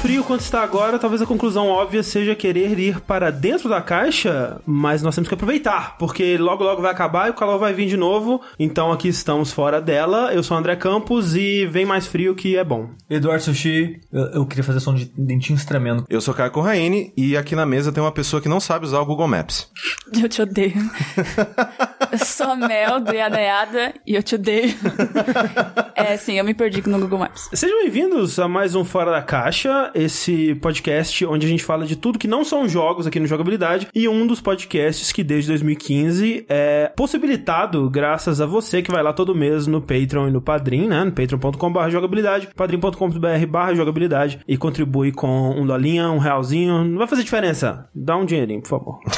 frio quanto está agora, talvez a conclusão óbvia seja querer ir para dentro da caixa, mas nós temos que aproveitar, porque logo logo vai acabar e o calor vai vir de novo. Então aqui estamos fora dela. Eu sou o André Campos e vem mais frio que é bom. Eduardo Sushi, eu, eu queria fazer som de dentinhos tremendo. Eu sou Caio Corraine e aqui na mesa tem uma pessoa que não sabe usar o Google Maps. Eu te odeio. eu sou a Mel do Yada e eu te odeio. é, sim, eu me perdi no Google Maps. Sejam bem-vindos a mais um Fora da Caixa, esse podcast onde a gente fala de tudo que não são jogos aqui no Jogabilidade e um dos podcasts que desde 2015 é possibilitado graças a você que vai lá todo mês no Patreon e no Padrim, né? No patreon.com.br jogabilidade, padrim.com.br jogabilidade e contribui com um dolinha, um realzinho. Não vai fazer diferença. Dá um dinheirinho, por favor.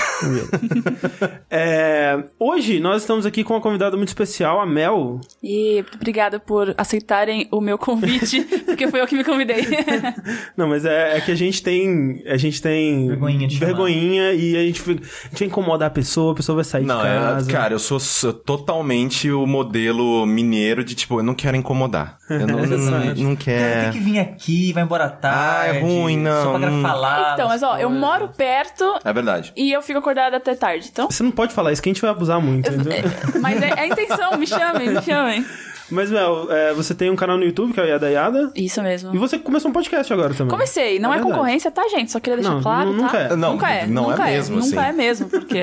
É, hoje nós estamos aqui com uma convidada muito especial, a Mel. E obrigada por aceitarem o meu convite, porque foi eu que me convidei. Não, mas é, é que a gente tem. A gente tem. Vergonhinha de chamar. vergonhinha e a gente, fica- a gente vai incomodar a pessoa, a pessoa vai sair Não, de casa. é, cara, eu sou, sou totalmente o modelo mineiro de tipo, eu não quero incomodar. Eu não, não, não Tem quer. que vir aqui, vai embora tarde. é ruim, não, Só pra falar. então, mas ó, eu moro perto É verdade. e eu fico acordada até tarde. Então, Você não pode falar isso, que a gente vai abusar muito, entendeu? mas é, é a intenção, me chamem, me chamem. Mas, Mel, é, você tem um canal no YouTube, que é o Yada Yada. Isso mesmo. E você começou um podcast agora também. Comecei, não é, verdade. concorrência, tá, gente? Só queria deixar Não, claro, nu- nunca tá? é. Não, nunca é. não é nunca mesmo, Nunca assim. é mesmo, porque...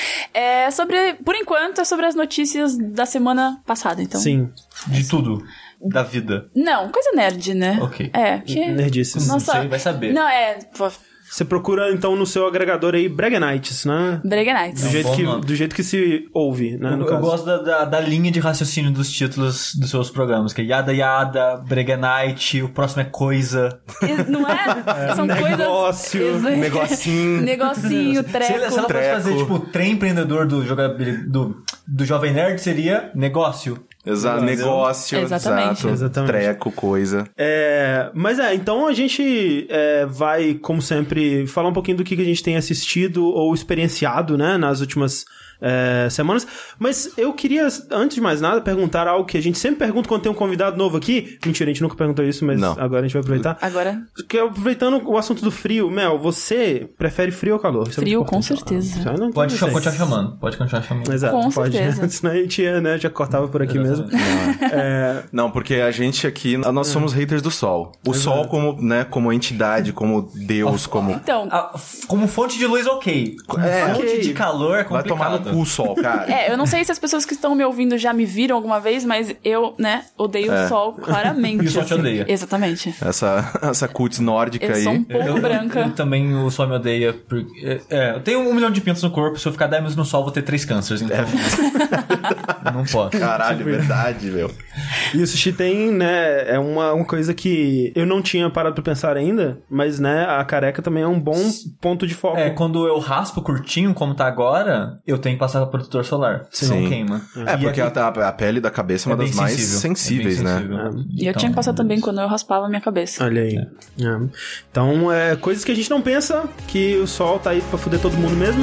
É sobre... Por enquanto, é sobre as notícias da semana passada, então... Sim, De tudo. Da vida. Não, coisa nerd, né? Ok. É, porque... nerdices. Nossa, Não sei, vai saber. Não, é... Pô, Você procura, então, no seu agregador aí, Breganites, né? Brega Nights. Do, É um jeito que, nome. do jeito que se ouve, né? No Eu, eu caso. gosto da, da, da linha de raciocínio dos títulos dos seus programas, que é Yada Yada, Brega Night, o próximo é Coisa. Não é? São negócio, coisas... Negocinho. Negocinho, Se, treco. se ela fosse Treco. fazer, tipo, trem empreendedor do, do, do Jovem Nerd, seria negócio. Exato. Negócio, Exatamente. exato. Exatamente. Treco, coisa. É, mas é, então a gente é, vai, como sempre, falar um pouquinho do que que a gente tem assistido ou experienciado, né, nas últimas é, semanas. Mas eu queria, antes de mais nada, perguntar algo que a gente sempre pergunta quando tem um convidado novo aqui. Mentira, a gente nunca perguntou isso, mas Não. agora a gente vai aproveitar. Agora, Que é, aproveitando o assunto do frio, Mel, você prefere frio ou calor? Isso é Frio, com importante. certeza. Ah, não- Pode não continuar chamando. Pode continuar chamando. Exato, Com pode. certeza. Senão a gente ia, né, já cortava por aqui mesmo. É, Não, porque a gente aqui, nós somos haters do sol. O sol como, né, como entidade, como Deus, como... então... Ah, f- como fonte de luz, ok. Como É, fonte ok. de calor é Vai complicado. tomar no cu o sol, cara. É, eu não sei se as pessoas que estão me ouvindo já me viram alguma vez, mas eu, né, odeio É. o sol claramente. E o sol te assim. odeia. Exatamente. Essa, essa cutis nórdica Eu aí. sou um pouco Eu, branca. eu também o sol me odeia. Porque, é, eu tenho um milhão de pintos no corpo. Se eu ficar 10 minutos no sol, vou ter três cânceres. Então. não posso. Caralho, verdade, meu. E o sushi tem, né, é uma, uma coisa que eu não tinha parado pra pensar ainda, mas, né, a careca também é um bom ponto de foco. É, quando eu raspo curtinho, como tá agora, eu tenho que passar protetor solar. Senão Sim. queima. É, E porque aqui- a, a- pele da cabeça é uma é das mais sensível. sensíveis, É bem né? sensível. E eu Então, tinha que passar também quando eu raspava a minha cabeça. Olha aí. É. Então, é coisas que a gente não pensa, que o sol tá aí pra fuder todo mundo mesmo.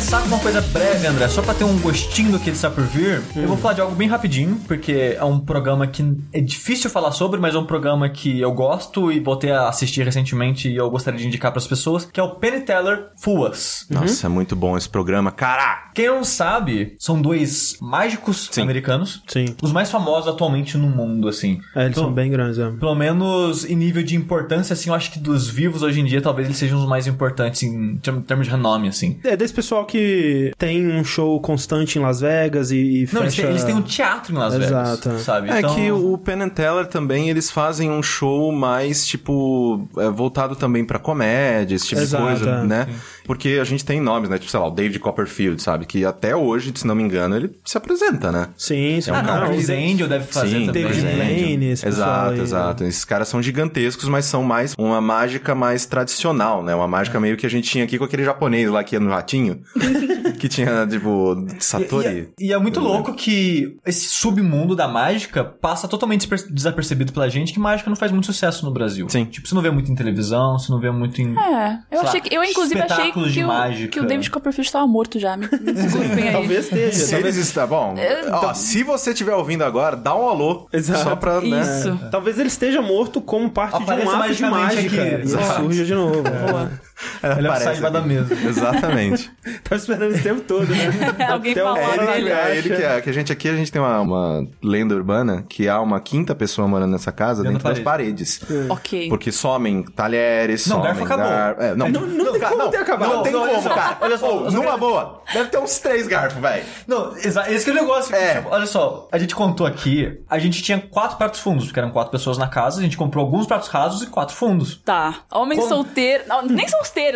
Começar com uma coisa breve, André, só pra ter um gostinho do que está por vir, eu Hum. vou falar de algo bem rapidinho, porque é um programa que é difícil falar sobre, mas é um programa que eu gosto e voltei a assistir recentemente e eu gostaria de indicar pras pessoas, que é o Penny Teller Fuas. Nossa, é muito bom esse programa. Caraca! Quem não sabe, são dois mágicos Sim. americanos, Sim. os mais famosos atualmente no mundo, assim. É, eles Então, são bem grandes, é. Pelo menos em nível de importância, assim, eu acho que dos vivos hoje em dia, talvez eles sejam os mais importantes em term- termos de renome, assim. É desse pessoal que tem um show constante em Las Vegas e, e Não, eles fecha... têm, eles têm um teatro em Las Exato. Vegas, sabe? É Então- que o Penn and Teller também, eles fazem um show mais, tipo, é, voltado também pra comédia, esse tipo Exato, de coisa, é. né? Porque a gente tem nomes, né? Tipo, sei lá, o David Copperfield, sabe? Que até hoje, se não me engano, ele se apresenta, né? Sim, sim. Ah, não, cara o Chris o- Angel deve fazer Sim, também. David Angel. Blaine, esse Exato, aí, né? exato. Esses caras são gigantescos, mas são mais uma mágica mais tradicional, né? Uma mágica meio que a gente tinha aqui com aquele japonês lá que ia no ratinho. que tinha, tipo, Satori. E, e- e é muito louco que esse submundo da mágica passa totalmente desapercebido pela gente, que mágica não faz muito sucesso no Brasil. Sim. Tipo, você não vê muito em televisão, você não vê muito em. É, eu achei lá, que. Eu, inclusive, achei espetáculos de que o, mágica. que o David Copperfield estava morto já. Me, me desculpem aí. Talvez esteja. Se talvez... eles está bom, ó, se você estiver ouvindo agora, dá um alô. Exato. Só pra, né? Isso. Talvez ele esteja morto como parte Apareça de um ato de mágica. aqui. E surja de novo. Ele vai Aparece sair da mesa. Exatamente. Tava esperando esse tempo todo, né? Alguém Até falou É ele, é ele que, é, que a gente aqui, a gente tem uma, uma lenda urbana que há uma quinta pessoa morando nessa casa Dentro dentro, da das paredes. Ok. Porque somem talheres, Não, somem garfo acabou. gar- É, não, Não- não tem como ter acabado. Não tem Não, olha como, só, cara. olha só, Ô, eu só numa quero- boa, deve ter uns três garfos, velho. Não, esse que é o negócio. É. Tipo, olha só, a gente contou aqui, a gente tinha quatro pratos fundos, porque eram quatro pessoas na casa, a gente comprou alguns pratos rasos e quatro fundos. Tá. Homens Como- solteiros. Não, nem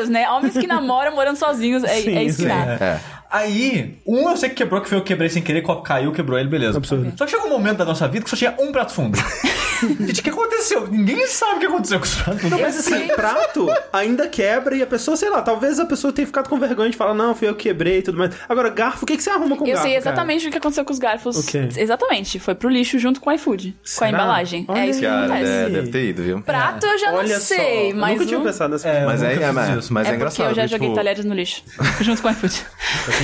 né? Homens que namoram morando sozinhos. É, Sim, é isso que dá. É. Aí, um eu sei que quebrou, que foi eu que quebrei sem querer, copo caiu, quebrou ele, beleza. Absurdo. Só que chegou um momento da nossa vida que só tinha um prato fundo. gente, o que aconteceu? Ninguém sabe o que aconteceu com os pratos fundos. Mas assim, sei. prato ainda quebra e a pessoa, sei lá, talvez a pessoa tenha ficado com vergonha de falar, não, fui eu que quebrei e tudo mais. Agora, garfo, o que, que você arruma com Eu garfo? sei cara? exatamente o que aconteceu com os garfos. O quê? Exatamente. Foi pro lixo junto com o iFood. Com Será? a embalagem. Olha é isso que Cara, acontece. é, deve ter ido, viu? Prato eu já não Olha sei, só, mas. nunca tinha o- pensado nessa É, Mas eu é, é, mas, isso. mas é, É porque engraçado. eu já joguei tipo, talheres no lixo. junto com o iFood.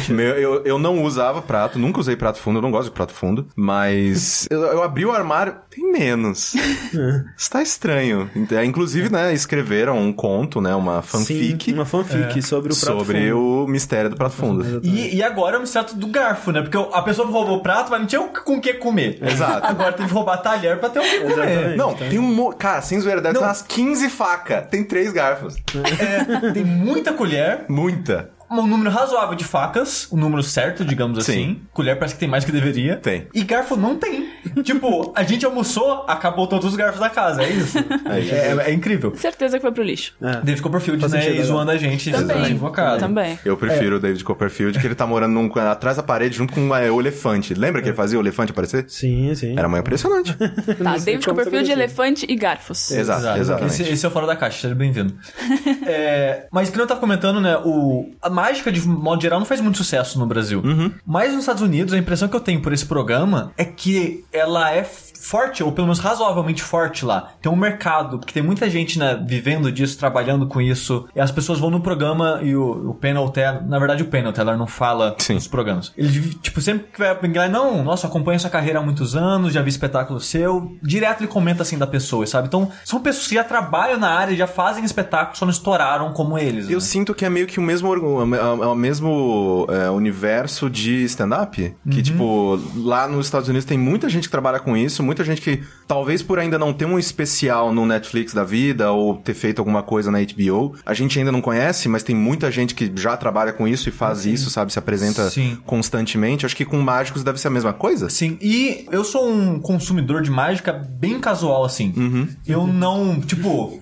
Meu, eu, eu não usava prato, nunca usei prato fundo, eu não gosto de prato fundo, mas eu, eu abri o armário, tem menos. Está estranho. É, Inclusive, né, escreveram um conto, né, uma fanfic Sim, uma fanfic sobre o prato sobre fundo. o mistério do prato fundo. E, e agora é o mistério do garfo, né? Porque a pessoa roubou o prato, mas não tinha com o que comer. Exato. Agora tem que roubar talher pra ter o que comer. Exatamente. Não, tem um... Cara, sem zoeira, deve Não. ter umas 15 facas. Tem três garfos. É, tem muita colher, Muita. Um número razoável de facas, um número certo, digamos Sim. assim. Colher parece que tem mais que deveria. Tem. E garfo não tem. tipo, a gente almoçou, acabou todos os garfos da casa, é isso. é, é incrível. Certeza que foi pro lixo. É. David Copperfield, Faz né, sentido e zoando a gente. Também. invocado. Também. Eu prefiro o David Copperfield, que ele tá morando num- atrás da parede junto com é, o elefante. Lembra que ele fazia o elefante aparecer? Sim, sim. Era muito impressionante. Tá, David Copperfield, elefante e garfos. Exato, exatamente. Esse, esse é o fora da caixa, seja bem-vindo. É, mas que eu tava comentando, né? O, a mágica, de modo geral, não faz muito sucesso no Brasil. Uhum. Mas nos Estados Unidos, a impressão que eu tenho por esse programa é que ela é forte, ou pelo menos razoavelmente forte lá. Tem um mercado, porque tem muita gente, né, vivendo disso, trabalhando com isso. E as pessoas vão no programa e o, o Penn Teller, na verdade o Penn Teller não fala Sim. nos programas. Ele, tipo, sempre que vai pra não, nossa, acompanho sua carreira há muitos anos, já vi espetáculo seu. Direto ele comenta assim da pessoa, sabe? Então, são pessoas que já trabalham na área, já fazem espetáculo, só não estouraram como eles. Eu né? sinto que é meio que o mesmo, orgu- o mesmo é, universo de stand-up. Que, tipo, lá nos Estados Unidos tem muita gente que trabalha com isso, muita gente que, talvez por ainda não ter um especial no Netflix da vida ou ter feito alguma coisa na HBO, a gente ainda não conhece, mas tem muita gente que já trabalha com isso e faz isso, sabe? Se apresenta Sim. constantemente. Acho que com mágicos deve ser a mesma coisa. Sim, e eu sou um consumidor de mágica bem casual, assim. Uhum. Eu não, tipo,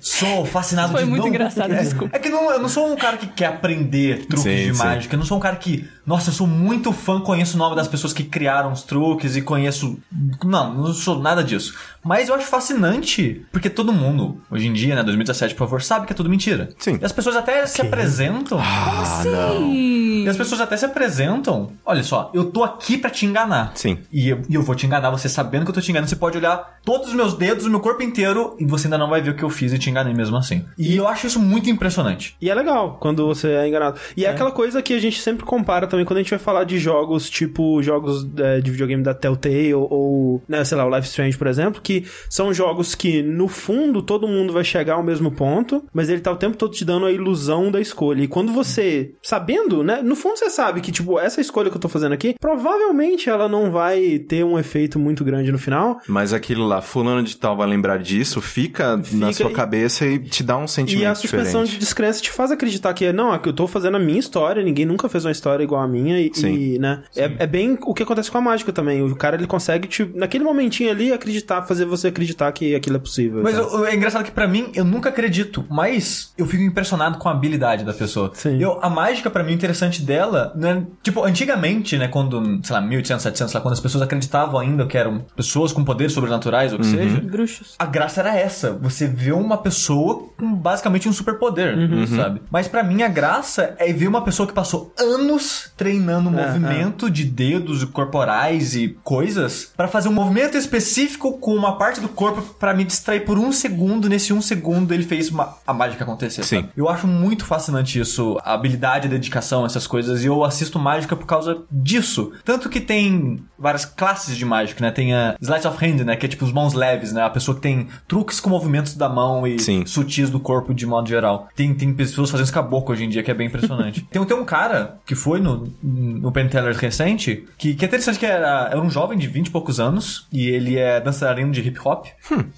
sou fascinado Foi de muito não- engraçado, é, desculpa. É que não, eu não sou um cara que quer aprender truques Sim, de sim. mágica. Eu não sou um cara que, nossa, eu sou muito fã, conheço o nome das pessoas que criaram os truques e conheço. Não, não sou nada disso. Mas eu acho fascinante, porque todo mundo, hoje em dia, né, 2017, por favor, sabe que é tudo mentira. Sim. E as pessoas até se apresentam. Ah, Sim. E as pessoas até se apresentam. Olha só, eu tô aqui pra te enganar. Sim. E eu, e eu vou te enganar, você sabendo que eu tô te enganando. Você pode olhar todos os meus dedos, o meu corpo inteiro, e você ainda não vai ver o que eu fiz e te enganei mesmo assim. E eu acho isso muito impressionante. E é legal quando você é enganado. E é. aquela coisa que a gente sempre compara também quando a gente vai falar de jogos, tipo jogos é, de videogame da Telltale ou, ou, né, sei lá, o Life Strange, por exemplo, que são jogos que, no fundo, todo mundo vai chegar ao mesmo ponto, mas ele tá o tempo todo te dando a ilusão da escolha. E quando você, sabendo, né, no fundo você sabe que, tipo, essa escolha que eu tô fazendo aqui, provavelmente ela não vai ter um efeito muito grande no final, Mas aquilo lá, fulano de tal vai lembrar disso, fica, na Fica sua e- cabeça e te dá um sentimento E a suspensão diferente. de descrença te faz acreditar que, não, aqui eu tô fazendo a minha história, ninguém nunca fez uma história igual a minha e, Sim. e, né? É, é bem o que acontece com a mágica também. O cara, ele consegue, tipo, naquele momentinho ali, acreditar, fazer você acreditar que aquilo é possível. Mas o- é engraçado que pra mim, eu nunca acredito, mas eu fico impressionado com a habilidade da pessoa. Sim. Eu, a mágica, pra mim, o interessante dela, não é, tipo, antigamente, né, quando, sei lá, 1800, 700, sei lá, quando as pessoas acreditavam ainda que eram pessoas com poderes sobrenaturais ou o que seja, Bruxos. a graça era essa. Você vê uma pessoa com basicamente um superpoder, sabe? Mas pra mim a graça é ver uma pessoa que passou anos treinando o movimento de dedos corporais e coisas pra fazer um movimento específico com uma parte do corpo pra me distrair por um segundo. Nesse um segundo ele fez uma- a mágica acontecer. Sim. Eu acho muito fascinante isso, a habilidade, a dedicação, essas coisas. E eu assisto mágica por causa disso. Tanto que tem várias classes de mágica, né? Tem a Sleight of Hand, né? Que é tipo os mãos leves, né? A pessoa que tem truques com movimentos da mão e Sim. sutis do corpo de modo geral. Tem, tem pessoas fazendo escaboco hoje em dia, que é bem impressionante. tem, tem um cara que foi no, no Penn Teller recente, que, que é interessante que era, era um jovem de 20 e poucos anos, e ele é dançarino de hip hop.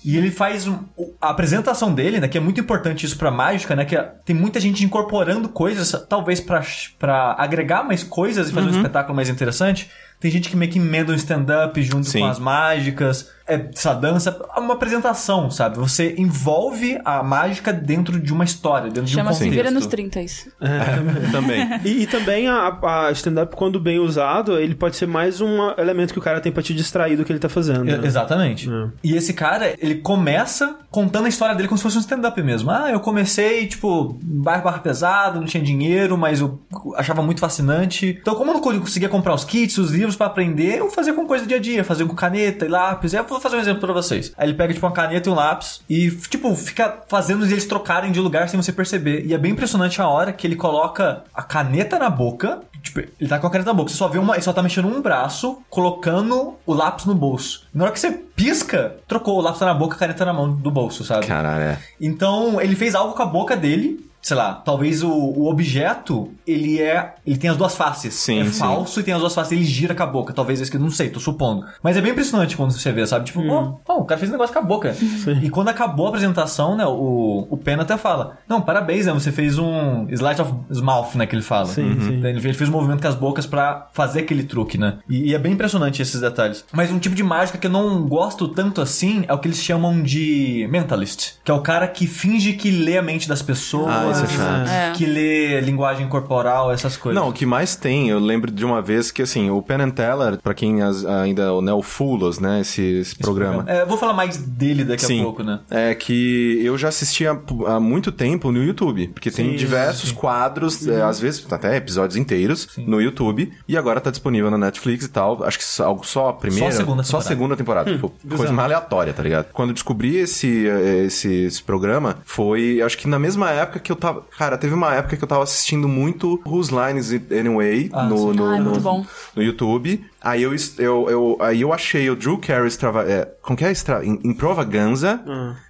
E ele faz um- a apresentação dele, né? Que é muito importante isso pra mágica, né? Que é- tem muita gente incorporando coisas, talvez pra, pra agregar mais coisas e fazer um espetáculo mais interessante. Tem gente que meio que emenda um stand-up junto Sim. com as mágicas, essa dança, é uma apresentação, sabe? Você envolve a mágica dentro de uma história, dentro de um Chama-se contexto. Vira nos 30 isso. Também. E, e também a, a stand-up, quando bem usado, ele pode ser mais um elemento que o cara tem pra te distrair do que ele tá fazendo. E- né? Exatamente. É. E esse cara, ele começa contando a história dele como se fosse um stand-up mesmo. Ah, eu comecei, tipo, bairro barra pesado, não tinha dinheiro, mas eu achava muito fascinante. Então, como eu não conseguia comprar os kits, os livros pra aprender, eu fazia com coisa do dia a dia, fazia com caneta e lápis. Eu vou fazer um exemplo pra vocês. Aí ele pega, tipo, uma caneta e um lápis e, tipo, fica fazendo eles trocarem de lugar sem você perceber. E é bem impressionante a hora que ele coloca a caneta na boca. Tipo, ele tá com a caneta na boca. Você só vê uma. Ele só tá mexendo um braço, colocando o lápis no bolso. Na hora que você pisca, trocou o lápis na boca, a caneta na mão do bolso, sabe? Caralho, é. Então, ele fez algo com a boca dele. Sei lá, talvez o, o objeto, ele é. Ele tem as duas faces. Sim, é sim. falso e tem as duas faces, ele gira com a boca. Talvez esse que não sei, tô supondo. Mas é bem impressionante quando você vê, sabe? Tipo, Hum. ó, ó, o cara fez um negócio com a boca. E quando acabou a apresentação, né, o, o Pena até fala: Não, parabéns, né? Você fez um slide of mouth, né? Que ele fala. Sim, sim. Então, Ele, fez um movimento com as bocas pra fazer aquele truque, né? E, e é bem impressionante esses detalhes. Mas um tipo de mágica que eu não gosto tanto assim é o que eles chamam de mentalist. Que é o cara que finge que lê a mente das pessoas. Ah, é chato. É. Que lê linguagem corporal, essas coisas. Não, o que mais tem, eu lembro de uma vez que, assim, o Penn and Teller, pra quem as- ainda, né, o Fulos, né, esse, esse programa. É, eu vou falar mais dele daqui Sim. a pouco, né? É que eu já assistia há muito tempo no YouTube, porque tem Sim, diversos sim. quadros, é, às vezes até episódios inteiros no YouTube, e agora tá disponível na Netflix e tal. Acho que só, só a primeira, Só a segunda só a temporada. segunda temporada, tipo, coisa mais aleatória, tá ligado? Quando eu descobri esse, eh, esse esse programa, foi, acho que na mesma época que eu tava, cara, teve uma época que eu tava assistindo muito Whose Line Is It Anyway Ah, no, no, Ah, é no- muito bom. no YouTube. Aí eu, eu, eu, aí eu achei o Drew Carey extrava, é, como que é? Extra, em, Improvaganza.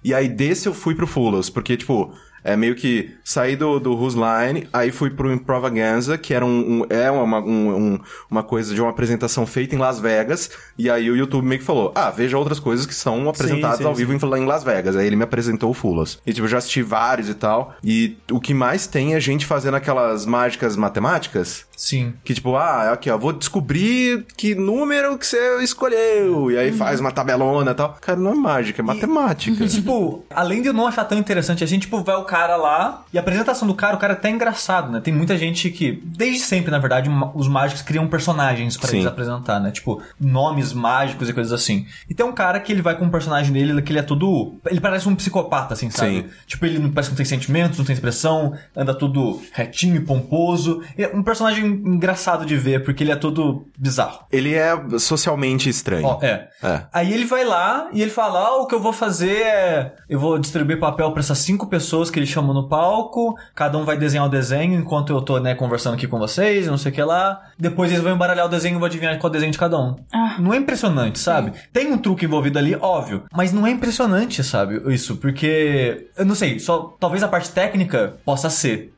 E aí desse eu fui pro Fullos, porque, tipo, é meio que saí do, do Whose Line, aí fui pro Improvaganza, que era um, um- é uma, um- um- uma coisa de uma apresentação feita em Las Vegas. E aí o YouTube meio que falou, ah, veja outras coisas que são apresentadas sim, ao sim. vivo em, em Las Vegas. Aí ele me apresentou o Fullos. E, tipo, eu já assisti vários e tal. E o que mais tem é gente fazendo aquelas mágicas matemáticas. Sim. Que tipo, ah, aqui ó, vou descobrir que número que você escolheu. E aí faz uma tabelona e tal. Cara, não é mágica, é matemática. Tipo, além de eu não achar tão interessante assim, tipo, vai cara lá e a apresentação do cara, o cara é até engraçado, né? Tem muita gente que, desde sempre, na verdade, os mágicos criam personagens pra Sim. eles apresentar, né? Tipo, nomes mágicos e coisas assim. E tem um cara que ele vai com um personagem dele que ele é todo. Ele parece um psicopata, assim, sabe? Sim. Tipo, ele não parece que não tem sentimentos, não tem expressão, anda tudo retinho e pomposo. É um personagem engraçado de ver, porque ele é todo bizarro. Ele é socialmente estranho. Ó, é. É. Aí ele vai lá e ele fala: ah, o que eu vou fazer é. Eu vou distribuir papel pra essas cinco pessoas que ele chamou no palco. Cada um vai desenhar o desenho enquanto eu tô, né, conversando aqui com vocês, não sei o que lá. Depois eles vão embaralhar o desenho e eu vou adivinhar qual é o desenho de cada um. Ah. Não é impressionante, sabe? Tem um truque envolvido ali, óbvio. Mas não é impressionante, sabe? Isso, porque. Eu não sei, só talvez a parte técnica possa ser.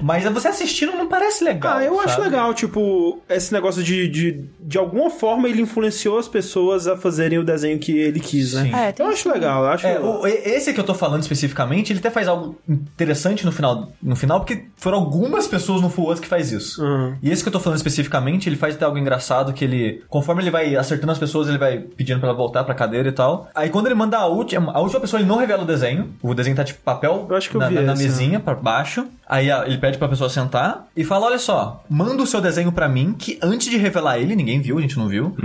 Mas você assistindo não parece legal. Ah, eu acho sabe? legal, tipo, esse negócio de, de. De alguma forma ele influenciou as pessoas a fazerem o desenho que ele quis, né? Sim. É, tem eu acho legal, eu acho É, legal. o- esse que eu tô falando especificamente, ele até faz algo interessante no final, no final porque foram algumas pessoas no Full Us que faz isso. Uhum. E esse que eu tô falando especificamente, ele faz até algo engraçado que ele, conforme ele vai acertando as pessoas, ele vai pedindo pra ela voltar pra cadeira e tal. Aí quando ele manda a última, a última pessoa, ele não revela o desenho. O desenho tá tipo papel Eu acho que eu na, vi na, na esse, mesinha pra baixo. Aí a- ele pede pra pessoa sentar e fala: Olha só, manda o seu desenho pra mim, que antes de revelar ele, ninguém viu, a gente não viu.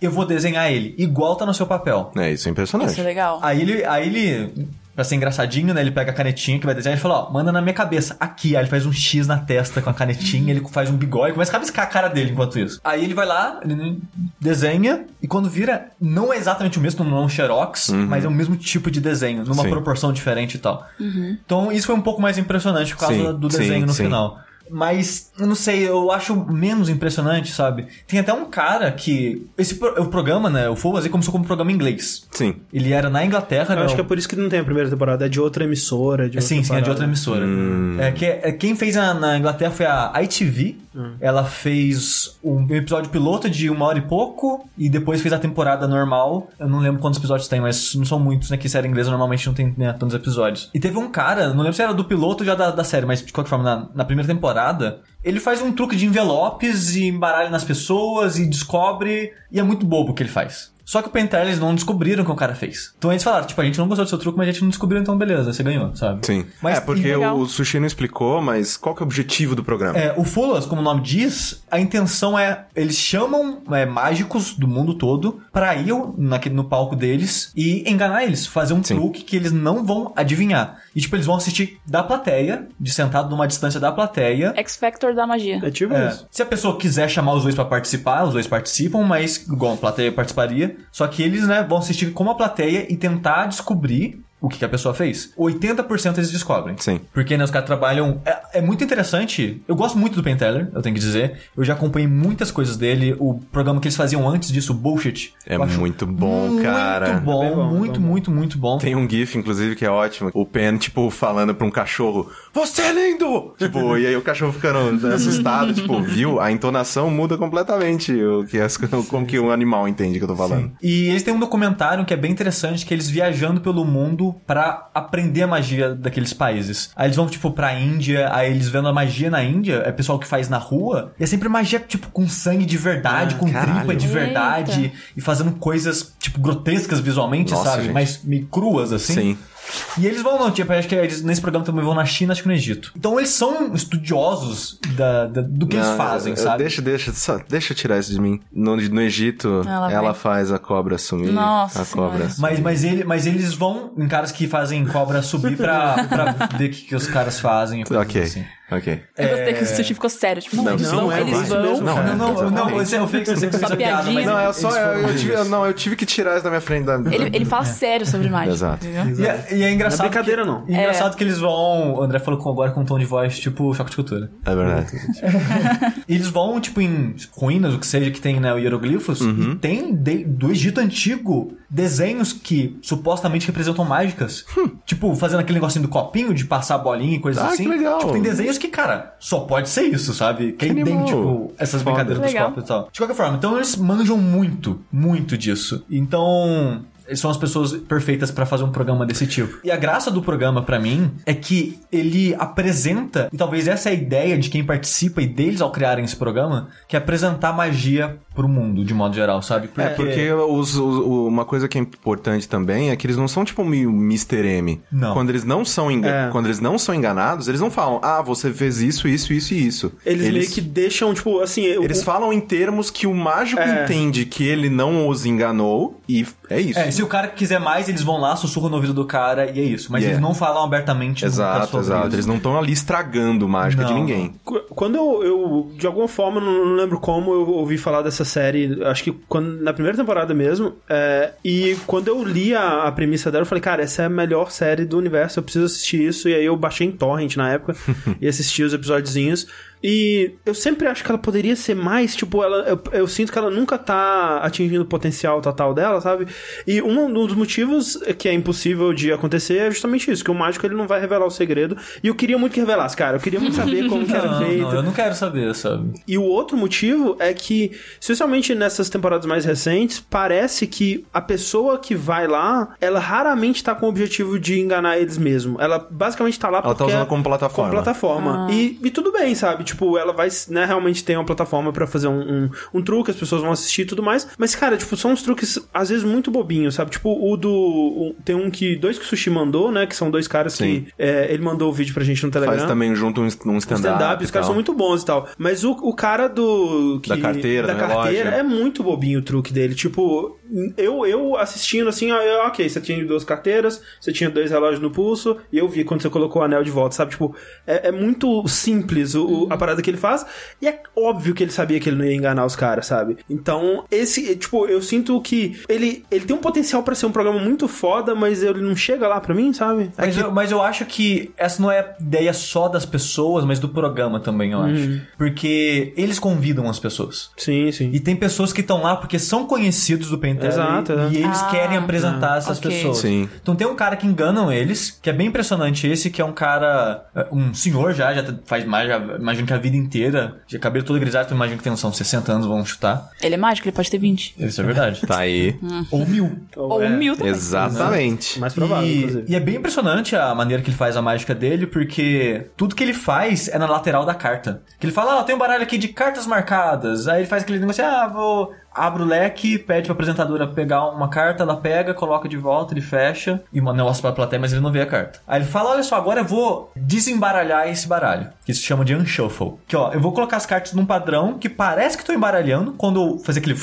Eu vou desenhar ele, igual tá no seu papel. É, isso é impressionante. Isso é legal. Aí ele, aí ele, pra ser engraçadinho, né? Ele pega a canetinha que vai desenhar e fala, ó, manda na minha cabeça, aqui. Aí ele faz um X na testa com a canetinha, ele faz um bigode, começa a rabiscar a cara dele enquanto isso. Aí ele vai lá, ele desenha, e quando vira, não é exatamente o mesmo, não é um xerox, mas é o mesmo tipo de desenho, numa Sim. proporção diferente e tal. Então isso foi um pouco mais impressionante por causa Sim, do sim, desenho no sim. final. Mas, eu não sei, eu acho menos impressionante, sabe? Tem até um cara que. Esse o programa, né? O Full começou como um programa em inglês. Sim. Ele era na Inglaterra, Eu né? acho que é por isso que não tem a primeira temporada, é de outra emissora. De É, sim, outra sim, é de outra emissora. É, que, é, quem fez a- na Inglaterra foi a ITV. Ela fez um episódio piloto de uma hora e pouco e depois fez a temporada normal. Eu não lembro quantos episódios tem, mas não são muitos, né? Que série inglesa normalmente não tem né, tantos episódios. E teve um cara, não lembro se era do piloto ou já da, da série, mas de qualquer forma, na, na primeira temporada, ele faz um truque de envelopes e embaralha nas pessoas e descobre. E é muito bobo o que ele faz. Só que o Pentel eles não descobriram o que o cara fez. Então eles falaram, tipo, a gente não gostou do seu truque, mas a gente não descobriu, então beleza, você ganhou, sabe? Sim. Mas- é, porque o Sushi não explicou, mas qual que é o objetivo do programa? É, o Fulas, como o nome diz, a intenção é eles chamam é, mágicos do mundo todo pra ir naquele, no palco deles e enganar eles, fazer um Sim. truque que eles não vão adivinhar. E tipo, eles vão assistir da plateia, de sentado numa distância da plateia. X Factor da magia. É tipo É, isso. se a pessoa quiser chamar os dois pra participar, os dois participam, mas igual a plateia participaria. Só que eles, né, vão assistir como a plateia e tentar descobrir o que, que a pessoa fez. 80% eles descobrem. Sim. Porque né, os caras trabalham. É, é muito interessante. Eu gosto muito do Penn Teller, eu tenho que dizer. Eu já acompanhei muitas coisas dele. O programa que eles faziam antes disso, o Bullshit. É muito bom, cara. Muito bom, É bom, muito, bom. muito, muito bom. Tem um GIF, inclusive, que é ótimo. O Pen, tipo, falando pra um cachorro: Você é lindo! Tipo, e aí o cachorro ficando assustado, tipo, viu? A entonação muda completamente o que as, como que o animal entende que eu tô falando. E eles têm um documentário que é bem interessante, que é eles viajando pelo mundo pra aprender a magia daqueles países. Aí eles vão, tipo, pra Índia, aí eles vendo a magia na Índia, é pessoal que faz na rua, e é sempre magia, tipo, com sangue de verdade, Ah, com caralho. tripa de Eita. verdade, e fazendo coisas, tipo, grotescas visualmente, Nossa, sabe? gente. Mas meio cruas, assim. Sim. E eles vão, não, tipo, acho que eles nesse programa também vão na China, acho que no Egito. Então eles são estudiosos da, da- do que eles Não, fazem, eu- sabe? Deixa, deixa, só, deixa eu tirar isso de mim. No, no Egito, ela vai. faz a cobra sumir. Nossa a cobra sumir. Mas, mas, ele, mas eles vão em caras que fazem cobra subir pra, pra ver o que, que os caras fazem. e coisas Ok, assim. Ok. Eu gostei que o sushi ficou sério. Tipo, não, Não, eles não, vão, é eles vão. Não, cara. não, não, não, eu fiz, eu sei que você Só fez a piada, mas piadinha. Não, eu só, eu, tive, não, eu tive que tirar isso da minha frente. Da... Ele, ele fala sério sobre mágica. Exato. E é, e é engraçado. Não é brincadeira, não. e é engraçado que eles vão. O André falou agora com um tom de voz tipo choque de cultura. É verdade. Eles vão, tipo, em ruínas, o que seja, que tem, né, o hieroglifos, Uhum. e tem de- do Egito Antigo desenhos que supostamente representam mágicas. Tipo, fazendo aquele negocinho do copinho de passar a bolinha e coisas Hum. Ah, que assim. legal. Tipo, tem desenhos que, cara, só pode ser isso, sabe? Que, animal. tipo, essas Foda. brincadeiras dos Legal. copos e tal. De qualquer forma, então eles manjam muito, muito disso. Então. Eles são as pessoas perfeitas pra fazer um programa desse tipo. E a graça do programa, pra mim, é que ele apresenta, e talvez essa é a ideia de quem participa e deles ao criarem esse programa, que é apresentar magia pro mundo, de modo geral, sabe? É, porque os- os- o- uma coisa que é importante também é que eles não são tipo meio Mr. M. Não. Quando eles não são enga- É. quando eles não são enganados, eles não falam: "Ah, você fez isso, isso, isso e isso". Eles, meio que deixam, tipo, assim... o- eles falam em termos que o mágico É. entende que ele não os enganou e é isso. É, se o cara quiser mais, eles vão lá, sussurram no ouvido do cara e é isso. Mas Yeah. eles não falam abertamente Exato, sobre exato. isso. Eles não estão ali estragando mágica de Não, ninguém. Qu- Quando eu, eu, de alguma forma, não não lembro como, eu ouvi falar dessa série, acho que quando, na primeira temporada mesmo, é, e quando eu li a, a premissa dela, eu falei, cara, essa é a melhor série do universo, eu preciso assistir isso, e aí eu baixei em torrent na época e assisti os episódiozinhos. E eu sempre acho que ela poderia ser mais, tipo, ela, eu, eu sinto que ela nunca tá atingindo o potencial total dela, sabe? E um dos motivos que é impossível de acontecer é justamente isso, que o mágico ele não vai revelar o segredo. E eu queria muito que revelasse, cara. Eu queria muito saber como que era Não, feito. não, eu não quero saber, sabe? E o outro motivo é que, especialmente nessas temporadas mais recentes, parece que a pessoa que vai lá, ela raramente tá com o objetivo de enganar eles mesmo. Ela basicamente tá lá Ela tá porque usando como plataforma. como plataforma. E, e tudo bem, sabe? Tipo, ela vai, né, realmente tem uma plataforma pra fazer um, um, um truque, as pessoas vão assistir e tudo mais. Mas, cara, tipo, são uns truques, às vezes, muito bobinhos, sabe? Tipo, o do... o- tem um que... Dois que o Sushi mandou, né? Que são dois caras Sim. que... é, ele mandou o vídeo pra gente no Telegram Faz também junto um, um stand-up. stand-up, os e caras são muito bons e tal. Mas o, o cara do. que- Da carteira, Da carteira relógio. é muito bobinho o truque dele. Tipo, eu, eu assistindo assim, eu, ok, você tinha duas carteiras, você tinha dois relógios no pulso, e eu vi quando você colocou o anel de volta, sabe? Tipo, é, é muito simples o, o- a parada que ele faz, e é óbvio que ele sabia que ele não ia enganar os caras, sabe? Então, esse, tipo, eu sinto que ele, ele tem um potencial pra ser um programa muito foda, mas ele não chega lá pra mim, sabe? É Mas, eu, mas eu acho que essa não é ideia só das pessoas, mas do programa também, eu Uhum. acho. Porque eles convidam as pessoas. Sim, sim. E tem pessoas que estão lá porque são conhecidos do Pentelli Exato, exato. e eles Ah, querem apresentar essas ok. pessoas. Sim. Então tem um cara que enganam eles, que é bem impressionante esse, que é um cara, é, um senhor já, já faz mais, já, imagino que a vida inteira, já cabelo todo grisalho, então imagino que tem uns são 60 anos, vão chutar. Ele é mágico, ele pode ter 20. Isso é verdade. Tá aí. Ou mil. Ou é, mil também. Exatamente. Mais provável, E, inclusive. e é bem impressionante a maneira que ele faz a mágica dele, porque tudo que ele faz é na lateral da carta. Que ele fala, ah, tem um baralho aqui de cartas marcadas. Aí ele faz aquele negócio, ah, vou. Abre o leque, pede pra apresentadora pegar uma carta, ela pega, coloca de volta, ele fecha e manda um negócio pra plateia, mas ele não vê a carta. Aí ele fala: Olha só, agora eu vou desembaralhar esse baralho. Que se chama de unshuffle. Que ó, eu vou colocar as cartas num padrão que parece que tô embaralhando quando eu fazer aquele.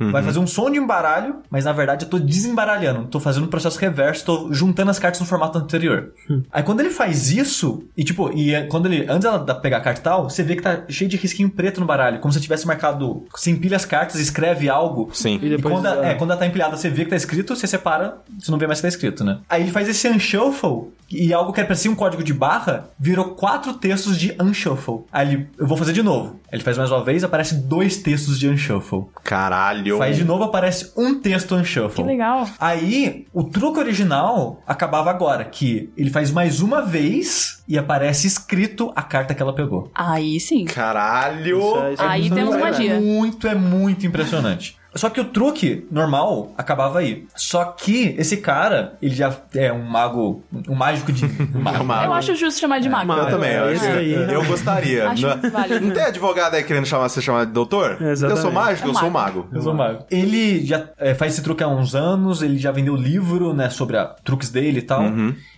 Vai fazer um som de embaralho, mas na verdade eu tô desembaralhando. Tô fazendo um processo reverso, tô juntando as cartas no formato anterior. Aí quando ele faz isso, e tipo, e é- quando ele. Antes dela da- pegar a carta e tal, você vê que tá cheio de risquinho preto no baralho. Como se tivesse marcado. Você empilha as cartas, escreve algo. Sim. E E depois, quando, a- é. é, quando ela tá empilhada, você vê que tá escrito, você separa, você não vê mais que tá escrito, né? Aí ele faz esse unshuffle, e algo que era pra ser um código de barra, virou quatro textos de unshuffle. Aí ele, eu vou fazer de novo. Aí ele faz mais uma vez, aparece dois textos de unshuffle. Caralho. Faz de novo, aparece um texto unshuffle. Que legal. Aí, o truque original acabava agora, que ele faz mais uma vez e aparece escrito a carta que ela pegou. Aí sim. Caralho. Isso é- isso é Aí muito temos magia. É muito, é muito impressionante. Só que o truque normal acabava aí. Só que esse cara, ele já é um mago, um mágico de. Um mago. É um mago. Eu acho justo chamar de mago. mago. Eu também, eu, É, acho isso que- aí. eu gostaria. Acho não, válido. não tem advogado aí querendo chamar, você chamar de doutor? Exatamente. Eu sou mágico, É eu sou mago. mago. Eu sou mago. Ele já é, faz esse truque há uns anos, ele já vendeu livro, né, sobre a, truques dele e tal.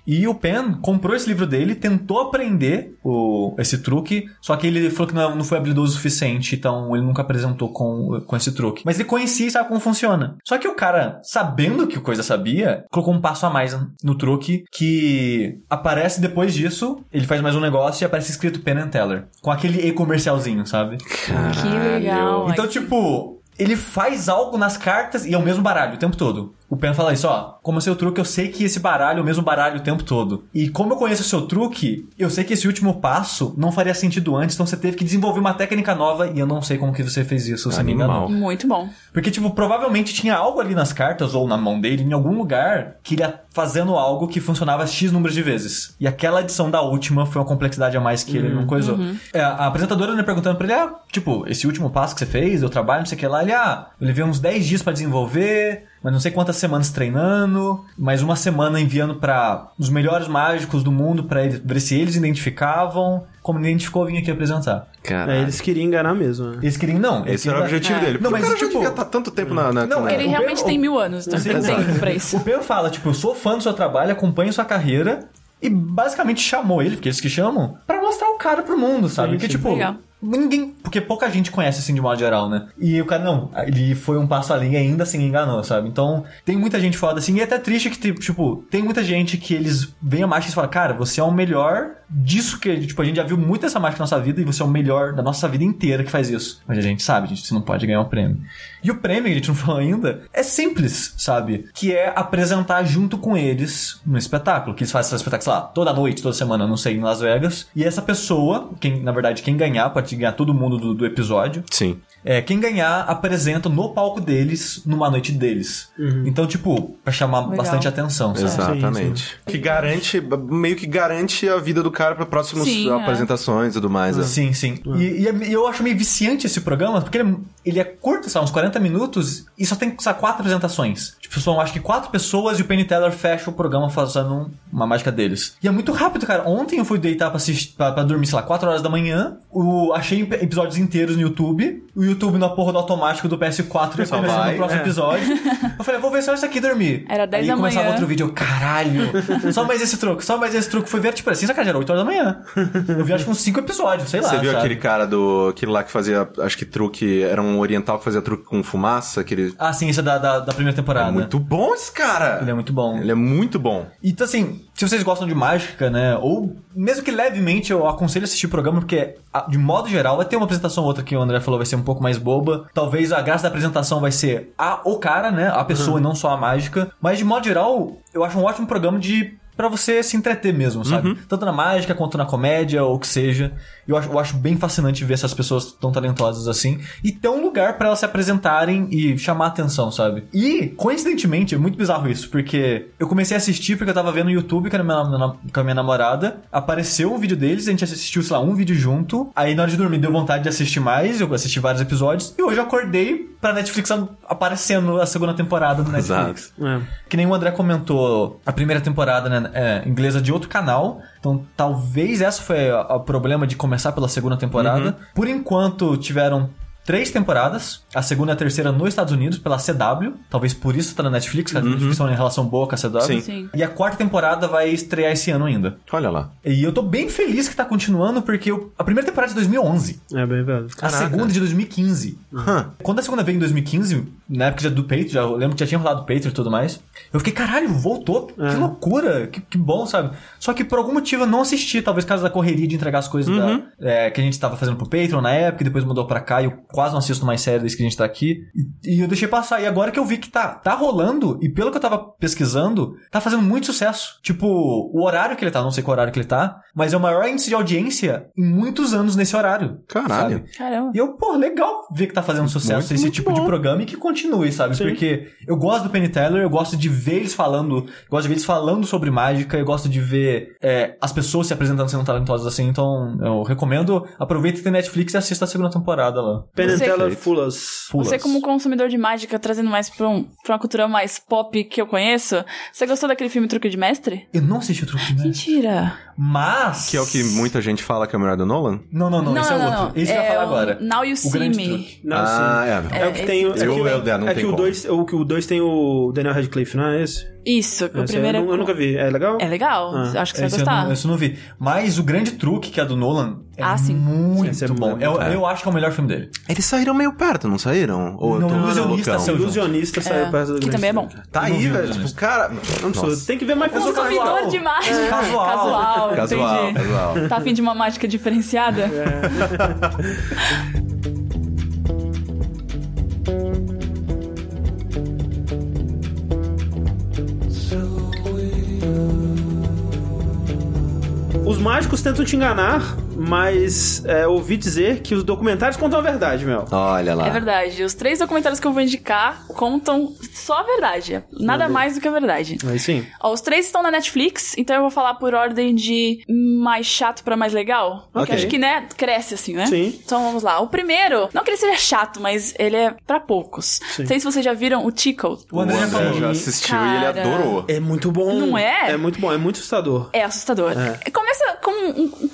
E o Pen comprou esse livro dele, tentou aprender o, esse truque, só que ele falou que não, não foi habilidoso o suficiente, então ele nunca apresentou com, com esse truque. Mas ele conhecia e sabe como funciona. Só que o cara, sabendo que o coisa sabia, colocou um passo a mais no truque que aparece depois disso, ele faz mais um negócio e aparece escrito Pen and Teller, com aquele e-comercialzinho, sabe? Que legal. Então, tipo, ele faz algo nas cartas e é o mesmo baralho o tempo todo. O Pen fala isso, ó. Como é seu truque, eu sei que esse baralho é o mesmo baralho o tempo todo. E como eu conheço o seu truque, eu sei que esse último passo não faria sentido antes, então você teve que desenvolver uma técnica nova e eu não sei como que você fez isso, você me Animal. enganou. Muito bom. Porque, tipo, provavelmente tinha algo ali nas cartas ou na mão dele, em algum lugar, que ele ia fazendo algo que funcionava X números de vezes. E aquela edição da última foi uma complexidade a mais que ele não coisou. É, a apresentadora né, perguntando pra ele, ah, tipo, esse último passo que você fez, eu trabalho, não sei o que lá, ele, ah, eu levei uns 10 dias pra desenvolver, mas não sei quantas semanas treinando, mais uma semana enviando pra os melhores mágicos do mundo pra eles, ver se eles identificavam. Como identificou, eu vim aqui apresentar. Caralho. É, eles queriam enganar mesmo, né? Eles queriam, não. eles Esse era o objetivo É. dele. Não, Porque mas, o cara já tipo- devia estar tanto tempo na... na Não, na- Ele o realmente Ben- tem mil anos, então tem tempo pra isso. O Pedro fala, tipo, eu sou fã do seu trabalho, acompanho sua carreira. E basicamente chamou ele, porque eles que chamam, pra mostrar o cara pro mundo, sabe? Sim, Porque, sim. tipo, Legal. Ninguém. Porque pouca gente conhece assim de modo geral, né? E o cara, não, ele foi um passo além e ainda assim enganou, sabe? Então, tem muita gente foda assim. E é até triste que, tipo, tem muita gente que eles veem a mágica e falam, cara, você é o melhor disso que. Tipo, a gente já viu muito essa mágica na nossa vida e você é o melhor da nossa vida inteira que faz isso. Mas a gente sabe, a gente não pode ganhar o prêmio. E o prêmio, que a gente não falou ainda, é simples, sabe? Que é apresentar junto com eles no espetáculo. Que eles fazem esse espetáculo, sei lá, toda noite, toda semana, não sei, em Las Vegas. E essa pessoa, quem, na verdade, quem ganhar, pode ganhar todo mundo do, do episódio. Sim. É, quem ganhar apresenta no palco deles, numa noite deles. Então, tipo, pra chamar Legal. bastante atenção, sabe? Exatamente. Que garante, meio que garante a vida do cara pra próximas Sim, é. apresentações e tudo mais. né? Sim, sim. E, e é- e eu acho meio viciante esse programa, porque ele, é- ele é curto, sabe, uns 40 minutos, e só tem sabe, quatro apresentações. Tipo, são acho que quatro pessoas e o Penny Teller fecha o programa fazendo um- uma mágica deles. E é muito rápido, cara. Ontem eu fui deitar pra, assistir, pra, pra dormir, sei lá, 4 horas da manhã. O, achei ep- episódios inteiros no YouTube. O YouTube na porra do automático do PS4 Só começando vai, no próximo é. episódio. Eu falei, vou ver só isso aqui e dormir. Era 10 Aí da começava manhã. outro vídeo, eu, caralho. só mais esse truque, só mais esse truque. Fui ver, tipo, assim, sacanagem, era 8 horas da manhã. Eu vi acho que uns 5 episódios, sei lá. Você viu sabe? aquele cara do. aquele lá que fazia. Acho que truque. Era um oriental que fazia truque com fumaça. Aquele. Ah, sim, esse é da, da, da primeira temporada. É muito bom esse cara! Ele é muito bom. Ele é muito bom. Então, assim, se vocês gostam de mágica, né? Ou mesmo que levemente, eu aconselho a assistir o programa, porque, de modo geral, vai ter uma apresentação ou outra que o André falou vai ser um pouco mais boba. Talvez a graça da apresentação vai ser a, o cara, né? A pessoa e não só a mágica. Mas, de modo geral, eu acho um ótimo programa de. Pra você se entreter mesmo, sabe? Tanto na mágica quanto na comédia, ou o que seja. Eu acho, eu acho bem fascinante ver essas pessoas tão talentosas assim. E ter um lugar pra elas se apresentarem e chamar atenção, sabe? E, coincidentemente, é muito bizarro isso, porque eu comecei a assistir porque eu tava vendo no YouTube com a minha, na- com a minha namorada. Apareceu um vídeo deles, a gente assistiu, sei lá, um vídeo junto. Aí na hora de dormir deu vontade de assistir mais, eu assisti vários episódios. E hoje eu acordei pra Netflix aparecendo a segunda temporada do Netflix. É. Que nem o André comentou, a primeira temporada, né, é inglesa de outro canal. Então, talvez essa foi o problema de começar pela segunda temporada. Por enquanto, tiveram três temporadas. A segunda e a terceira nos Estados Unidos, pela CW. Talvez por isso tá na Netflix, que a Netflix tem uma relação boa com a CW. Sim. Sim. E a quarta temporada vai estrear esse ano ainda. Olha lá. E eu tô bem feliz que tá continuando, porque eu- a primeira temporada é de 2011. É bem velho. A segunda é de 2015. Hã. Quando a segunda veio em 2015, na época já do Patreon, já, eu lembro que já tinha rolado o Patreon e tudo mais. Eu fiquei, caralho, voltou. Que loucura, que, que bom, sabe? Só que por algum motivo eu não assisti, talvez por causa da correria de entregar as coisas da- é, que a gente tava fazendo pro Patreon na época, e depois mudou pra cá, e eu quase não assisto mais série desde que a gente tá aqui. E, e eu deixei passar. E agora que eu vi que tá, tá rolando, e pelo que eu tava pesquisando, tá fazendo muito sucesso. Tipo, o horário que ele tá, não sei qual horário que ele tá, mas é o maior índice de audiência em muitos anos nesse horário. Caralho. sabe? Caramba. E eu, pô, legal ver que tá fazendo sucesso Muito, esse muito tipo de bom. programa e que continue, sabe? Sim. Porque eu gosto do Penny Teller, eu gosto de ver eles falando, eu gosto de ver eles falando sobre mágica, eu gosto de ver é, as pessoas se apresentando sendo talentosas assim, então eu recomendo, aproveita que tem Netflix e assista a segunda temporada lá. Penn and Você- Teller Fullas. Pulas. Você, como consumidor de mágica, trazendo mais pra, um, pra uma cultura mais pop que eu conheço, você gostou daquele filme Truque de Mestre? Eu não assisti o truque, né? Mentira! Mas... Que é o que muita gente fala que é o melhor do Nolan? Não, não, não, esse é outro. Esse que eu ia falar o agora. Now You O See Me. Não, ah, sim. é. É o que tem. É Eu- eu- eu- não é tem que o como. 2 o, que o dois tem o Daniel Radcliffe, não é esse? Isso, o Esse primeiro eu, é eu nunca vi. É legal? É legal, Ah, acho que você vai Esse eu, gostar. não, esse eu não vi. Mas o grande truque, que é do Nolan, é Ah, sim. muito Esse é bom. muito eu, bom. eu acho que é o melhor filme dele. Eles saíram meio perto, não saíram? Ou Não, Ilusionista junto. Ilusionista saiu É, perto do que também é bom. Tá Não aí, velho. Tipo, cara. Não precisa. Nossa. Tem que ver mais pessoas Consumidor casual. de mágica. É, casual. Casual, Casual, casual. Tá afim de uma mágica diferenciada? Os mágicos tentam te enganar, mas é, ouvi dizer que os documentários contam a verdade, Mel. Olha lá. É verdade. Os três documentários que eu vou indicar contam só a verdade. Nada mais do que a verdade. Aí sim. Ó, os três estão na Netflix, então eu vou falar por ordem de mais chato pra mais legal. Porque Ok. acho que, né, cresce assim, né? Sim. Então vamos lá. O primeiro, não que ele seja chato, mas ele é pra poucos. Sim. Não sei se vocês já viram o Tickle. O André já André falou. já assistiu e ele Cara. adorou. É muito bom. Não é? É muito bom, é muito assustador. É assustador. Começa com um, um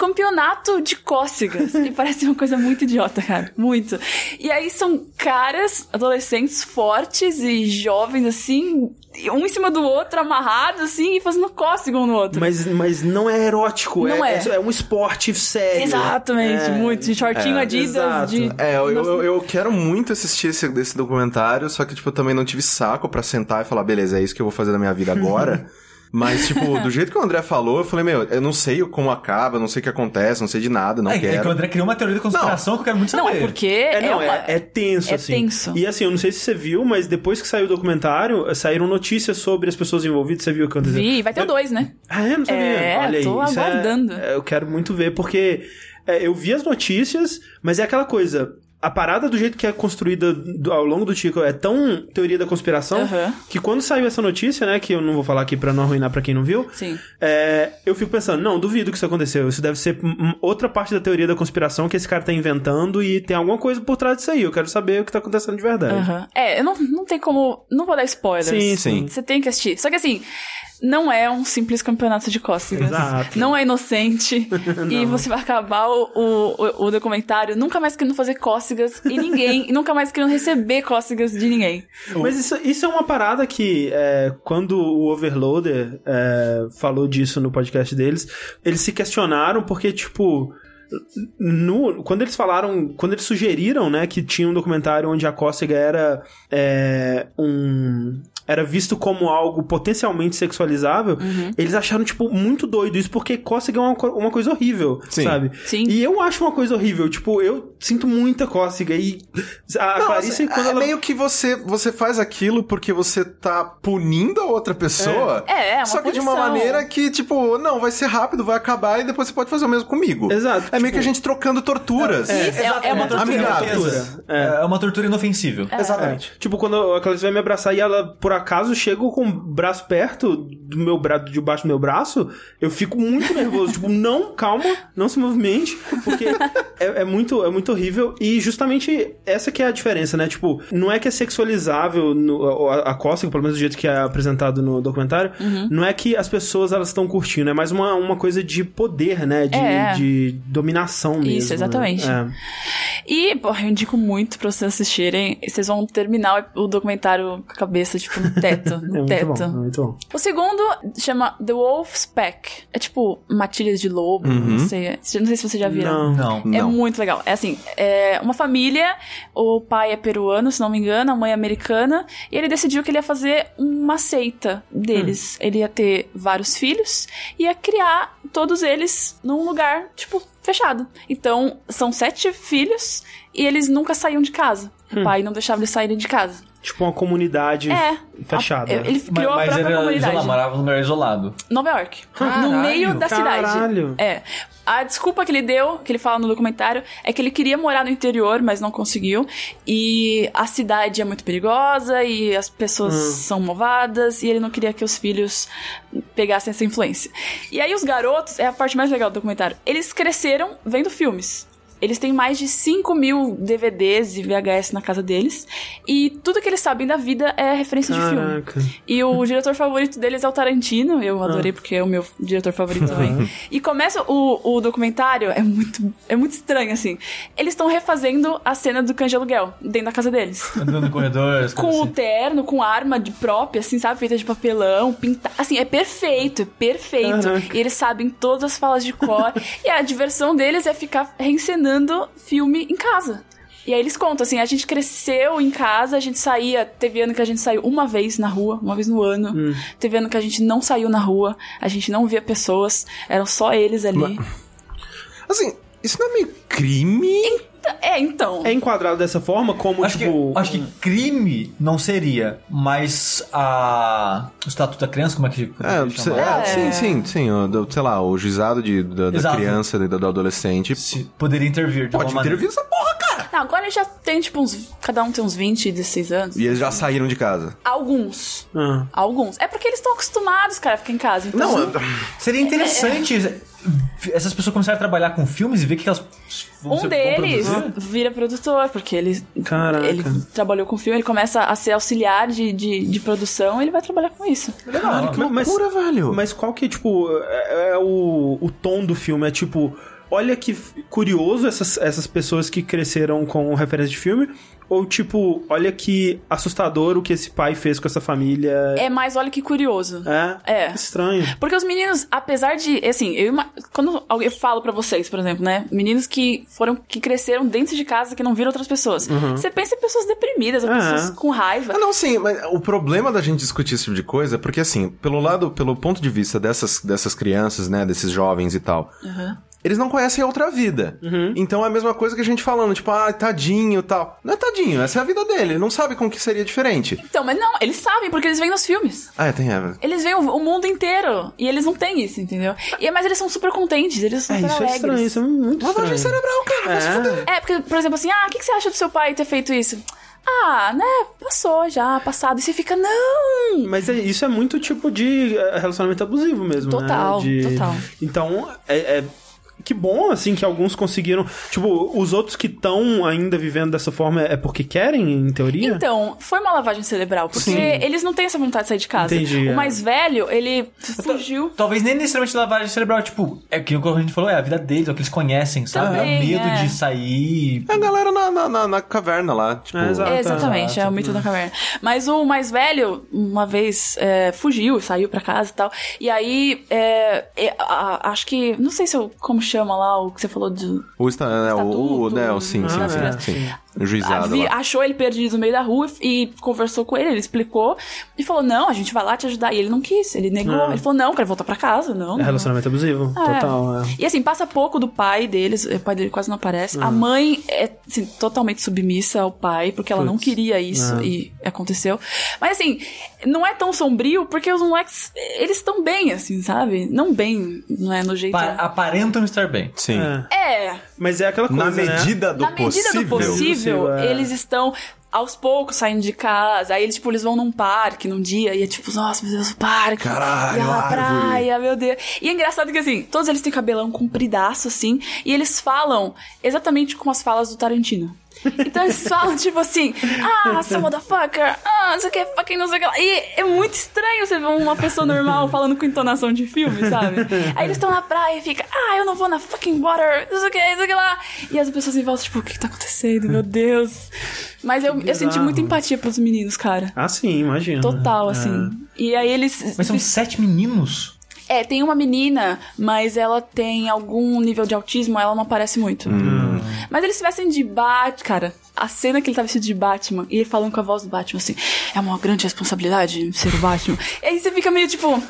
de cócegas. e parece uma coisa muito idiota, cara. Muito. E aí são caras, adolescentes fortes e jovens, assim, um em cima do outro, amarrados, assim, e fazendo cócega um no outro. Mas, mas não é erótico, Não é, é. é um esporte sério. Exatamente, É. muito. De shortinho É, Adidas, exato. de... É, eu, eu, eu quero muito assistir esse, desse documentário, só que, tipo, eu também não tive saco pra sentar e falar, beleza, é isso que eu vou fazer da minha vida agora. Mas, tipo, do jeito que o André falou, eu falei, meu, eu não sei como acaba, não sei o que acontece, não sei de nada, não é, é que o quero. André criou uma teoria da conspiração que eu quero muito saber. Não, é porque É, não, é, uma... é tenso, é assim. tenso. E assim, eu não sei se você viu, mas depois que saiu o documentário, saíram notícias sobre as pessoas envolvidas. Você viu o que aconteceu? Vi, vai ter o dois, né? Ah, é? Não sabia. É, Olha aí. tô isso é- aguardando. é, eu quero muito ver, porque é, eu vi as notícias, mas é aquela coisa. A parada do jeito que é construída do- ao longo do Tico é tão teoria da conspiração Aham. que quando saiu essa notícia, né, que eu não vou falar aqui pra não arruinar pra quem não viu, Sim. é, eu fico pensando, não, duvido que isso aconteceu. Isso deve ser outra parte da teoria da conspiração que esse cara tá inventando e tem alguma coisa por trás disso aí. Eu quero saber o que tá acontecendo de verdade. Aham. É, eu não, não tem como. Não vou dar spoilers. Sim, sim. Você tem que assistir. Só que assim. Não é um simples campeonato de cócegas. Exato. Não é inocente. e você vai acabar o, o, o documentário nunca mais querendo fazer cócegas em ninguém. e nunca mais querendo receber cócegas de ninguém. Mas isso, isso é uma parada que, é, quando o Overloader é, falou disso no podcast deles, eles se questionaram porque, tipo. No, quando eles falaram, quando eles sugeriram, né, que tinha um documentário onde a cócega era é, um era visto como algo potencialmente sexualizável, eles acharam, tipo, muito doido isso, porque cócega é uma, uma coisa horrível, Sim. sabe? Sim. E eu acho uma coisa horrível, tipo, eu sinto muita cócega e a Não, Clarice, assim, quando é ela... meio que você, você faz aquilo porque você tá punindo a outra pessoa. É, é uma Só que de uma punição. maneira que, tipo, não, vai ser rápido, vai acabar e depois você pode fazer o mesmo comigo. Exato, É meio tipo- que a gente trocando torturas. Isso, é, é uma tortura. Amigável. Amigável. É. É uma tortura inofensível. Exatamente. Tipo, quando a Clarice vai me abraçar e ela, por acaso, chega com o braço perto do meu braço, debaixo do meu braço, eu fico muito nervoso. tipo, não, calma, não se movimente, porque é, é muito, é muito horrível. E justamente essa que é a diferença, né? Tipo, não é que é sexualizável no, a, a cócega, pelo menos do jeito que é apresentado no documentário, não é que as pessoas elas estão curtindo, é mais uma, uma coisa de poder, né? De, É. de dominação mesmo. Isso, exatamente. Né? E, pô, eu indico muito pra vocês assistirem. Vocês vão terminar o documentário com a cabeça, tipo, teto. É, é No muito teto. bom, é muito bom. O segundo chama The Wolf's Pack. É tipo matilhas de lobo, não sei. Não sei se vocês já viram. Não. Não. É Não. muito legal. É assim, é uma família, o pai é peruano, se não me engano, a mãe é americana, e ele decidiu que ele ia fazer uma seita deles. Ele ia ter vários filhos e ia criar todos eles num lugar, tipo, fechado. Então, são sete filhos e eles nunca saíam de casa. O pai não deixava eles saírem de casa. Tipo uma comunidade É. fechada. A- Ele criou a mas própria era comunidade. isolado, morava num lugar isolado. Nova York. Caralho, no meio da caralho. cidade. É. A desculpa que ele deu, que ele fala no documentário, é que ele queria morar no interior, mas não conseguiu. E a cidade é muito perigosa e as pessoas são malvadas e ele não queria que os filhos pegassem essa influência. E aí os garotos, é a parte mais legal do documentário, eles cresceram vendo filmes. Eles têm mais de 5 mil DVDs e VHS na casa deles. E tudo que eles sabem da vida é referência de filme. Caraca. E o diretor favorito deles é o Tarantino. Eu adorei porque é o meu diretor favorito também. E começa o, o documentário, é muito, é muito estranho, assim. Eles estão refazendo a cena do cães de aluguel dentro da casa deles. Andando no corredor. Com o assim. terno, com arma de própria, assim, sabe? Feita de papelão, pintar. Assim, é perfeito, é perfeito. Caraca. E eles sabem todas as falas de cor. e a diversão deles é ficar reencenando filme em casa. E aí eles contam, assim, a gente cresceu em casa, a gente saía, teve ano que a gente saiu uma vez na rua, uma vez no ano. Teve ano que a gente não saiu na rua, a gente não via pessoas, eram só eles ali. Assim, isso não é meio crime? É, então. É enquadrado dessa forma como, Acho, tipo... que, acho que crime não seria, mas a. O estatuto da criança, como é que. como é É, que é, sim, sim, sim. o do- sei lá, o juizado de, da, da criança e do, do adolescente Se poderia intervir de pode alguma maneira. intervir essa porra, cara. Não, agora já tem, tipo, uns. Cada um tem uns 20, 16 anos. E eles já saíram de casa. Alguns. Ah. Alguns. É porque eles estão acostumados, cara, a ficar em casa. Então, Não, Seria interessante essas pessoas começarem a trabalhar com filmes e ver que elas vão um deles produzir. vira produtor, porque ele, Caraca. ele trabalhou com filme, ele começa a ser auxiliar de, de, de produção, ele vai trabalhar com isso. Caralho, que loucura, velho. mas qual que, tipo, é, é o, o tom do filme? É tipo, olha que curioso essas, essas pessoas que cresceram com referência de filme, ou tipo, olha que assustador o que esse pai fez com essa família. É mais, olha que curioso. É, É. estranho. Porque os meninos, apesar de, assim, eu quando eu falo pra vocês, por exemplo, né, meninos que foram que cresceram dentro de casa que não viram outras pessoas. Você pensa em pessoas deprimidas, ou É. pessoas com raiva. Ah, não, sim, mas o problema da gente discutir esse tipo de coisa é porque, assim, pelo lado, pelo ponto de vista dessas, dessas crianças, né, desses jovens e tal, Uhum. Eles não conhecem a outra vida. Então é a mesma coisa que a gente falando, tipo, ah, tadinho e tal. Não é tadinho, essa é a vida dele, ele não sabe como que seria diferente. Então, mas não, eles sabem porque eles veem nos filmes. Ah, é, tem Eva. Eles veem o, o mundo inteiro e eles não têm isso, entendeu? E mas eles são super contentes, eles são É, super isso é alegres. estranho, isso é muito Lavagem estranho. cerebral, cara, vai se fuder. É. É, porque, por exemplo, assim, ah, o que, que você acha do seu pai ter feito isso? Ah, né, passou já, passado. E você fica, não! Mas é- isso é muito tipo de eh, relacionamento abusivo mesmo, Total, né? De- total. Então, é, é- Que bom, assim, que alguns conseguiram. Tipo, os outros que estão ainda vivendo dessa forma é porque querem, em teoria? Então, foi uma lavagem cerebral, porque Sim. eles não têm essa vontade de sair de casa. Entendi, o é. mais velho, ele fugiu. Talvez nem necessariamente lavagem cerebral, tipo, é que o a gente falou, é a vida deles, é o que eles conhecem, sabe? Também, é o medo é. de sair. É a galera na, na, na- na caverna lá, tipo... É. É, exatamente, é o mito da caverna. Mas o mais velho, uma vez, é, fugiu, saiu pra casa e tal. E aí, é, é, a- acho que. Não sei se eu, como chama lá o que você falou de. O, esta, é, o, o, Estatuto, né, o sim, sim, Ah, sim, é, sim. O juizado vi- achou ele perdido no meio da rua e conversou com ele, ele explicou e falou: Não, a gente vai lá te ajudar. E ele não quis, ele negou. Ah. Ele falou: Não, quero voltar pra casa, não. É não. relacionamento abusivo, É. total. É. E assim, passa pouco do pai deles, o pai dele quase não aparece. A mãe é assim, totalmente submissa ao pai, porque ela não Putz. queria isso Ah. e aconteceu. Mas assim, não é tão sombrio porque os moleques, eles estão bem, assim, sabe? Não bem, não é no jeito. Pa aparentam estar bem. Sim. É. É, Mas é aquela coisa, Na né? medida do na medida possível. do possível, É. eles estão aos poucos saindo de casa. Aí eles, tipo, eles vão num parque num dia e é tipo, nossa, meu Deus, o parque. Caralho, e a praia, meu Deus. E é engraçado que, assim, todos eles têm cabelão compridaço, assim, e eles falam exatamente como as falas do Tarantino. Então eles falam, tipo assim, ah, seu motherfucker, ah, não sei o que, fucking não sei o que lá. E é muito estranho você ver uma pessoa normal falando com entonação de filme, sabe? Aí eles estão na praia e fica, ah, eu não vou na fucking water, não sei o que, não sei o que lá. E as pessoas em volta, tipo, o que que tá acontecendo, meu Deus. Mas eu, eu senti muita empatia pros meninos, cara. Ah, sim, imagina. Total, É. assim. E aí eles. Mas são sete meninos. É, tem uma menina, mas ela tem algum nível de autismo, ela não aparece muito. Mas eles se vestem de Batman, cara. A cena que ele tá vestido de Batman e ele falando com a voz do Batman assim: é uma grande responsabilidade ser o Batman. e aí você fica meio tipo.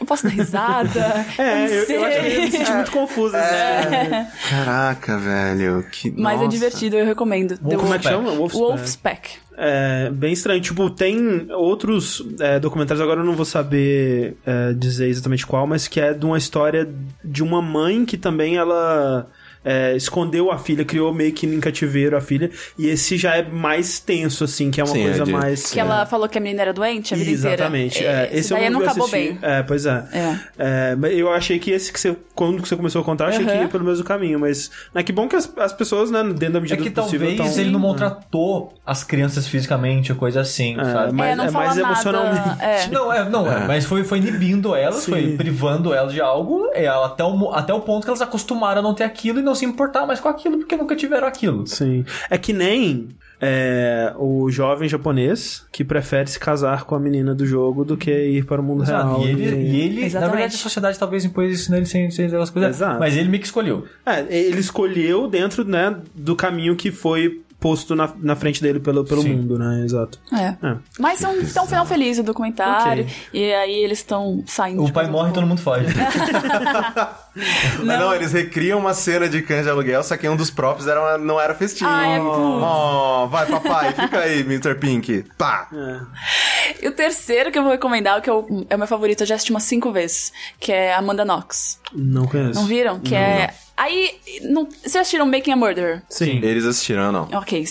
Eu posso dar risada? É, eu, sei. eu acho que eu ia me sentir muito confuso. assim. Caraca, velho. Que, Mas é nossa. divertido, eu recomendo. The Como é que chama? Wolfspack. Wolfspack. É bem estranho. Tipo, tem outros é, documentários, agora eu não vou saber é, dizer exatamente qual, mas que é de uma história de uma mãe que também ela. É, escondeu a filha, criou meio que em cativeiro a filha, e esse já é mais tenso, assim, que é uma Sim, coisa é de- mais. Que ela falou que a menina era doente a vida Exatamente. inteira. É, esse daí eu não acabou assistir. bem. É, pois é. É. É, mas eu achei que esse que você, quando você começou a contar, eu achei que Aham. ia pelo mesmo caminho, mas é que bom que as, as pessoas, né, dentro da É medida que do possível, talvez tão- ele não maltratou as crianças fisicamente ou coisa assim, É, sabe? mas é, não é mais nada. emocionalmente. É. Não, é, não, é. É. mas foi, foi inibindo elas, Sim. foi privando elas de algo, é, até, o, até o ponto que elas acostumaram a não ter aquilo e não se importar mais com aquilo porque nunca tiveram aquilo. Sim. É que nem é, o jovem japonês que prefere se casar com a menina do jogo do que ir para o mundo Sabe? real. E ele, e ele na Exatamente. verdade, a sociedade talvez impôs isso nele sem, sem aquelas coisas. Exato. Mas ele meio que escolheu. É, ele escolheu dentro, né, do caminho que foi posto na, na frente dele pelo, pelo Sim. mundo, né? Exato. É. É. Mas é um, é um final feliz o documentário. Ok. E aí eles estão saindo. O de pai morre e todo mundo foge. Mas não, eles recriam uma cena de cães de aluguel, só que um dos próprios era, não era festinho. Ah, é. Oh, vai papai, fica aí, Mr. Pink. Pá. É. E o terceiro que eu vou recomendar, que é o, é o meu favorito, eu já assisti umas cinco vezes, que é Amanda Knox. Não conheço. Não viram? Que é. Aí. Não... Vocês assistiram Making a Murderer? Sim. Eles assistiram, não. Ok.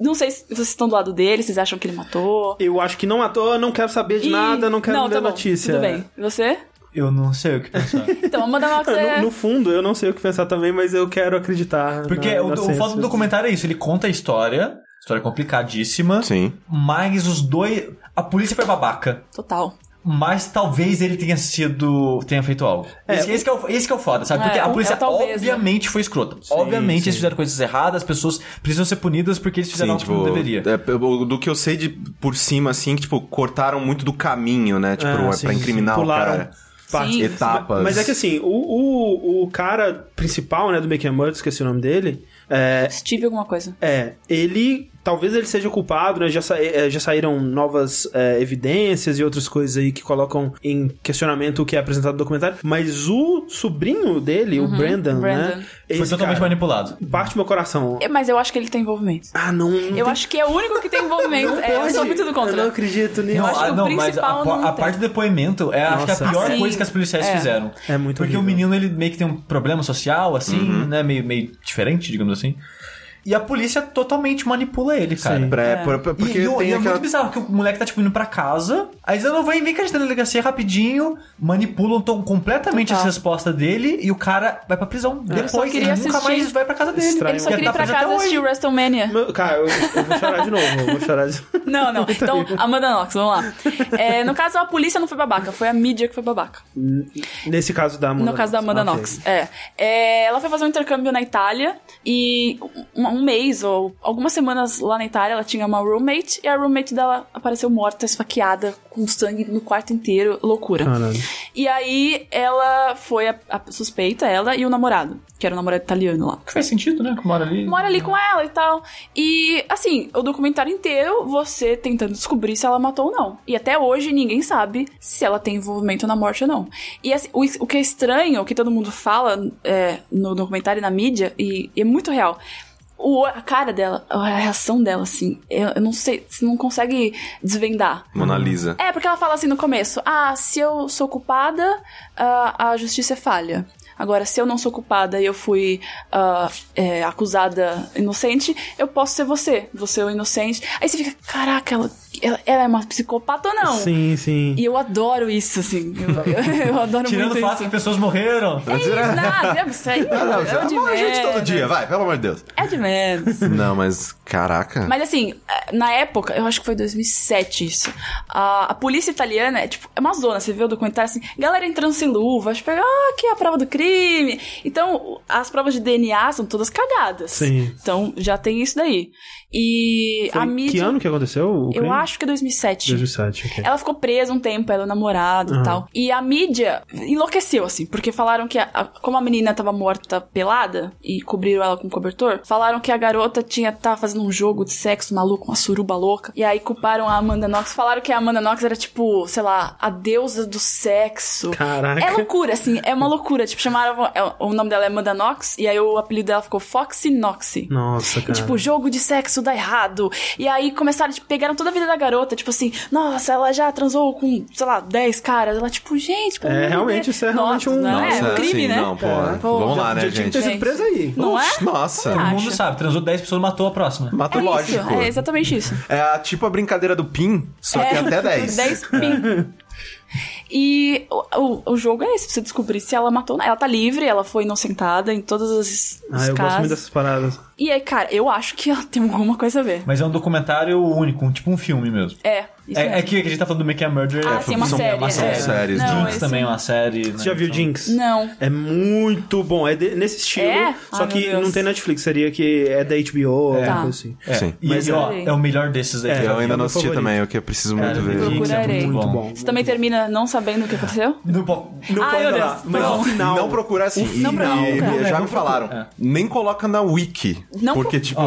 Não sei se vocês estão do lado dele, vocês acham que ele matou. Eu acho que não matou, não quero saber de Ih, nada, não quero não, ver tá bom, notícia. Tudo bem. E você? Eu não sei o que pensar. Então, Amanda Knox é. No, no fundo, eu não sei o que pensar também, mas eu quero acreditar. Porque na o, o inocência. foto do documentário é isso, ele conta a história, história complicadíssima, Sim. mas os dois... A polícia foi babaca. Total. Mas talvez ele tenha sido. tenha feito algo. É, esse, esse que é o, esse que é o foda, sabe? É, Porque a é polícia, talvez, né? obviamente, foi escrota. obviamente, sim. eles fizeram coisas erradas, as pessoas precisam ser punidas porque eles fizeram Sim, algo que não tipo, deveria. é, do que eu sei de por cima, assim, que, tipo, cortaram muito do caminho, né? Tipo, Ah, é sim, pra incriminar sim. o Pularam cara. partes. Sim. Etapas. Mas é que assim, o, o, o cara principal, né, do Make a Murder, esqueci o nome dele, é, Steve alguma coisa. é, ele, talvez ele seja culpado, né, já, sa- é, já saíram novas é, evidências e outras coisas aí que colocam em questionamento o que é apresentado no documentário, mas o sobrinho dele, o Brandon, Brandon. né, Foi totalmente cara, manipulado. parte meu coração. É, Mas eu acho que ele tem envolvimento. Ah, não, não Eu tem- acho que é o único que tem envolvimento. não É, eu sou muito do Eu contra. não acredito nisso. Eu acho que ah, o não, mas a, principal não a tem. parte do depoimento é acho que Nossa. a pior Ah, sim. coisa que as policiais É. fizeram. É muito Porque o horrível. menino ele meio que tem um problema social, assim, Uhum. né? Meio, meio diferente, digamos assim. E a polícia totalmente manipula ele, cara. Sim. Pra- É. pra- pra- porque e, e, e é aquela... muito bizarro que o moleque tá, tipo, indo pra casa, aí eles não vem, vem cá de delegacia rapidinho, manipulam tom, completamente Total. as respostas dele e o cara vai pra prisão. só Depois, ele nunca assistir. mais vai pra casa dele. Estranho. Ele só queria ir tá pra casa hoje. assistir o WrestleMania. Meu- Cara, eu, eu vou chorar de novo, eu vou chorar de Não, não. Então, Amanda Knox, vamos lá. É, no caso, a polícia não foi babaca, foi a mídia que foi babaca. Nesse caso da Amanda No caso da Amanda. Knox. É. É, Ela foi fazer um intercâmbio na Itália e um, um mês ou algumas semanas lá na Itália ela tinha uma roommate e a roommate dela apareceu morta, esfaqueada, com sangue no quarto inteiro. Loucura. Caralho. E aí ela foi a, a suspeita, ela e o namorado, que era o namorado italiano lá. Que faz sentido, né? Que mora ali. Mora ali com ela e tal. E, assim, o documentário inteiro, você tentando descobrir se ela matou ou não. E até hoje ninguém sabe se ela tem envolvimento na morte ou não. E assim, o, o que é estranho, o que todo mundo fala é, no documentário e na mídia, e, e é muito real. O, a cara dela, a reação dela, assim, eu, eu não sei, você não consegue desvendar. Mona Lisa. É, porque ela fala assim no começo: ah, se eu sou culpada, ah, a justiça é falha. Agora, se eu não sou culpada e eu fui ah, é, acusada inocente, eu posso ser você. Você é o inocente. Aí você fica, caraca, ela, ela, ela é uma psicopata ou não? Sim, sim. E eu adoro isso, assim. Eu, eu, eu adoro Tirando o muito fato isso. que pessoas morreram. É isso, nada, isso aí Ah, não, é você de a gente todo menos. dia, vai, pelo amor de Deus. É de menos. Não, mas caraca. Mas assim, na época, eu acho que foi 2007 isso. A, a polícia italiana é tipo, é uma zona, você vê o documentário assim, galera entrando sem luva, tipo, ah, aqui é a prova do crime. Então, as provas de DNA são todas cagadas. Sim. Então, já tem isso daí. E Foi a mídia. Que ano que aconteceu Eu acho que é 2007. 2007, ok. Ela ficou presa um tempo, ela o namorado Aham. e tal. E a mídia enlouqueceu, assim, porque falaram que, a- a- como a menina tava morta pelada e cobriram ela com cobertor, falaram que a garota tinha tava fazendo um jogo de sexo maluco, uma suruba louca. E aí culparam a Amanda Knox. Falaram que a Amanda Knox era tipo, sei lá, a deusa do sexo. Caraca. É loucura, assim, é uma loucura. Tipo, chamaram. é, O nome dela é Amanda Knox, e aí o apelido dela ficou Foxy Noxy. Nossa, cara. E, tipo, jogo de sexo dá errado. E aí começaram, tipo, pegaram toda a vida da garota, tipo assim, nossa, ela já transou com, sei lá, 10 caras. Ela, tipo, gente, pelo É, realmente, isso é realmente Nossa, um- Não, é Nossa, um crime, sim, né? não, pô. Pô, Vamos já, lá, né, já tinha que gente? ter sido Gente. aí. Não é? Ux, Nossa. Todo mundo sabe, transou 10 pessoas, matou a próxima. Matou É lógico. isso, é exatamente isso. É tipo a brincadeira do PIN, só que É, até 10. 10 pin. E o, o, o jogo é esse, pra você descobrir se ela matou. ou não. Ela tá livre, ela foi inocentada em todos os, os Ah, eu gosto muito dessas paradas. E aí, cara, eu acho que ela tem alguma coisa a ver. Mas é um documentário único, tipo um filme mesmo. É, isso É, é que a gente tá falando do Make a Murder. Ah, é, sim, uma são- série, uma é. série. Séries, Não, Jinx esse também é uma série. Você já viu Então- Jinx? Não. É muito bom. É de- nesse estilo, É? só Ai, que não tem Netflix. Seria que é da HBO, É. alguma Tá. coisa assim. É, Sim. E, Mas e, ó, é- é o melhor desses daí. É, que Eu ainda não assisti favorito. também, o que eu preciso muito ver. Jinx é Procurarei. muito bom. bom. Você também termina não sabendo o que aconteceu? Não pode falar, mas Não. no final... Não procurar assim. Não procura. já me falaram. procura. Nem coloca na wiki. Não porque, tipo.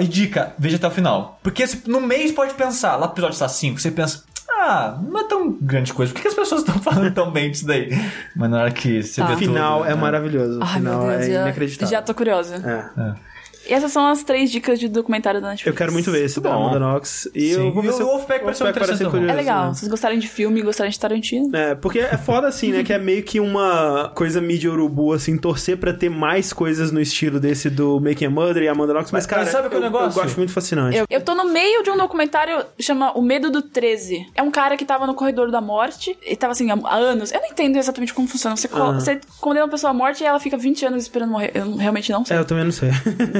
E dica, veja até o final. Porque no mês pode pensar, lá no episódio está 5, você pensa, ah, não é tão grande coisa, por que, que as pessoas estão falando tão bem disso daí? Mas na hora que você Tá. vê O final tudo, é né? maravilhoso. O Ai, final meu Deus, é já, inacreditável. já tô curiosa. É. E essas são as três dicas de documentário da Netflix. Eu quero muito ver esse da Bom. Amanda Knox. E Sim. eu vou ver E se o Wolfpack pareceu interessante curioso, É legal. né? Se vocês gostarem de filme gostarem de Tarantino. É, porque é foda assim, né? Que é meio que uma coisa mídia urubu, assim, torcer pra ter mais coisas no estilo desse do Making a Murder e Amanda Knox. Mas, Mas- cara, mas sabe é o eu, negócio? eu gosto muito fascinante. Eu, eu tô no meio de um documentário chama O Medo do 13. É um cara que tava no corredor da morte e tava assim há, anos. Eu não entendo exatamente como funciona. Você, Ah. você condena uma pessoa à morte e ela fica 20 anos esperando morrer. Eu realmente não sei. É, eu também não sei.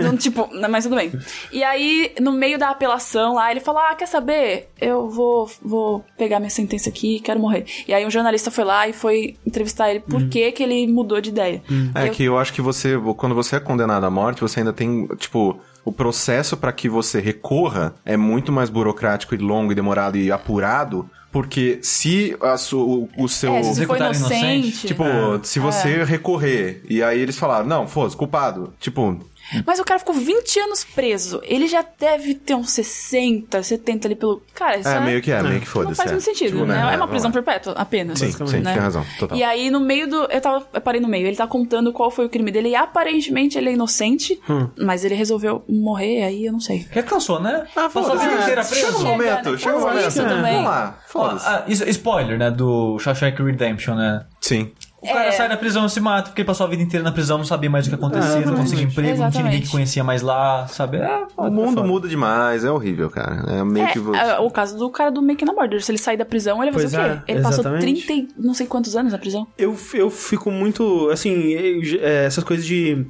Não, tipo, mas tudo bem. E aí, no meio da apelação lá, ele falou: Ah, quer saber? Eu vou, vou pegar minha sentença aqui quero morrer. E aí um jornalista foi lá e foi entrevistar ele por que, que ele mudou de ideia. É Eu- que eu acho que você, quando você é condenado à morte, você ainda tem, tipo, o processo pra que você recorra é muito mais burocrático e longo e demorado e apurado, porque se a su, o, o seu. É, se inocente. inocente. Tipo, se você recorrer e aí eles falaram, não, fosse, culpado. Tipo, Mas o cara ficou 20 anos preso. Ele já deve ter uns 60, 70 ali pelo. Cara, isso é, é, meio que é, meio que foda-se. não faz é. muito sentido, Tipo, né? É uma prisão vamos lá. perpétua apenas. Sim, sim, né? tem razão, total. E aí, no meio do. Eu tava. Eu parei no meio. Ele tá contando qual foi o crime dele. E aparentemente ele é inocente. Hum. Mas ele resolveu morrer, aí eu não sei. Já cansou, né? Ah, Passou a foda-se. vida inteira É, preso. Chega o momento, né? chega o Faz momento. isso também. Vamos lá, foda-se. ah, spoiler, né? Do Shawshank Redemption, né? Sim. O cara É. sai da prisão e se mata porque ele passou a vida inteira na prisão, não sabia mais o que acontecia, não conseguia emprego, não tinha ninguém Exatamente. que conhecia mais lá, sabe? É, O foda, mundo foda. muda demais, é horrível, cara. É meio que. vo- É, é, o caso do cara do Making a Border. Se ele sair da prisão, ele vai Pois fazer o é, quê? Ele passou exatamente. 30 e não sei quantos anos na prisão. Eu, eu fico muito, assim, eu- é, essas coisas de,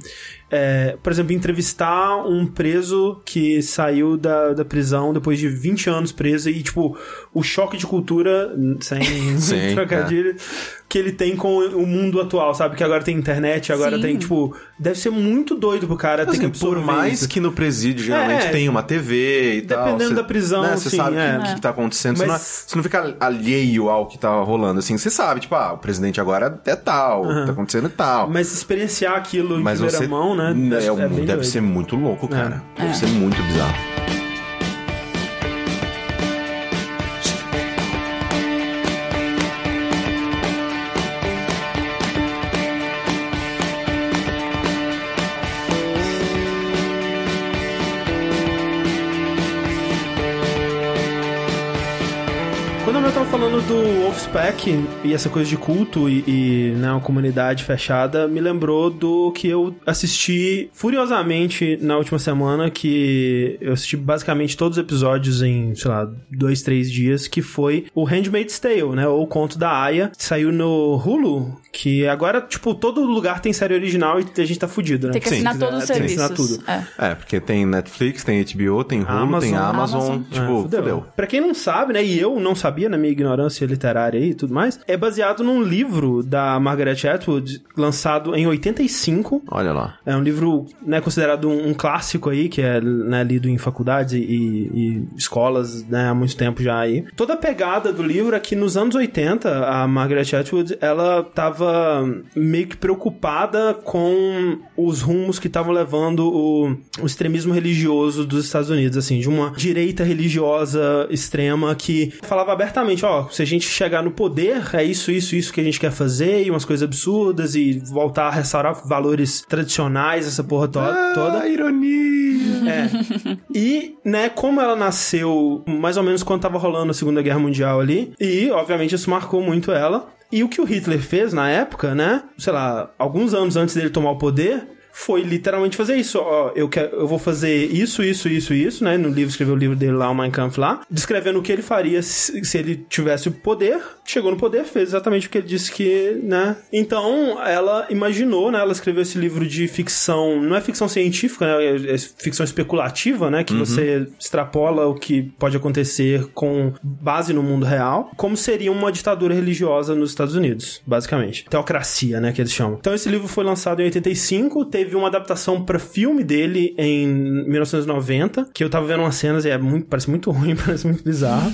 é, por exemplo, entrevistar um preso que saiu da, da prisão depois de 20 anos preso e, tipo, o choque de cultura, sem trocadilho, que ele tem com o mundo atual, sabe? Que agora tem internet, agora Sim. tem, tipo, deve ser muito doido pro cara ter Assim, que por mais isso. que no presídio geralmente É, tem uma TV e tal. dependendo da prisão, né, Você sabe o é. que, que tá acontecendo. Você, Mas- não, você não fica alheio ao que tá rolando. Assim, você sabe, tipo, ah, o presidente agora é tal, tá acontecendo tal. Mas experienciar aquilo em Mas primeira você. mão, né? É, um- bem deve doido. ser muito louco, cara. É. Deve ser muito bizarro. Wolfpack e essa coisa de culto e, e, né, uma comunidade fechada, me lembrou do que eu assisti furiosamente na última semana, que eu assisti basicamente todos os episódios em, sei lá, dois, três dias, que foi o Handmaid's Tale, né, ou o Conto da Aya, saiu no Hulu, que agora, tipo, todo lugar tem série original e a gente tá fudido, né? Tem que Sim. assinar todos os Tem que assinar serviços. tudo. É. É, porque tem Netflix, tem HBO, tem Hulu, Amazon. tem Amazon. Amazon. Tipo, É, fudeu. Pra quem não sabe, né, e eu não sabia na minha ignorância literária aí e tudo mais, é baseado num livro da Margaret Atwood, lançado em 85. Olha lá. É um livro, né, considerado um, um clássico aí, que é né, lido em faculdades e, e escolas, né, há muito tempo já aí. Toda a pegada do livro é que nos anos 80, a Margaret Atwood, ela tava meio que preocupada com os rumos que estavam levando o, o extremismo religioso dos Estados Unidos, assim, de uma direita religiosa extrema que falava abertamente, ó, se a gente chegar no poder, é isso, isso, isso que a gente quer fazer, e umas coisas absurdas, e voltar a restaurar valores tradicionais, essa porra to toda. Ah, ironia! É. E, né, como ela nasceu mais ou menos quando tava rolando a Segunda Guerra Mundial ali, e obviamente isso marcou muito ela. E o que o Hitler fez na época, né, sei lá, alguns anos antes dele tomar o poder, foi literalmente fazer isso. Ó, eu, quero, eu vou fazer isso, isso, isso, isso, né? No livro, escreveu o livro dele lá, o Mein Kampf lá, descrevendo o que ele faria se, se ele tivesse o poder. Chegou no poder, fez exatamente o que ele disse que, né? Então, ela imaginou, né? Ela escreveu esse livro de ficção, não é ficção científica, né? É, é ficção especulativa, né? Que você extrapola o que pode acontecer com base no mundo real, como seria uma ditadura religiosa nos Estados Unidos, basicamente. Teocracia, né? Que eles chamam. Então, esse livro foi lançado em 85, teve uma adaptação para filme dele em 1990, que eu tava vendo umas cenas e é muito, parece muito ruim, parece muito bizarro.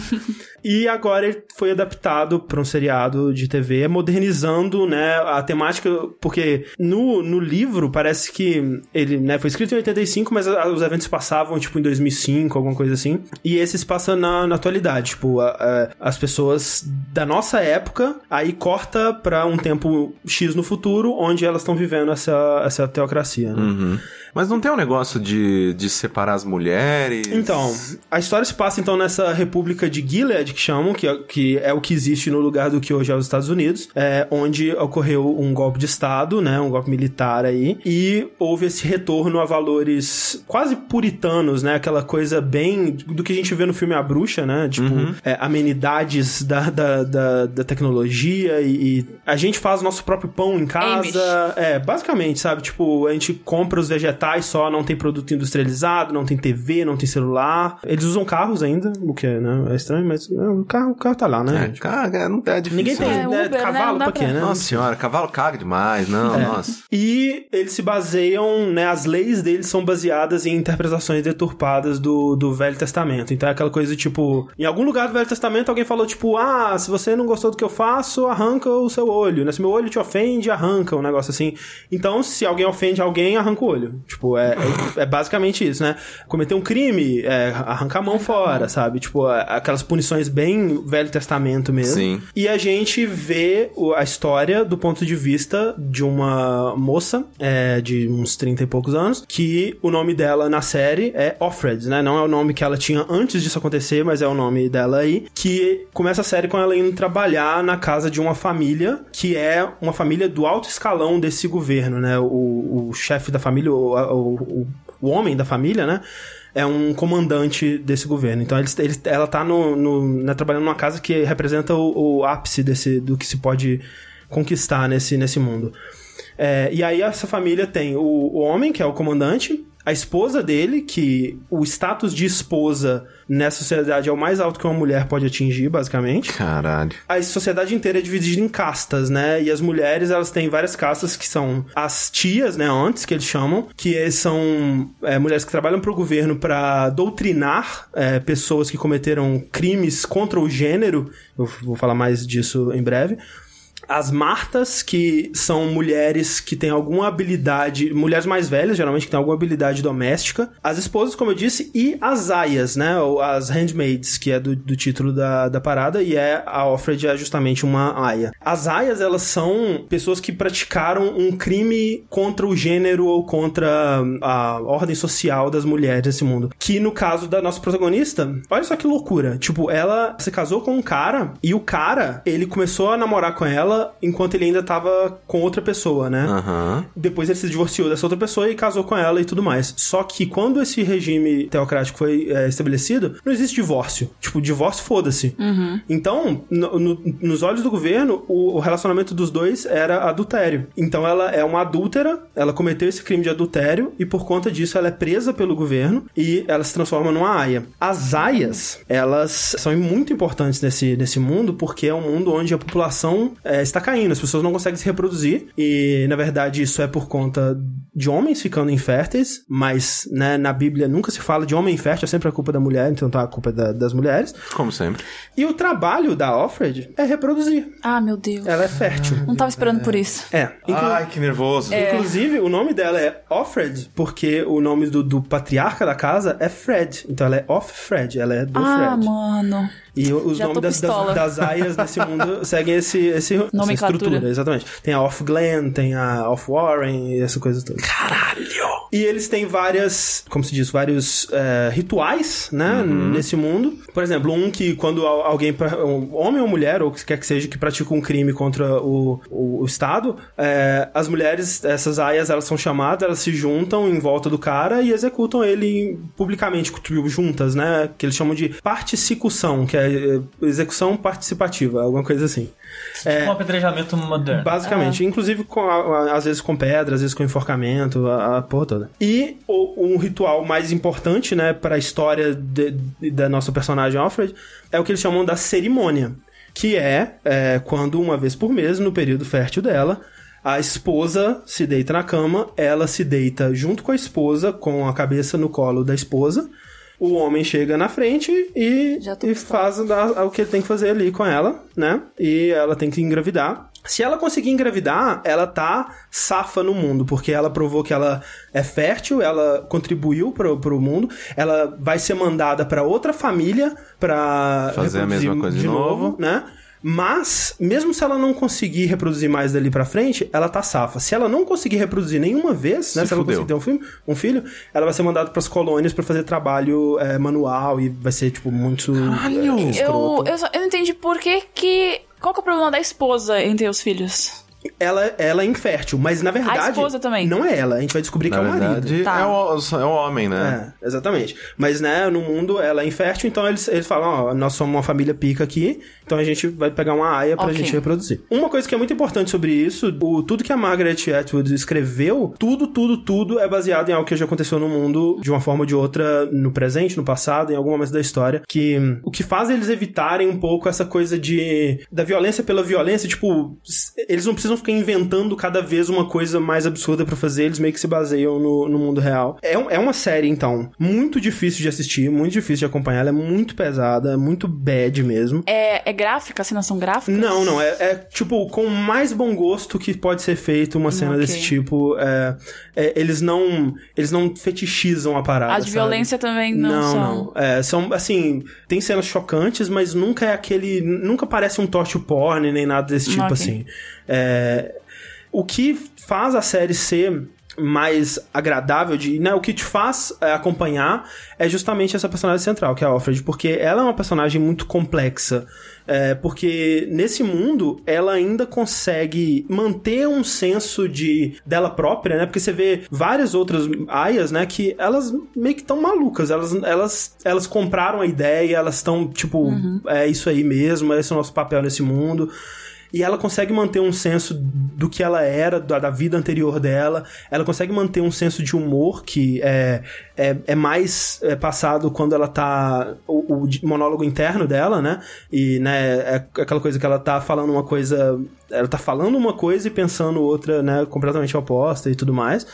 E agora ele foi adaptado para um seriado de TV, modernizando, né, a temática, porque no, no livro parece que ele, né, foi escrito em 85, mas a- os eventos passavam, tipo, em 2005, alguma coisa assim. E esse se passa na, na atualidade, tipo, a- a- as pessoas da nossa época, aí corta pra um tempo X no futuro, onde elas estão vivendo essa, essa teocracia, né? Uhum. Mas não tem um negócio de, de separar as mulheres? Então, a história se passa então nessa república de Gilead, que chamam, que é, que é o que existe no lugar do que hoje é os Estados Unidos, é, onde ocorreu um golpe de Estado, né, um golpe militar aí, e houve esse retorno a valores quase puritanos, né, aquela coisa bem do que a gente vê no filme A Bruxa, né, tipo, é, amenidades da, da- da, da, tecnologia e, e a gente faz o nosso próprio pão em casa. É, basicamente, sabe? Tipo, a gente compra os vegetais só, não tem produto industrializado, não tem TV, não tem celular. Eles usam carros ainda, o que né, é estranho, mas é, o, carro, o carro tá lá, né? É, cara, não é difícil. Ninguém tem É, né, Uber, né? cavalo dá pra quê, né? Nossa senhora, cavalo caga demais. Não, É. nossa. E eles se baseiam, né? As leis deles são baseadas em interpretações deturpadas do, do Velho Testamento. Então é aquela coisa tipo, em algum lugar do Velho Testamento alguém falou tipo, ah, se você não gostou do que eu faço, arranca o seu olho. Né? Se meu olho te ofende, arranca, um negócio assim. Então, se alguém ofende alguém, arranca o olho. Tipo, é, é, é basicamente isso, né? Cometer um crime, é, arranca a mão fora, sabe? Tipo, é, aquelas punições bem Velho Testamento mesmo. Sim. E a gente vê a história do ponto de vista de uma moça é, de uns 30 e poucos anos, que o nome dela na série é Offred, né? Não é o nome que ela tinha antes disso acontecer, mas é o nome dela aí. Que começa a série com ela indo trabalhar na casa de uma família que é uma família do alto escalão desse governo, né? O, o chefe da família, o, o, o homem da família, né? É um comandante desse governo. Então eles, eles- ela tá no, no- né, trabalhando numa casa que representa o, o ápice desse, do que se pode conquistar nesse, nesse mundo. É, e aí essa família tem o, o homem, que é o comandante, a esposa dele, que o status de esposa nessa sociedade é o mais alto que uma mulher pode atingir, basicamente Caralho. a sociedade inteira é dividida em castas, né? E as mulheres, elas têm várias castas que são as tias, né? Antes que eles chamam, que são é, mulheres que trabalham para o governo para doutrinar é, pessoas que cometeram crimes contra o gênero. Eu vou falar mais disso em breve. As Martas, que são mulheres que têm alguma habilidade, mulheres mais velhas, geralmente, que têm alguma habilidade doméstica. As esposas, como eu disse, e as aias, né? Ou as handmaids, que é do, do título da, da parada, e é a Offred é justamente uma aia. As aias, elas são pessoas que praticaram um crime contra o gênero ou contra a ordem social das mulheres nesse mundo. Que no caso da nossa protagonista, olha só que loucura. Tipo, ela se casou com um cara e o cara, ele começou a namorar com ela enquanto ele ainda tava com outra pessoa, né? Aham. Depois ele se divorciou dessa outra pessoa e casou com ela e tudo mais. Só que quando esse regime teocrático foi é, estabelecido, não existe divórcio. Tipo, divórcio, foda-se. Então, no- no- nos olhos do governo, o, o relacionamento dos dois era adultério. Então ela é uma adúltera, ela cometeu esse crime de adultério e por conta disso ela é presa pelo governo e ela se transforma numa aia. As aias, elas são muito importantes nesse, nesse mundo porque é um mundo onde a população é, está caindo, as pessoas não conseguem se reproduzir e na verdade isso é por conta de homens ficando inférteis, mas né, na Bíblia nunca se fala de homem infértil, é sempre a culpa da mulher, então tá a culpa é da- das mulheres. Como sempre. E o trabalho da Offred é reproduzir. Ah, meu Deus. Ela é fértil. Não tava esperando por isso. É. Inclu- Ai, que nervoso. Inclusive, o nome dela é Offred, porque o nome do, do patriarca da casa é Fred. Então ela é Off-Fred, ela é do Ah, Fred. mano. E os Já nomes das, das, das aias nesse mundo seguem esse, esse, essa estrutura, exatamente. Tem a Off Glen, tem a Off Warren e essa coisa toda. Caralho. E eles têm várias, como se diz, vários é, rituais, né, nesse mundo. Por exemplo, um que quando al- alguém, um homem ou mulher, ou quer que seja, que pratica um crime contra o, o, o Estado, é, as mulheres, essas aias, elas são chamadas, elas se juntam em volta do cara e executam ele publicamente, juntas, né, que eles chamam de particicução, que é é, execução participativa, alguma coisa assim. É, Um apedrejamento moderno. Basicamente, inclusive com a- a- às vezes com pedra, às vezes com enforcamento, a, a porra toda. E o- um ritual mais importante, né, para a história de- de- da nossa personagem Alfred é o que eles chamam da cerimônia, que é, é quando uma vez por mês, no período fértil dela, a esposa se deita na cama, ela se deita junto com a esposa, com a cabeça no colo da esposa. O homem chega na frente e, e faz o que ele tem que fazer ali com ela, né? E ela tem que engravidar. Se ela conseguir engravidar, ela tá safa no mundo, porque ela provou que ela é fértil, ela contribuiu pro, pro mundo, ela vai ser mandada pra outra família pra Fazer a mesma coisa de novo. né? Mas, mesmo se ela não conseguir reproduzir mais dali pra frente, ela tá safa. Se ela não conseguir reproduzir nenhuma vez, né? Se Se ela conseguir ter um filho, um filho, ela vai ser mandada pras colônias pra fazer trabalho é, manual e vai ser, tipo, muito. é, Eu, escroto. eu, só- eu não entendi por que que... Qual que é o problema da esposa em ter os filhos? Ela, ela é infértil, mas na verdade. esposa também. Não é ela, a gente vai descobrir Na que é o marido. verdade, Tá. é, o, é o homem, né? É, exatamente. Mas, né, no mundo ela é infértil, então eles, eles falam, ó, nós somos uma família pica aqui, então a gente vai pegar uma aia pra Ok. gente reproduzir. Uma coisa que é muito importante sobre isso, o, tudo que a Margaret Atwood escreveu, tudo, tudo, tudo é baseado em algo que já aconteceu no mundo de uma forma ou de outra, no presente, no passado, em algum momento da história, que o que faz eles evitarem um pouco essa coisa de da violência pela violência, tipo, eles não precisam ficar inventando cada vez uma coisa mais absurda pra fazer, eles meio que se baseiam no, no mundo real. É, um- é uma série, então, muito difícil de assistir, muito difícil de acompanhar, ela é muito pesada, muito bad mesmo. É, é gráfica? Cenas são gráficas? Não, não, é, é, tipo com o mais bom gosto que pode ser feito uma cena ok. desse tipo. É, é, eles não eles não fetichizam a parada. A de sabe? violência também não, Não, são. não. É, são, assim, tem cenas chocantes, mas nunca é aquele. Nunca parece um torture porn nem nada desse tipo Ok. assim. É, o que faz a série ser mais agradável de, né, o que te faz é, acompanhar é justamente essa personagem central, que é a Alfred, porque ela é uma personagem muito complexa, é, porque nesse mundo ela ainda consegue manter um senso de dela própria, né, porque você vê várias outras aias, né, que elas meio que estão malucas, elas, elas, elas compraram a ideia, elas estão tipo, é isso aí mesmo, esse é o nosso papel nesse mundo, e ela consegue manter um senso do que ela era, da, da vida anterior dela. Ela consegue manter um senso de humor que é, é, é mais é, passado quando ela tá. O, o monólogo interno dela, né? E, né, é aquela coisa que ela tá falando uma coisa. Ela tá falando uma coisa e pensando outra, né, completamente oposta e tudo mais.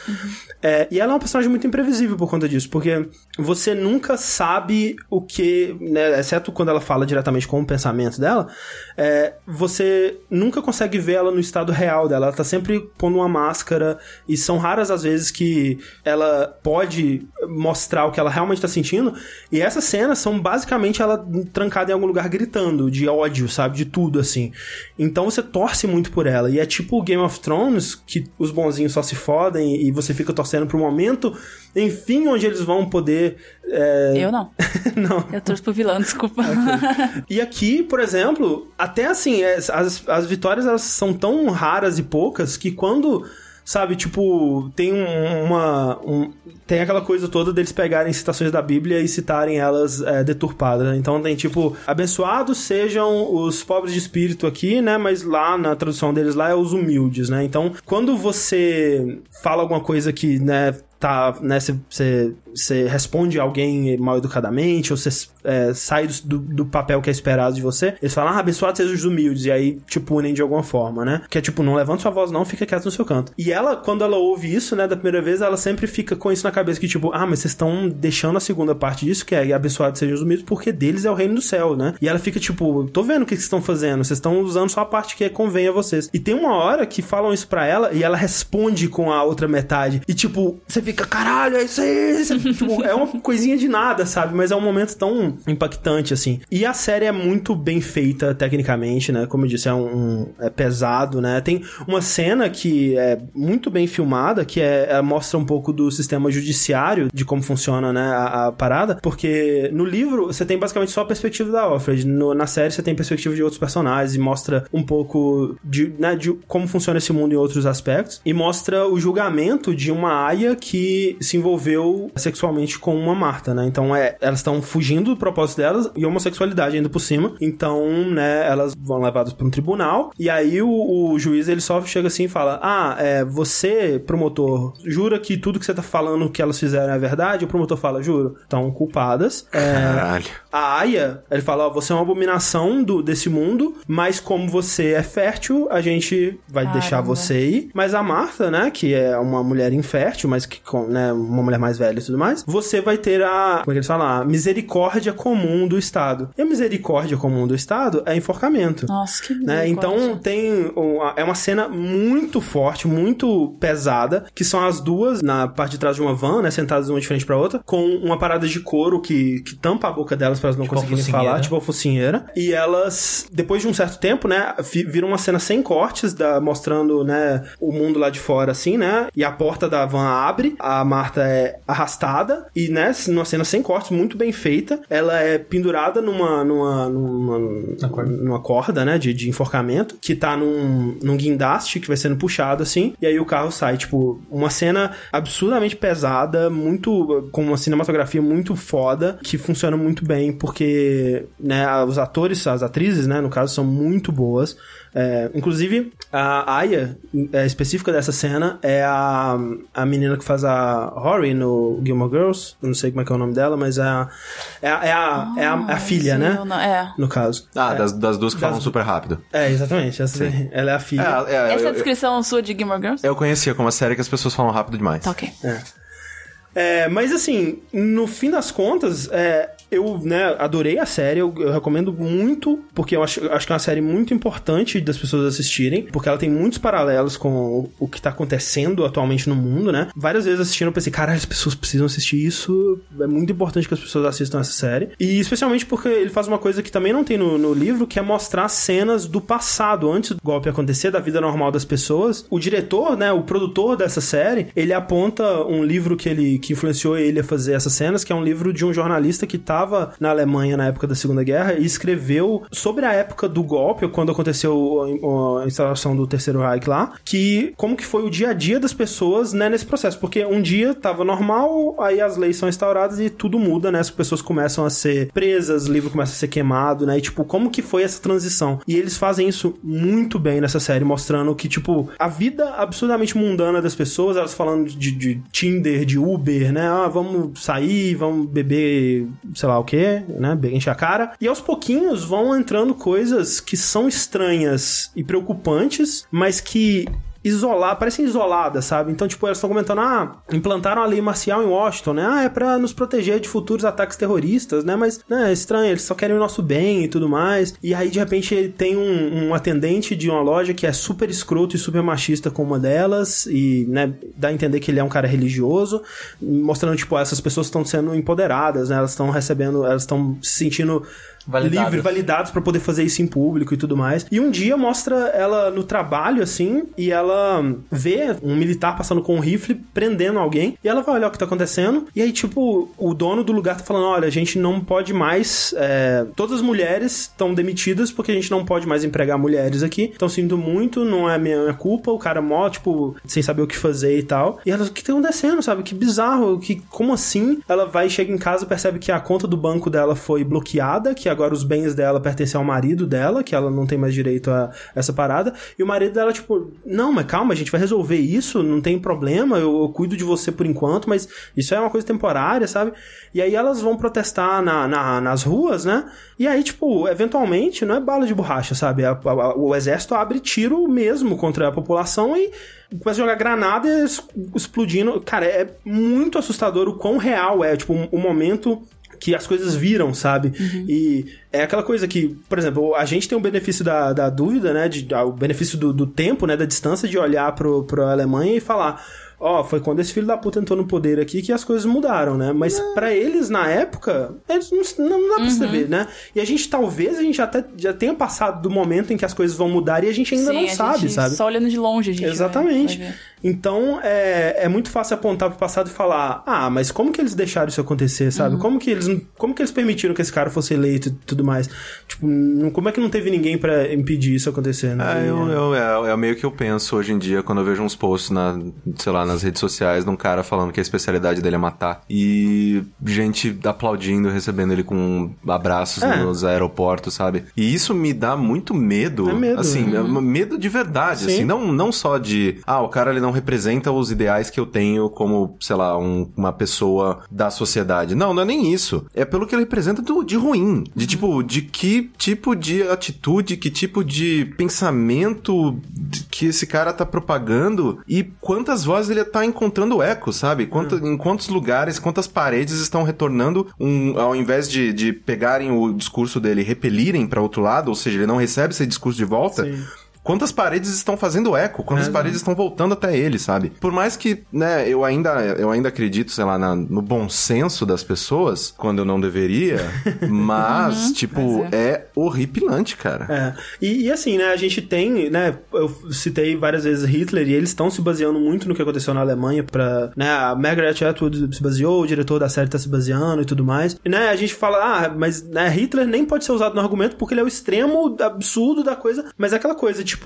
É, e ela é uma personagem muito imprevisível por conta disso, porque você nunca sabe o que, né, exceto quando ela fala diretamente com o pensamento dela, é, você nunca consegue ver ela no estado real dela. Ela tá sempre pondo uma máscara e são raras as vezes que ela pode mostrar o que ela realmente tá sentindo. E essas cenas são basicamente ela trancada em algum lugar gritando de ódio, sabe? De tudo, assim. Então você torce muito por ela. E é tipo Game of Thrones, que os bonzinhos só se fodem e você fica torcendo pro momento, enfim, onde eles vão poder. é, Eu não. Não. Eu torço pro vilão, desculpa. E aqui, por exemplo, até assim, é, as, as vitórias elas são tão raras e poucas que quando. Sabe, tipo, tem um- uma. um- tem aquela coisa toda deles pegarem citações da Bíblia e citarem elas é, deturpadas. né? Então tem tipo, abençoados sejam os pobres de espírito aqui, né? Mas lá na tradução deles lá é os humildes, né? Então, quando você fala alguma coisa que, né, tá, né, você responde a alguém mal educadamente, ou você é, sai do, do papel que é esperado de você, eles falam, ah, abençoados sejam os humildes, e aí te punem de alguma forma, né? Que é tipo, não levanta sua voz não, fica quieto no seu canto. E ela, quando ela ouve isso, né, da primeira vez, ela sempre fica com isso na cabeça, que tipo, ah, mas vocês estão deixando a segunda parte disso, que é abençoados sejam os humildes, porque deles é o reino do céu, né? E ela fica tipo, tô vendo o que vocês estão fazendo, vocês estão usando só a parte que convém a vocês. E tem uma hora que falam isso pra ela, e ela responde com a outra metade, e tipo, você fica, caralho, é isso aí, Você- tipo, é uma coisinha de nada, sabe? Mas é um momento tão impactante, assim. E a série é muito bem feita tecnicamente, né? Como eu disse, é um, é pesado, né? Tem uma cena que é muito bem filmada, que é, é- mostra um pouco do sistema judiciário, de como funciona, né, a, a parada, porque no livro você tem basicamente só a perspectiva da Alfred, no- na série você tem perspectiva de outros personagens e mostra um pouco de, né, de como funciona esse mundo em outros aspectos, e mostra o julgamento de uma aia que se envolveu sexualmente com uma Marta, né? Então é, elas estão fugindo do propósito delas e homossexualidade ainda por cima. Então, né, elas vão levadas para um tribunal e aí o, o juiz ele só chega assim e fala: "Ah, é, você, promotor, jura que tudo que você tá falando que elas fizeram é verdade?" O promotor fala: "Juro." Estão culpadas. É, Caralho. a Aya, ele fala, ó, você é uma abominação do, desse mundo, mas como você é fértil, a gente vai Caramba. deixar você ir. Mas a Marta, né, que é uma mulher infértil, mas que, com, né, uma mulher mais velha e tudo mais, você vai ter a, como é que eles falam? A misericórdia comum do Estado. E a misericórdia comum do Estado é enforcamento. Nossa, que Né? Então tem uma, é uma cena muito forte, muito pesada, que são as duas na parte de trás de uma van, né, sentadas uma de frente pra outra, com uma parada de couro que, que tampa a boca delas pra elas não Tipo conseguirem falar, tipo a focinheira. E elas, depois de um certo tempo, né, viram uma cena sem cortes, da, mostrando, né, o mundo lá de fora, assim, né, e a porta da van abre, a Marta é arrastada montada e, né, numa cena sem cortes, muito bem feita. Ela é pendurada numa, numa, numa, corda. numa corda, né, de, de enforcamento, que tá num, num guindaste que vai sendo puxado assim, e aí o carro sai. Tipo, uma cena absurdamente pesada, muito. com uma cinematografia muito foda, que funciona muito bem, porque, né, os atores, as atrizes, né, no caso, são muito boas. É, inclusive, a Aya, é, específica dessa cena, é a, a menina que faz a Rory no Gilmore Girls. Eu não sei como é que é o nome dela, mas é a, é a, é a, é a, é a filha, Sim, né? eu não- é. No caso. Ah, das, das duas que Das falam super rápido. É, exatamente. Essa, ela é a filha. É, é, Essa é a eu, descrição sua de Gilmore Girls? eu conhecia como uma série que as pessoas falam rápido demais. Tá ok. É, mas assim, no fim das contas, é, eu né, adorei a série, eu, eu recomendo muito, porque eu acho, acho que é uma série muito importante das pessoas assistirem, porque ela tem muitos paralelos com o, o que tá acontecendo atualmente no mundo, né? Várias vezes assistindo eu pensei, caralho, as pessoas precisam assistir isso, é muito importante que as pessoas assistam essa série. E especialmente porque ele faz uma coisa que também não tem no, no livro, que é mostrar cenas do passado, antes do golpe acontecer, da vida normal das pessoas. O diretor, né, o produtor dessa série, ele aponta um livro que ele que influenciou ele a fazer essas cenas, que é um livro de um jornalista que estava na Alemanha na época da Segunda Guerra e escreveu sobre a época do golpe, quando aconteceu a, instalação do Terceiro Reich lá, que como que foi o dia a dia das pessoas, né, nesse processo, porque um dia tava normal, aí as leis são instauradas e tudo muda, né, as pessoas começam a ser presas, o livro começa a ser queimado, né, e tipo, como que foi essa transição? E eles fazem isso muito bem nessa série, mostrando que, tipo, a vida absurdamente mundana das pessoas, elas falando de, de Tinder, de Uber, né, ah, vamos sair, vamos beber, sei lá o que, né, encher a cara, e aos pouquinhos vão entrando coisas que são estranhas e preocupantes, mas que isolar, parecem isoladas, sabe? Então, tipo, elas estão comentando, ah, implantaram a lei marcial em Washington, né? Ah, é pra nos proteger de futuros ataques terroristas, né? Mas, né, é estranho, eles só querem o nosso bem e tudo mais. E aí, de repente, tem um, um atendente de uma loja que é super escroto e super machista com uma delas e, né, dá a entender que ele é um cara religioso, mostrando, tipo, essas pessoas estão sendo empoderadas, né? Elas estão recebendo, elas estão se sentindo Validadas. livre, validados pra poder fazer isso em público e tudo mais. E um dia mostra ela no trabalho, assim, e ela vê um militar passando com um rifle, prendendo alguém, e ela vai olhar o que tá acontecendo, e aí, tipo, o dono do lugar tá falando, olha, a gente não pode mais, é, todas as mulheres estão demitidas porque a gente não pode mais empregar mulheres aqui, então sinto muito, não é minha, minha culpa, o cara mó, tipo, sem saber o que fazer e tal. E ela, o que tá acontecendo, sabe? Que bizarro, que, como assim? Ela vai, chega em casa, percebe que a conta do banco dela foi bloqueada, que agora os bens dela pertencem ao marido dela, que ela não tem mais direito a essa parada. E o marido dela, tipo, não, mas calma, a gente vai resolver isso, não tem problema, eu, eu cuido de você por enquanto, mas isso é uma coisa temporária, sabe? E aí elas vão protestar na, na- nas ruas, né? E aí, tipo, eventualmente, não é bala de borracha, sabe? A- a- o exército abre tiro mesmo contra a população e começa a jogar granada explodindo. Cara, é muito assustador o quão real é, tipo, o momento que as coisas viram, sabe? E é aquela coisa que, por exemplo, a gente tem o benefício da, da dúvida, né? De, o benefício do, do tempo, né? Da distância de olhar pro, pra Alemanha e falar. Ó, foi quando esse filho da puta entrou no poder aqui que as coisas mudaram, né? Mas pra eles, na época, eles não, não dá pra você ver, né? E a gente, talvez, a gente até já tenha passado do momento em que as coisas vão mudar e a gente ainda Sim, não sabe, gente sabe? Só olhando de longe, a gente vai- Exatamente. vai ver. Então é, é muito fácil apontar pro passado e falar: ah, mas como que eles deixaram isso acontecer, sabe? Uhum. Como, que eles, como que eles permitiram que esse cara fosse eleito e tudo mais? Tipo, como é que não teve ninguém pra impedir isso acontecer? né? É, eu, eu- é, é meio que eu penso hoje em dia quando eu vejo uns posts na, sei lá, nas redes sociais de um cara falando que a especialidade dele é matar. E gente aplaudindo, recebendo ele com abraços É. nos aeroportos, sabe? E isso me dá muito medo. É medo, Assim, é medo de verdade, Sim. assim. Não, não só de, ah, o cara ele não representa os ideais que eu tenho como, sei lá, um- uma pessoa da sociedade. Não, não é nem isso. É pelo que ele representa do- de ruim. De tipo, de que tipo de atitude, que tipo de pensamento que esse cara tá propagando e quantas vozes ele tá encontrando eco, sabe? Quanto, Em quantos lugares, quantas paredes estão retornando um, ao invés de, de pegarem o discurso dele e repelirem pra outro lado, ou seja, ele não recebe esse discurso de volta. Sim. Quantas paredes estão fazendo eco, quantas É. paredes estão voltando até ele, sabe? Por mais que, né, eu ainda, eu ainda acredito, sei lá, na- no bom senso das pessoas, quando eu não deveria, mas, tipo, Uhum. Pois é horripilante, cara. É. E, e assim, né, a gente tem, né, eu citei várias vezes Hitler e eles estão se baseando muito no que aconteceu na Alemanha pra, né, a Margaret Atwood se baseou, o diretor da série tá se baseando e tudo mais. E, né, a gente fala, ah, mas, né, Hitler nem pode ser usado no argumento porque ele é o extremo absurdo da coisa, mas é aquela coisa, tipo,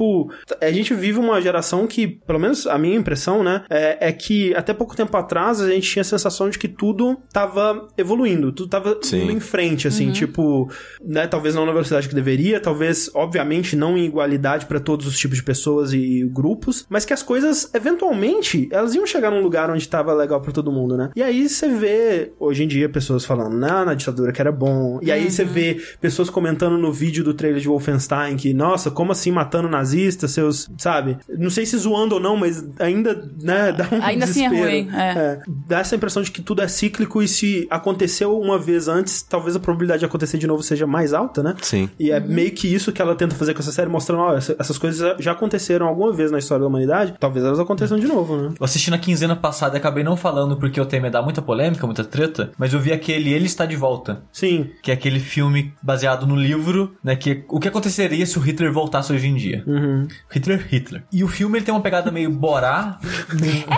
a gente vive uma geração que, pelo menos a minha impressão, né, é, é que até pouco tempo atrás a gente tinha a sensação de que tudo tava evoluindo, tudo tava Sim. indo em frente, assim, tipo, né, talvez não na velocidade que deveria, talvez, obviamente, não em igualdade pra todos os tipos de pessoas e grupos, mas que as coisas, eventualmente, elas iam chegar num lugar onde tava legal pra todo mundo, né? E aí você vê, hoje em dia, pessoas falando, não, na ditadura que era bom. E aí você vê pessoas comentando no vídeo do trailer de Wolfenstein que, nossa, como assim matando nazistas, seus, sabe? Não sei se zoando ou não, mas ainda, né, dá um Ainda assim é desespero. ruim, é. É, dá essa impressão de que tudo é cíclico e se aconteceu uma vez antes, talvez a probabilidade de acontecer de novo seja mais alta, né? Sim. E é meio que isso que ela tenta fazer com essa série, mostrando, ó, essa- essas coisas já aconteceram alguma vez na história da humanidade, talvez elas aconteçam de novo, né? Eu assisti na quinzena passada e acabei não falando porque o tema dar muita polêmica, muita treta, mas eu vi aquele Ele Está de Volta, Sim. que é aquele filme baseado no livro, né, que o que aconteceria se o Hitler voltasse hoje em dia. Uhum. Hitler, Hitler. E o filme ele tem uma pegada meio borá,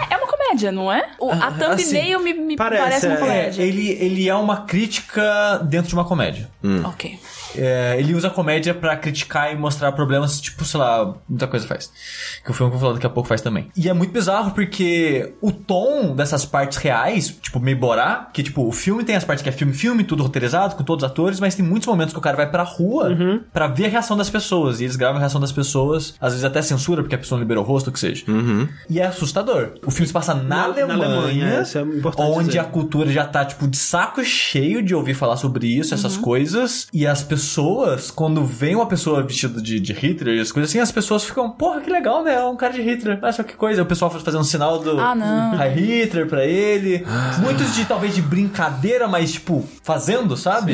É, é uma comédia, não é? O- a Ah, thumbnail me, me parece, parece, uma é. É, comédia. ele, ele é uma crítica dentro de uma comédia. Ok. É, ele usa a comédia pra criticar e mostrar problemas, tipo, sei lá, muita coisa faz. Que o filme que eu vou falar daqui a pouco faz também. E é muito bizarro porque o tom dessas partes reais, tipo, meio borá, que tipo, o filme tem as partes que é filme-filme, tudo roteirizado, com todos os atores, mas tem muitos momentos que o cara vai pra rua pra ver a reação das pessoas. E eles gravam a reação das pessoas, às vezes até censura, porque a pessoa não liberou o rosto, o que seja. Uhum. E é assustador. O filme se passa na, Na- na Alemanha, Alemanha, isso é importante onde dizer. a cultura já tá, tipo, de saco cheio de ouvir falar sobre isso, essas coisas. E as pessoas, quando vem uma pessoa vestida de, de Hitler e as coisas assim, as pessoas ficam, porra, que legal, né? É um cara de Hitler. Olha só que coisa. O pessoal faz- fazendo um sinal do Ah, não. Hitler pra ele. Muitos de, talvez, de brincadeira, mas, tipo, fazendo, sabe?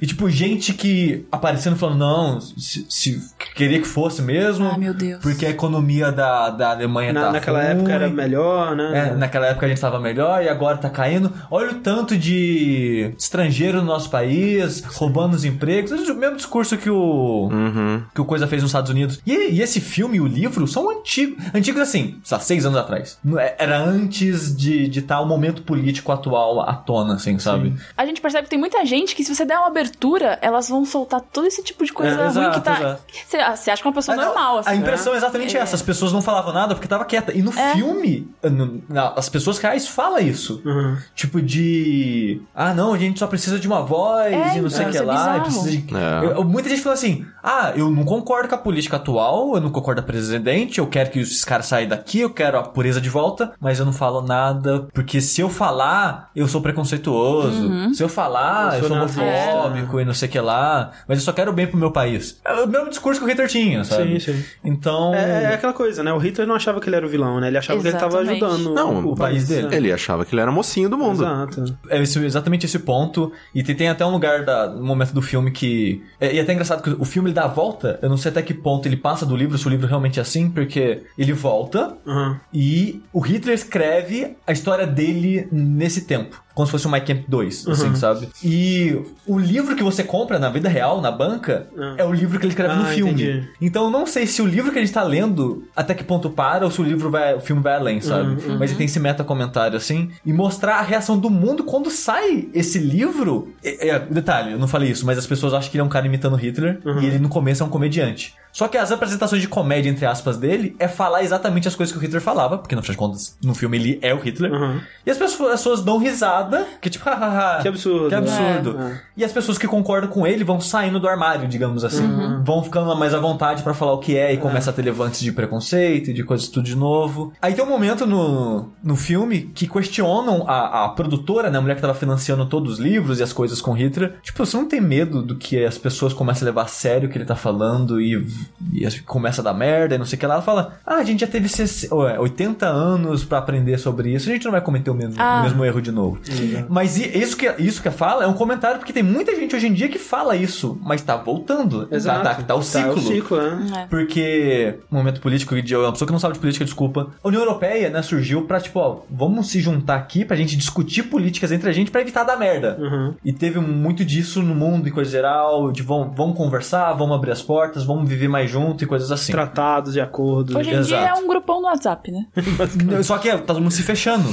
E, tipo, gente que aparecendo falando, não, se, se queria que fosse mesmo. Ah, meu Deus. Porque a economia da, da Alemanha Na- tá naquela ruim. época era melhor, né? É, naquela época a gente tava melhor e agora tá caindo. Olha o tanto de estrangeiro no nosso país, roubando os empregos. O mesmo discurso que o Uhum. Que o Coisa fez nos Estados Unidos. E, e esse filme e o livro são antigos. Antigos assim, sei lá, seis anos atrás. É- Era antes de estar tá o momento político atual à tona, assim, sabe? A gente percebe que tem muita gente que se você der uma abertura, elas vão soltar todo esse tipo de coisa É, ruim exato, que tá... exato. Você acha que é uma pessoa A- normal, A assim. impressão é exatamente É. essa. As pessoas não falavam nada porque tava quieta. E no É. filme, no- na- as pessoas reais falam isso. Uhum. Tipo de. Ah, não, a gente só precisa de uma voz É, e não sei o então, que é lá. precisa de... É. Muita gente fala assim: ah, eu não concordo com a política atual, eu não concordo com a presidente, eu quero que esses caras saiam daqui, eu quero a pureza de volta, mas eu não falo nada, porque se eu falar, eu sou preconceituoso. Uhum. Se eu falar, Eu eu sou sou nazista. homofóbico e não sei o que lá, mas eu só quero o bem pro meu país. É o mesmo discurso que o Hitler tinha, sabe? Sim, sim. Então. É, é aquela coisa, né? O Hitler não achava que ele era o vilão, né? Ele achava que ele tava Exatamente. ajudando Não, o, o país dele. né? Ele achava que ele era mocinho do mundo. Exato. É esse- exatamente esse ponto. E tem, tem até um lugar da, no momento do filme que. É, e é até engraçado que o filme ele dá a volta. Eu não sei até que ponto ele passa do livro, se o livro realmente é assim, porque ele volta Uhum. e o Hitler escreve a história dele nesse tempo. Como se fosse o My Camp 2, assim, Uhum. sabe? E o livro que você compra na vida real, na banca, Ah. é o livro que ele escreve no Ah, filme. entendi. Então eu não sei se o livro que a gente tá lendo até que ponto para ou se o livro vai, o filme vai além, sabe? Uhum, Mas ele tem esse meta comentário assim e mostrar a reação do mundo quando sai esse livro. É, é, detalhe, eu não falei isso, mas as pessoas acham que ele é um cara imitando Hitler Uhum. e ele no começo é um comediante. Só que as apresentações de comédia, entre aspas, dele é falar exatamente as coisas que o Hitler falava, porque no final de contas, no filme ele é o Hitler. Uhum. E as pessoas, as pessoas dão risada, que tipo, hahaha. Que absurdo. Que absurdo. É. E as pessoas que concordam com ele vão saindo do armário, digamos assim. Uhum. Vão ficando mais à vontade pra falar o que é e começa a ter levantes de preconceito e de coisas tudo de novo. Aí tem um momento no, no filme que questionam a, a produtora, né, a mulher que tava financiando todos os livros e as coisas com Hitler. Tipo, você não tem medo do que as pessoas comecem a levar a sério o que ele tá falando e, e começa a dar merda e não sei o que lá. Ela fala, ah, a gente já teve 60 ou é, 80 anos pra aprender sobre isso, a gente não vai cometer o mesmo, Ah. o mesmo erro de novo. Mas i- isso que, isso que fala é um comentário, porque tem muita gente hoje em dia que fala isso, mas tá voltando. Exato. Tá, tá, tá o ciclo. Tá, o ciclo, né? É. Porque, momento político de uma pessoa que não sabe de política, desculpa. A União Europeia, né, surgiu pra, tipo, ó, vamos se juntar aqui pra gente discutir políticas entre a gente pra evitar dar merda. Uhum. E teve muito disso no mundo e coisa geral, de vamos, vamos conversar, vamos abrir as portas, vamos viver mais junto e coisas assim. Tratados e acordos. Hoje em dia é Exato. um grupão no WhatsApp, né? Só que é, tá todo mundo se fechando.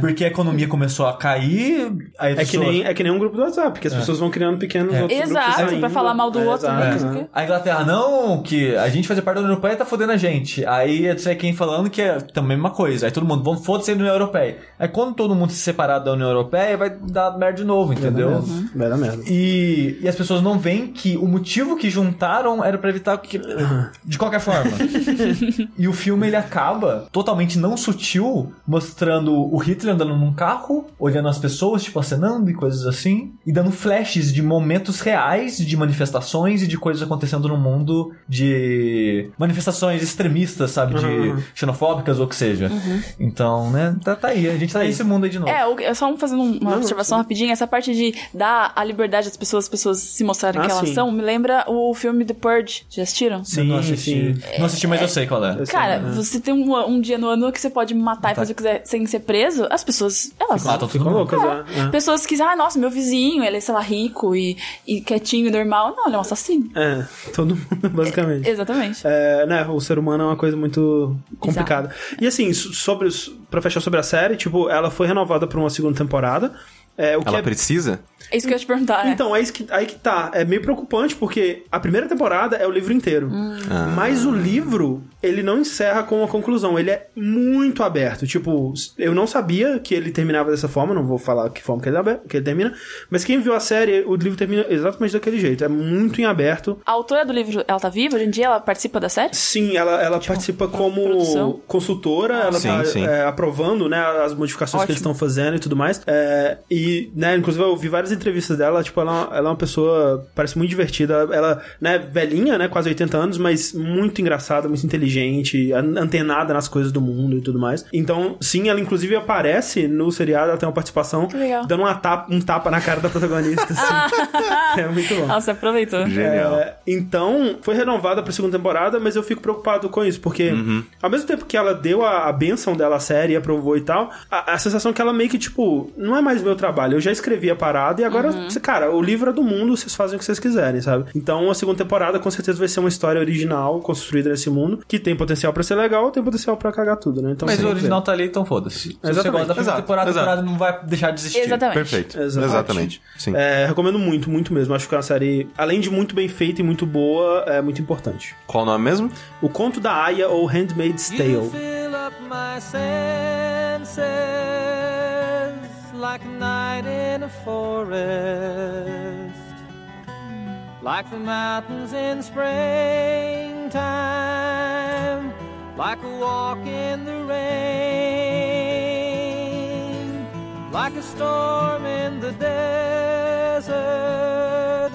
Porque a economia começou a cair, aí É que, nem, é que nem um grupo do WhatsApp, que as pessoas vão criando pequenos outros grupos Exato, saindo. pra falar mal do É, outro, exato, né? né? A Inglaterra, não, que a gente fazer parte da União Europeia tá fodendo a gente. Aí eu sei quem falando que é também a mesma coisa. Aí todo mundo, vamos foda-se a União Europeia. Aí quando todo mundo se separar da União Europeia, vai dar merda de novo, entendeu? Vai dar merda. E, e as pessoas não veem que o motivo que juntaram era pra evitar que. De qualquer forma. e o filme ele acaba totalmente não sutil, mostrando o Hitler andando num carro, olhando as pessoas, tipo, acenando e coisas assim, e dando flashes de momentos reais de manifestações e de coisas acontecendo no mundo de manifestações extremistas, sabe? De Uhum. xenofóbicas ou o que seja. Então, né? Tá, tá aí. A gente tá nesse mundo aí de novo. É, só fazendo uma observação rapidinha, essa parte de dar a liberdade às pessoas, as pessoas se mostrarem Ah, que elas sim. são, me lembra o filme The Purge. Já assistiram? Eu não Sim, assisti. sim. Não assisti, mas eu sei qual é. Sei, Cara, né? você tem um, um dia no ano que você pode matar e fazer o que quiser sem ser preso, as pessoas, elas... Matam todo Ficou mundo. loucas, né? Pessoas que, ah, nossa, meu vizinho, ele é, sei lá, rico e, e quietinho e normal. Não, ele é um assassino. É, todo mundo, basicamente. Exatamente. É, né, o ser humano é uma coisa muito complicada. E assim, so- sobre os, pra fechar sobre a série, tipo, ela foi renovada pra uma segunda temporada. É, o que Ela é... precisa? É isso que eu ia te perguntar, né? Então, é isso que, aí que tá. É meio preocupante porque a primeira temporada é o livro inteiro. Hum. Ah. Mas o livro, ele não encerra com uma conclusão. Ele é muito aberto. Tipo, eu não sabia que ele terminava dessa forma, não vou falar que forma que ele, é aberto- que ele termina. Mas quem viu a série, o livro termina exatamente daquele jeito. É muito em aberto. A autora do livro, ela tá viva? Hoje em dia ela participa da série? Sim, ela, ela participa como produção? consultora, ela Sim, tá sim. é, aprovando né, as modificações que Ótimo. eles estão fazendo e tudo mais. É, e, né, inclusive eu vi várias entrevistas dela, tipo, ela, ela é uma pessoa, parece muito divertida. Ela, ela, né, velhinha, né, quase 80 anos, mas muito engraçada, muito inteligente, an- antenada nas coisas do mundo e tudo mais. Então, sim, ela inclusive aparece no seriado, ela tem uma participação dando uma tapa, um tapa na cara da protagonista, assim. é muito bom. Se aproveitou. Genial. É, então, foi renovada pra segunda temporada, mas eu fico preocupado com isso, porque ao mesmo tempo que ela deu a, a benção dela à série, aprovou e tal, a, a sensação que ela meio que, tipo, não é mais meu trabalho, eu já escrevi a parada e agora, cê- cara, o livro é do mundo, vocês fazem o que vocês quiserem, sabe? Então, a segunda temporada com certeza vai ser uma história original, construída nesse mundo, que tem potencial pra ser legal, tem potencial pra cagar tudo, né? Então, Mas o original tá ali, então foda-se. Se você Exatamente. gosta da primeira Exato, temporada, a exato. temporada não vai deixar de existir. Exatamente. Perfeito. Exatamente. Exatamente. Sim. É, recomendo muito, muito mesmo. Acho que é uma série, além de muito bem feita e muito boa, é muito importante. Qual o nome mesmo? O Conto da Aya ou Handmaid's You Tale. Like a night in a forest, like the mountains in springtime, like a walk in the rain, like a storm in the desert.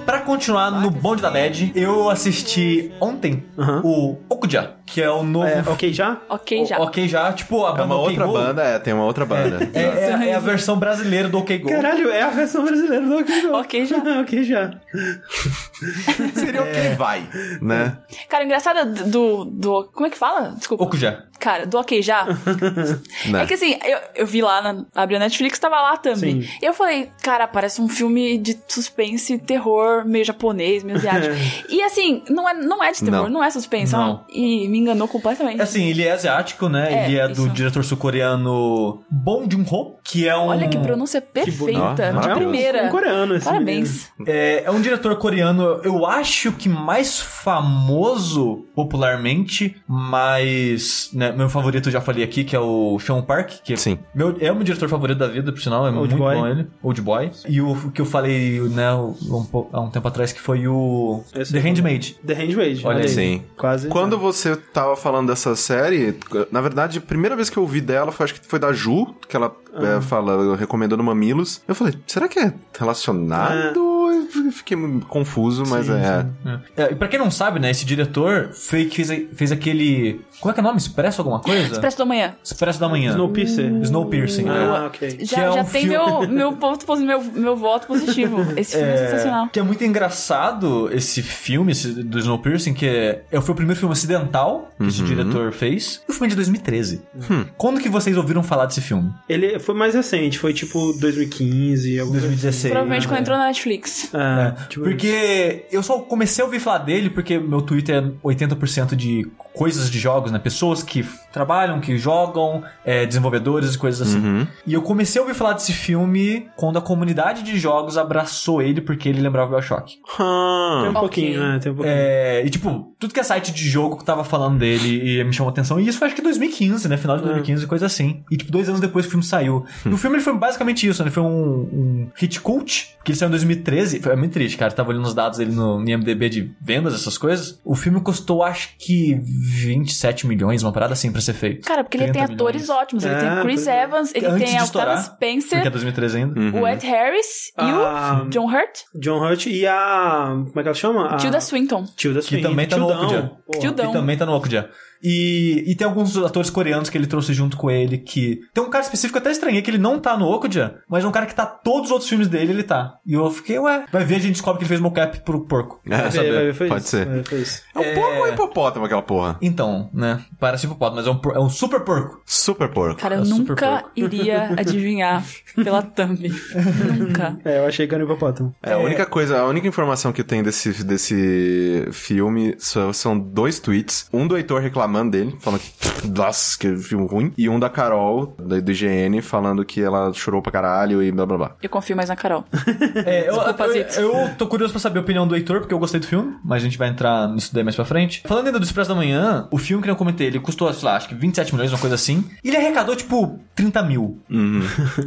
Pra continuar no bonde da Bad, eu assisti ontem Aham. o Okuja, que é o novo... É, ok já? Ok, já. O- Ok já, tipo a É banda uma OK outra Go. banda, é, tem uma outra banda. É, é- é a versão brasileira do OK Go. Caralho, é a versão brasileira do Ok já. Ok já. ok já. Seria o que vai, né? Cara, o engraçado do, do. Como é que fala? Desculpa. Okuja. Cara, do ok já. Né? É que assim, eu, eu vi lá, na, abri a Netflix, tava lá também. Sim. E eu falei, cara, parece um filme de suspense, terror, meio japonês, meio asiático. e assim, não é, não é de terror, não, Não. é suspense. é Não. E me enganou completamente. Assim, ele é asiático, né? É, ele é do isso. diretor sul-coreano Bong Joon-ho, que é um... Olha que pronúncia perfeita. bonito. de primeira. É um coreano esse Parabéns. É, é um diretor coreano, eu acho que mais famoso popularmente, mas né, meu favorito eu já falei aqui, que é o Sean Park, que Sim. meu, é o meu diretor favorito da vida, por sinal, é Old muito Boy. bom ele. Old Boy. E o que eu falei né, um, há um tempo atrás, que foi o Esse The é. Handmaid. The Handmaid. Olha aí. Sim. Quase. Quando você tava falando dessa série, na verdade, a primeira vez que eu ouvi dela foi, acho que foi da Ju, que ela é, fala, recomendando Mamilos. Eu falei, será que é relacionado? Eu fiquei confuso, mas é. É, e pra quem não sabe, né, esse diretor fez, fez, fez aquele. Como é que é o nome? Expresso alguma coisa? Expresso da Manhã. Expresso da Manhã. Snowpiercer. Snowpiercing. Ah, ok. Já, é um já tem filme- meu, meu, ponto, meu, meu voto positivo. Esse filme é, sensacional. Que é muito engraçado esse filme esse do Snowpiercer, que é, é- foi o primeiro filme ocidental que esse diretor fez. E o filme é de 2013. Quando que vocês ouviram falar desse filme? Ele foi mais recente, foi tipo 2015, alguma coisa 2016. Provavelmente quando É. entrou na Netflix. É, tipo, Porque eu só comecei a ouvir falar dele porque meu Twitter é 80% de coisas de jogos, né? Pessoas que trabalham, que jogam, é, desenvolvedores e coisas assim. E eu comecei a ouvir falar desse filme quando a comunidade de jogos abraçou ele porque ele lembrava o Bioshock. Tem um Ah, pouquinho, né? Tem um pouquinho. É, e tipo, tudo que é site de jogo que tava falando dele e me chamou atenção. E isso foi acho que 2015, né? Final de 2015, coisa assim. E tipo, dois anos depois que o filme saiu. E o filme ele foi basicamente isso, né? Foi um, um hit cult, que ele saiu em 2013. Foi muito triste, cara. Eu tava olhando os dados dele no, no IMDB de vendas, essas coisas. O filme custou acho que 27 milhões, uma parada assim pra ser feito. Cara, porque ele tem 30 atores milhões. ótimos. Ele É, tem Chris é. Evans, ele Antes tem Octavia Spencer, Porque é 2013 ainda. o Ed Harris e Ah, o John Hurt. John Hurt e a. Como é que ela chama? A... Tilda Swinton. Tilda Que Swinton. também tá no Tildão. Okja. Porra. Tildão. E também tá no Okja. E, e tem alguns atores coreanos que ele trouxe junto com ele que... Tem um cara específico até estranhei que ele não tá no Okja, mas é um cara que tá todos os outros filmes dele, ele tá. E eu fiquei, ué... Vai ver, a gente descobre que ele fez mocap pro porco. É, Vai saber. vai ver, foi Pode isso. ser. Vai ver, foi isso. é um porco ou hipopótamo aquela porra? Então, né? Parece hipopótamo, mas é um, por- é um super porco. Super porco. Cara, eu É nunca porco. iria adivinhar pela thumb. nunca. É, eu achei que era um hipopótamo. É, a única coisa, a única informação que eu tenho desse, desse filme são dois tweets. Um do Heitor reclamando dele, falando que, nossa, que filme ruim. E um da Carol, da- do IGN, falando que ela chorou pra caralho e blá blá blá. Eu confio mais na Carol. É, eu, Desculpa, eu, eu tô curioso pra saber a opinião do Heitor, porque eu gostei do filme, mas a gente vai entrar nisso daí mais pra frente. Falando ainda do Expresso da Manhã, o filme que eu comentei, ele custou, sei lá, acho que 27 milhões, uma coisa assim. E ele arrecadou, tipo, 30 mil.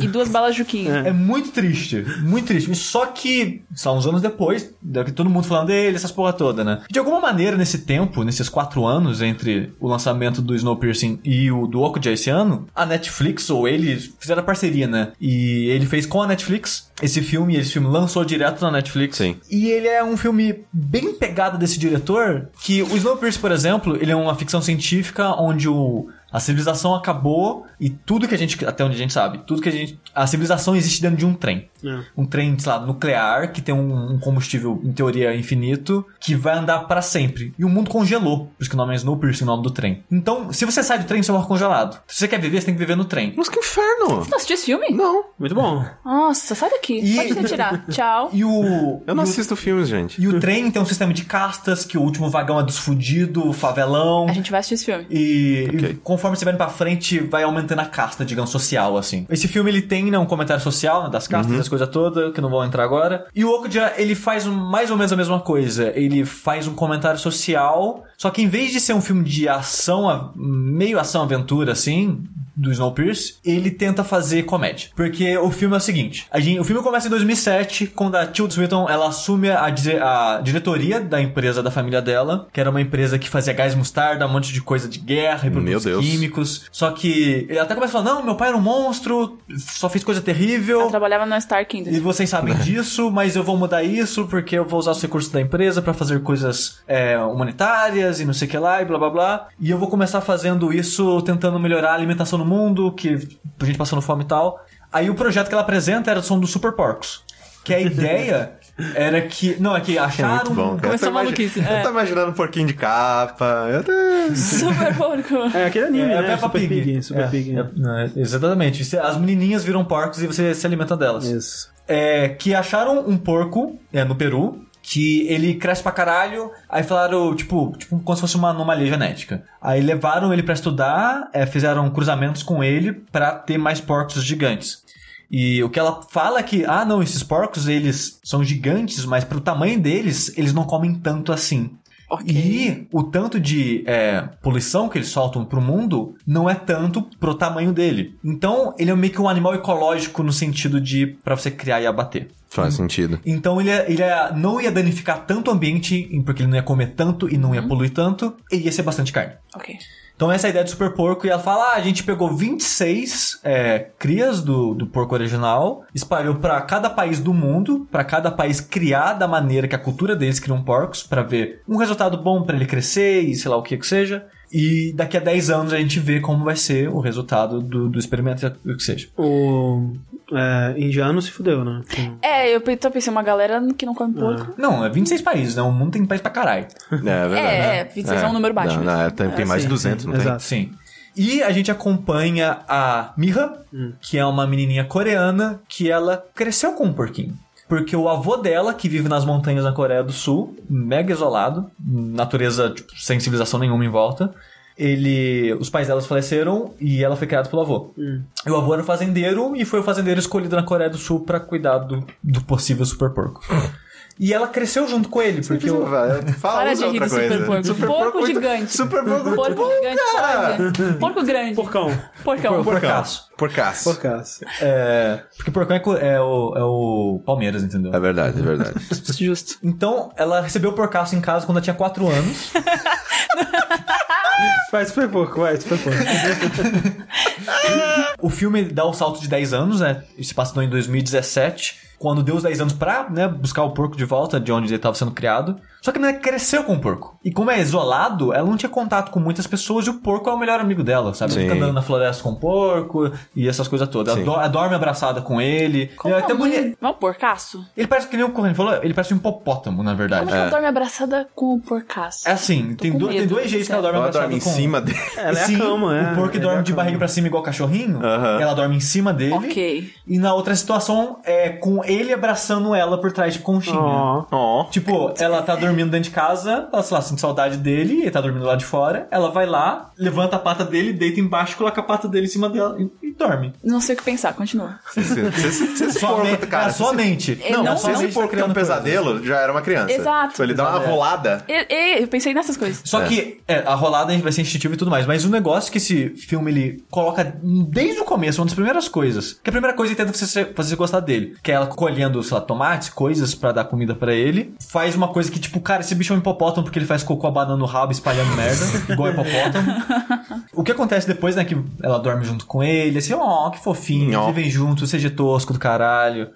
E duas balas Juquinha. É muito triste, muito triste. Só que, só uns anos depois, todo mundo falando dele, essas porra toda, né? De alguma maneira, nesse tempo, nesses quatro anos, entre o lançamento do Snowpiercer e o do Okja esse ano, a Netflix, ou eles, fizeram parceria, né? E ele fez com a Netflix esse filme, e esse filme lançou direto na Netflix. Sim. E ele é um filme bem pegado desse diretor, que o Snowpiercer, por exemplo, ele é uma ficção científica onde o a civilização acabou e tudo que a gente, até onde a gente sabe, tudo que a gente, a civilização existe dentro de um trem. É. Um trem, sei lá, nuclear, que tem um, um combustível, em teoria, infinito, que vai andar pra sempre. E o mundo congelou, por isso que o nome é Snowpiercer, o nome do trem. Então, se você sai do trem, você morre congelado. Se você quer viver, você tem que viver no trem. Mas que inferno! Não assistiu esse filme? Não, Muito bom. Nossa, sai daqui. E- Pode retirar. Tchau. E o... eu não e o- assisto filmes, gente. E o trem tem um sistema de castas, que o último vagão é dos fudidos, favelão. A gente vai assistir esse filme. E, Ok. e conforme você vai indo pra frente, vai aumentando a casta, digamos, social, assim. Esse filme, ele tem, né, um comentário social, né, das castas, das coisas todas, que não vão entrar agora. E o Okja, ele faz mais ou menos a mesma coisa. Ele faz um comentário social, só que em vez de ser um filme de ação, meio ação-aventura, assim, do Snowpiercer, ele tenta fazer comédia. Porque o filme é o seguinte, a gente, o filme começa em 2007, quando a Tilda Swinton, ela assume a, dire- a diretoria da empresa da família dela, que era uma empresa que fazia gás mostarda, um monte de coisa de guerra e Meu produtos Deus. químicos. Só que ele até começa a falar, não, meu pai era um monstro, só fez coisa terrível. Ela trabalhava no Stark E Industries. vocês sabem disso, mas eu vou mudar isso porque eu vou usar os recursos da empresa pra fazer coisas é, humanitárias e não sei o que lá e blá blá blá. E eu vou começar fazendo isso tentando melhorar a alimentação no mundo, que a gente passando fome e tal. Aí o projeto que ela apresenta era som dos Super Porcos. Que a ideia era que. Não, é que É acharam. muito bom, cara. Começou Eu maluquice, Eu é. tô imaginando um porquinho de capa. Eu tô... Super porco. É aquele anime, É, a né? Peppa Super Pig. Pig. Super É, Pig. é, não, é, exatamente. As menininhas viram porcos e você se alimenta delas. Isso. é, que acharam um porco é, no Peru. Que ele cresce pra caralho, aí falaram, tipo, tipo, como se fosse uma anomalia genética. Aí levaram ele pra estudar, é, fizeram cruzamentos com ele pra ter mais porcos gigantes. E o que ela fala é que, ah, não, esses porcos, eles são gigantes, mas pro tamanho deles, eles não comem tanto assim. Ok. E o tanto de é, poluição que eles soltam pro mundo não é tanto pro tamanho dele. Então, ele é meio que um animal ecológico no sentido de pra você criar e abater. Faz sentido. Então ele, ele é- não ia danificar tanto o ambiente, porque ele não ia comer tanto e não ia poluir tanto, e ia ser bastante carne. Ok. Então essa é a ideia do super porco e ela fala, ah, a gente pegou 26 é, crias do, do porco original, espalhou pra cada país do mundo, pra cada país criar da maneira que a cultura deles criam porcos, pra ver um resultado bom pra ele crescer e sei lá o que que seja. E daqui a 10 anos a gente vê como vai ser o resultado do, do experimento, o que seja. O é, indiano se fudeu, né? É, eu tô pensando, uma galera que não come porco. Não, é 26 países, né? O mundo tem país pra caralho. É, é verdade. É, é, 26 é um número baixo Não, mesmo. não, é, tem, tem mais de sim, 200, sim, não tem? exato. Sim. E a gente acompanha a Miha, que é uma menininha coreana que ela cresceu com um porquinho. Porque o avô dela, que vive nas montanhas na Coreia do Sul, mega isolado, natureza tipo, sem civilização nenhuma em volta, ele, os pais delas faleceram e ela foi criada pelo avô. E o avô era fazendeiro e foi o fazendeiro escolhido na Coreia do Sul pra cuidar do, do possível super porco. E ela cresceu junto com ele, porque o, Fala Para de rir outra do super coisa. porco. Super porco muito- gigante. Super porco Porco bom, gigante, cara. Porco grande. Porcão. Porcão. porcaço. Porcaço. Porcaço. É, porque porcão é, é o, é o Palmeiras, entendeu? É verdade, é verdade. Justo. Então, ela recebeu o porcaço em casa quando ela tinha 4 anos. Vai, super porco, vai, super porco. o filme dá o salto de 10 anos, né? Se passou em 2017. Quando deu os 10 anos pra né, buscar o porco de volta de onde ele estava sendo criado. Só que a menina cresceu com o porco. E como é isolado, ela não tinha contato com muitas pessoas e o porco é o melhor amigo dela, sabe? Ela Sim. fica andando na floresta com o porco e essas coisas todas. Ela, do- ela dorme abraçada com ele. Como é até bonito. Não, porcaço? Ele parece que nem o Corrêa falou, ele parece um hipopótamo, na verdade. Como é que ela dorme abraçada com o porcaço? É assim, tem, do- tem dois jeitos que ela dorme Ela abraçada dorme em com cima dele. Ela é Sim, a cama, é. O porco Ela é dorme a de cama. barriga pra cima igual cachorrinho. Aham. Ela dorme em cima dele. Ok. E na outra situação é com ele abraçando ela por trás de conchinha. Ó. Ó. Tipo, ela tá dormindo dentro de casa, ela, sei lá, sente saudade dele, ele tá dormindo lá de fora. Ela vai lá, levanta a pata dele, deita embaixo, coloca a pata dele em cima dela e, e dorme. Não sei o que pensar, continua. Se se- mente, cara, é, sua mente. É, Não, não, se esse tá porco tem um criando coisa. pesadelo, já era uma criança. Exato. Se ele dá uma é. rolada. E, e, eu pensei nessas coisas. Só que é, a rolada vai ser instintiva e tudo mais, mas o negócio que esse filme ele coloca desde o começo, uma das primeiras coisas, que a primeira coisa ele tenta fazer, fazer você gostar dele, que é ela colhendo, sei lá, tomates, coisas pra dar comida pra ele, faz uma coisa que tipo, cara, esse bicho é um hipopótamo porque ele faz cocô abanando no rabo, espalhando merda, igual hipopótamo. o que acontece depois, né, que ela dorme junto com ele, assim, ó, que fofinho, vivem juntos, seja tosco do caralho.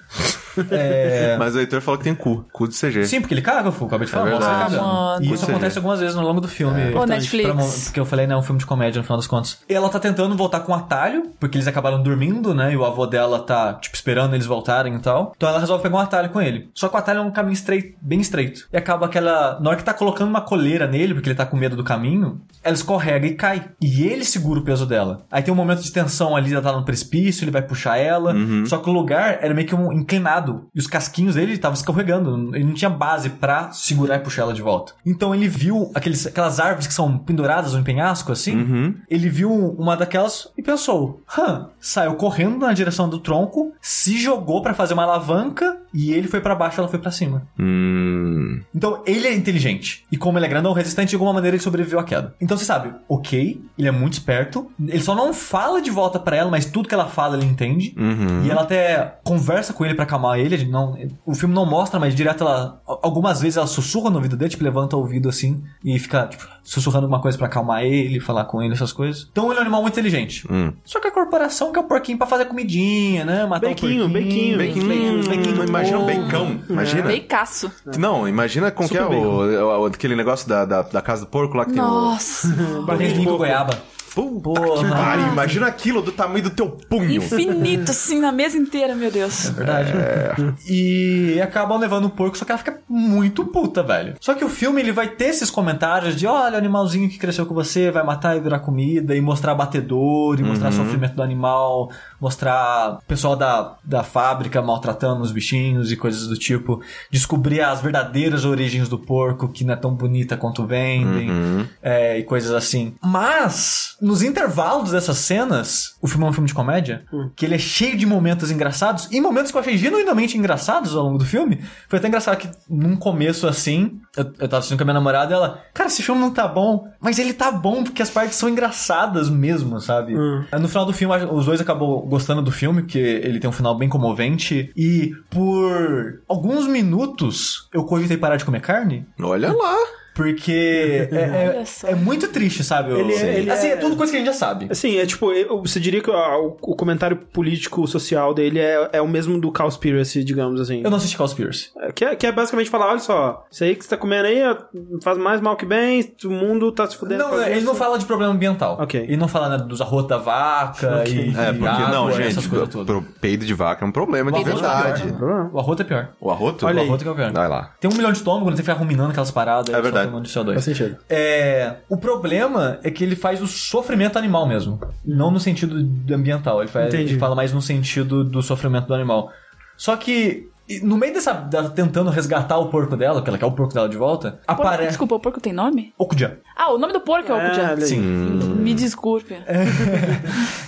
É... Mas o Heitor falou que tem cu. Cu de CG. Sim, porque ele caga, eu acabei de falar. É mostra ele cagando. Ah. E isso acontece algumas vezes no longo do filme. Ô, Netflix. Pra Porque eu falei, né, é um filme de comédia no final das contas. E ela tá tentando voltar com o atalho, porque eles acabaram dormindo, né? E o avô dela tá, tipo, esperando eles voltarem e tal. Então ela resolve pegar um atalho com ele. Só que o atalho é um caminho estreito, bem estreito. E acaba aquela. Na hora que tá colocando uma coleira nele, porque ele tá com medo do caminho, ela escorrega e cai. E ele segura o peso dela. Aí tem um momento de tensão ali, ela tá no precipício, ele vai puxar ela. Só que o lugar era meio que um inclinado. E os casquinhos dele estavam escorregando. Ele não tinha base pra segurar e puxar ela de volta. Então ele viu aqueles, aquelas árvores que são penduradas no penhasco, assim. Ele viu uma daquelas e pensou: hã, saiu correndo na direção do tronco, se jogou pra fazer uma alavanca e ele foi pra baixo ela foi pra cima. Hum. Então ele é inteligente. E como ele é grandão resistente, de alguma maneira ele sobreviveu à queda. Então você sabe, ok, ele é muito esperto. Ele só não fala de volta pra ela, mas tudo que ela fala ele entende. Uhum. E ela até conversa com ele pra acalmar ele. ele Não, o filme não mostra, mas direto ela. Algumas vezes ela sussurra no ouvido dele, tipo, levanta o ouvido assim e fica, tipo, sussurrando alguma coisa pra acalmar ele, falar com ele, essas coisas. Então ele é um animal muito inteligente. Hum. Só que a corporação quer o porquinho pra fazer comidinha, né? Matar Bequinho, o porquinho. bequinho. Hum, bequinho do imagina um becão. Imagina. Beicaço. Não, imagina com que é Super o, o- aquele negócio da, da, da casa do porco lá que Nossa. Barriga de porco. goiaba. Puta Porra. que pariu. Imagina aquilo do tamanho do teu punho. Infinito, assim, na mesa inteira, meu Deus. Verdade. E acabam levando o porco, só que ela fica muito puta, velho. Só que o filme ele vai ter esses comentários de olha, o animalzinho que cresceu com você vai matar e virar comida, e mostrar batedor, e mostrar sofrimento do animal, mostrar o pessoal da, da fábrica maltratando os bichinhos e coisas do tipo, descobrir as verdadeiras origens do porco, que não é tão bonita quanto vendem, é, e coisas assim. Mas, nos intervalos dessas cenas, o filme é um filme de comédia, que ele é cheio de momentos engraçados, e momentos que eu achei genuinamente engraçados ao longo do filme. Foi até engraçado que num começo assim, eu, eu tava assistindo com a minha namorada e ela, cara, esse filme não tá bom, mas ele tá bom porque as partes são engraçadas mesmo, sabe? No final do filme, os dois acabou gostando do filme, porque ele tem um final bem comovente, e por alguns minutos eu cogitei parar de comer carne. Olha lá. Porque é, é- é muito triste, sabe? Ele é- ele assim, é- é tudo coisa que a gente já sabe. Assim, é tipo, você diria que o, o comentário político social dele é, é o mesmo do Cowspiracy, digamos assim. Eu não assisti Cowspiracy. Que é, que é basicamente falar, olha só, isso aí que você tá comendo aí faz mais mal que bem, o mundo tá se fudendo. Não, causa ele disso. não fala de problema ambiental. Ok. Ele não fala né, dos arrotos da vaca Ok. e, É, porque, água, não, gente, pro peido de vaca é um problema O de verdade. é pior. O arroto é pior. O arroto? Olha o aí. arroto que é o pior. Vai lá. Tem um milhão de estômago, tem que ficar ruminando aquelas paradas. É só verdade. de CO2. Faz sentido. É, o problema é que ele faz o sofrimento animal mesmo. Não no sentido ambiental. Ele, faz, ele fala mais no sentido do sofrimento do animal. Só que, e no meio dessa. dela tentando resgatar o porco dela, que ela quer o porco dela de volta, aparece. Desculpa, o porco tem nome? Okujan. Ah, o nome do porco é, É, Okujan. olha aí. Sim. Me desculpe.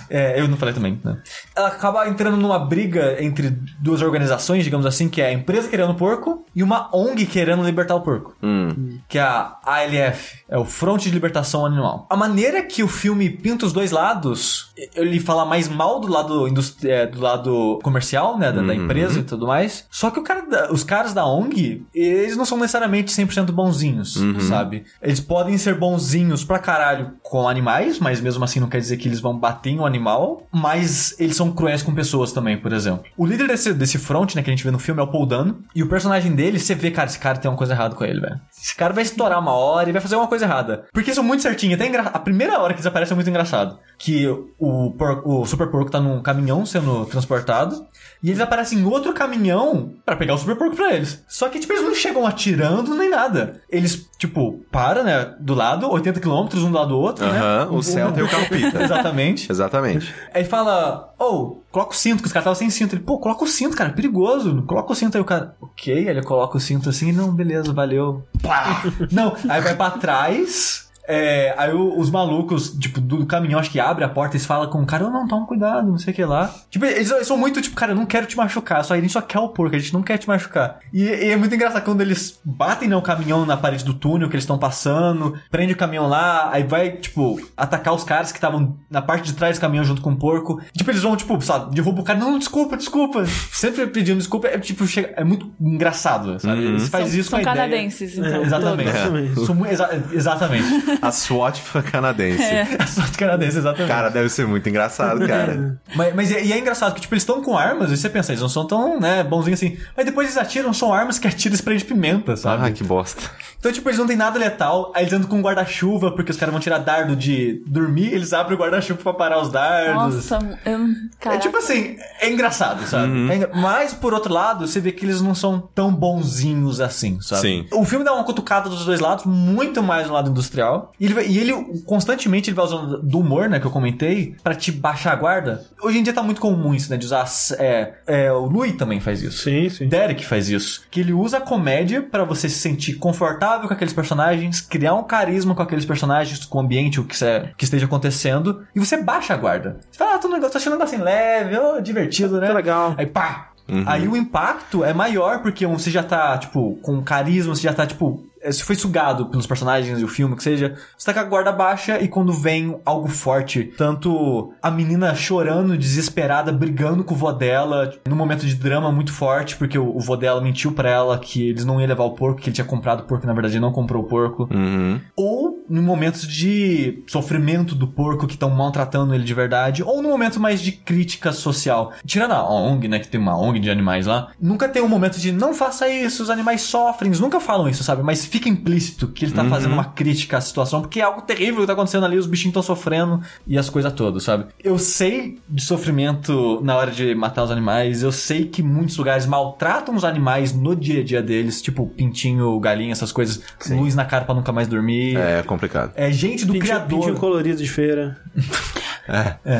É, eu não falei também, né? Ela acaba entrando numa briga entre duas organizações, digamos assim, que é a empresa querendo o porco e uma ONG querendo libertar o porco. Hum. Que é a ALF, é o Fronte de Libertação Animal. A maneira que o filme pinta os dois lados, ele fala mais mal do lado, industri- é, do lado comercial, né, da, da empresa e tudo mais. Só que o cara da- os caras da ONG, eles não são necessariamente 100% bonzinhos, sabe? Eles podem ser bonzinhos pra caralho com animais, mas mesmo assim não quer dizer que eles vão bater em um animal, mas eles são cruéis com pessoas também, por exemplo. O líder desse, desse front, né, que a gente vê no filme é o Paul Dano, e o personagem dele, você vê, cara, esse cara tem uma coisa errada com ele, velho. Esse cara vai estourar uma hora e vai fazer uma coisa errada. Porque é muito certinho, até engra... a primeira hora que eles aparecem é muito engraçado. Que o, por... o Super Porco tá num caminhão sendo transportado, e eles aparecem em outro caminhão pra pegar o Super Porco pra eles. Só que, tipo, eles não chegam atirando nem nada. Eles, tipo, param, né, do lado, 80 km um do lado do outro, né? Aham, o Celta e o Calpita. Exatamente. Exatamente. Aí fala, ô, coloca o cinto, que os caras estavam sem cinto. Ele, pô, coloca o cinto, cara, é perigoso. Coloca o cinto aí, o cara, ok, aí ele coloca o cinto assim, não, beleza, valeu. Pá! não, aí vai pra trás. É, aí o- os malucos, tipo, do, do caminhão, acho que abre a porta e falam com o cara, "Ô, não, toma cuidado, não sei o que lá. Tipo, eles, eles são muito, tipo, cara, eu não quero te machucar, só a gente só quer o porco, a gente não quer te machucar. E, e é muito engraçado quando eles batem né, o caminhão na parede do túnel que eles estão passando, prende o caminhão lá, aí vai, tipo, atacar os caras que estavam na parte de trás do caminhão junto com o porco. Tipo, eles vão, tipo, sabe, derruba o cara, não, desculpa, desculpa. Sempre pedindo desculpa, é tipo, chega, é muito engraçado, sabe? Eles fazem São- isso são com a ideia. canadenses, então. Exatamente. Exatamente. São mu- exa- exatamente. A SWAT canadense. A sorte canadense, exatamente. Cara, deve ser muito engraçado, cara. Mas, mas é, e é engraçado que, tipo, eles estão com armas, e você pensa, eles não são tão, né, bonzinhos assim. Mas depois eles atiram, são armas que atiram spray de pimenta, sabe? Ah, que bosta. Então, tipo, eles não tem nada letal. Aí eles andam com um guarda-chuva, porque os caras vão tirar dardo de dormir, eles abrem o guarda-chuva pra parar os dardos. Nossa, eu. É tipo assim, é engraçado, sabe? É engra- Mas, por outro lado, você vê que eles não são tão bonzinhos assim, sabe? Sim. O filme dá uma cutucada dos dois lados, muito mais no lado industrial. E ele, vai- e ele constantemente ele vai usando do humor, né, que eu comentei, pra te baixar a guarda. Hoje em dia tá muito comum isso, né, de usar... É, é, o Louis também faz isso. Sim, sim. Derek faz isso. Que ele usa a comédia pra você se sentir confortável com aqueles personagens, criar um carisma com aqueles personagens, com o ambiente, o que, cê- que esteja acontecendo, e você baixa a guarda. Você fala, ah, tô, tô achando um negocinho leve, ô, divertido, né? Tá legal. Aí pá! Aí o impacto é maior porque você já tá, tipo, com carisma, você já tá, tipo. Eh, Você foi sugado pelos personagens e o filme, que seja. Você tá com a guarda baixa e quando vem algo forte, tanto a menina chorando, desesperada, brigando com o vô dela, num momento de drama muito forte, porque o, o vô dela mentiu pra ela que eles não iam levar o porco, que ele tinha comprado o porco, na verdade ele não comprou o porco. Uhum. Ou em momentos de sofrimento do porco que estão maltratando ele de verdade, ou no momento mais de crítica social. Tirando a ONG, né, que tem uma ONG de animais lá, nunca tem um momento de não faça isso, os animais sofrem, eles nunca falam isso, sabe? Mas fica implícito que ele tá fazendo uma crítica à situação, porque é algo terrível que tá acontecendo ali, os bichinhos estão sofrendo e as coisas todas, sabe? Eu sei de sofrimento na hora de matar os animais, eu sei que muitos lugares maltratam os animais no dia a dia deles, tipo pintinho, galinha, essas coisas, luz na cara pra nunca mais dormir. É complicado. É gente do Pintinho, criador. pintinho colorido de feira.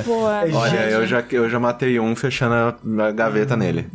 Pô, é Olha, verdade. eu já, eu já matei um fechando a, gaveta nele.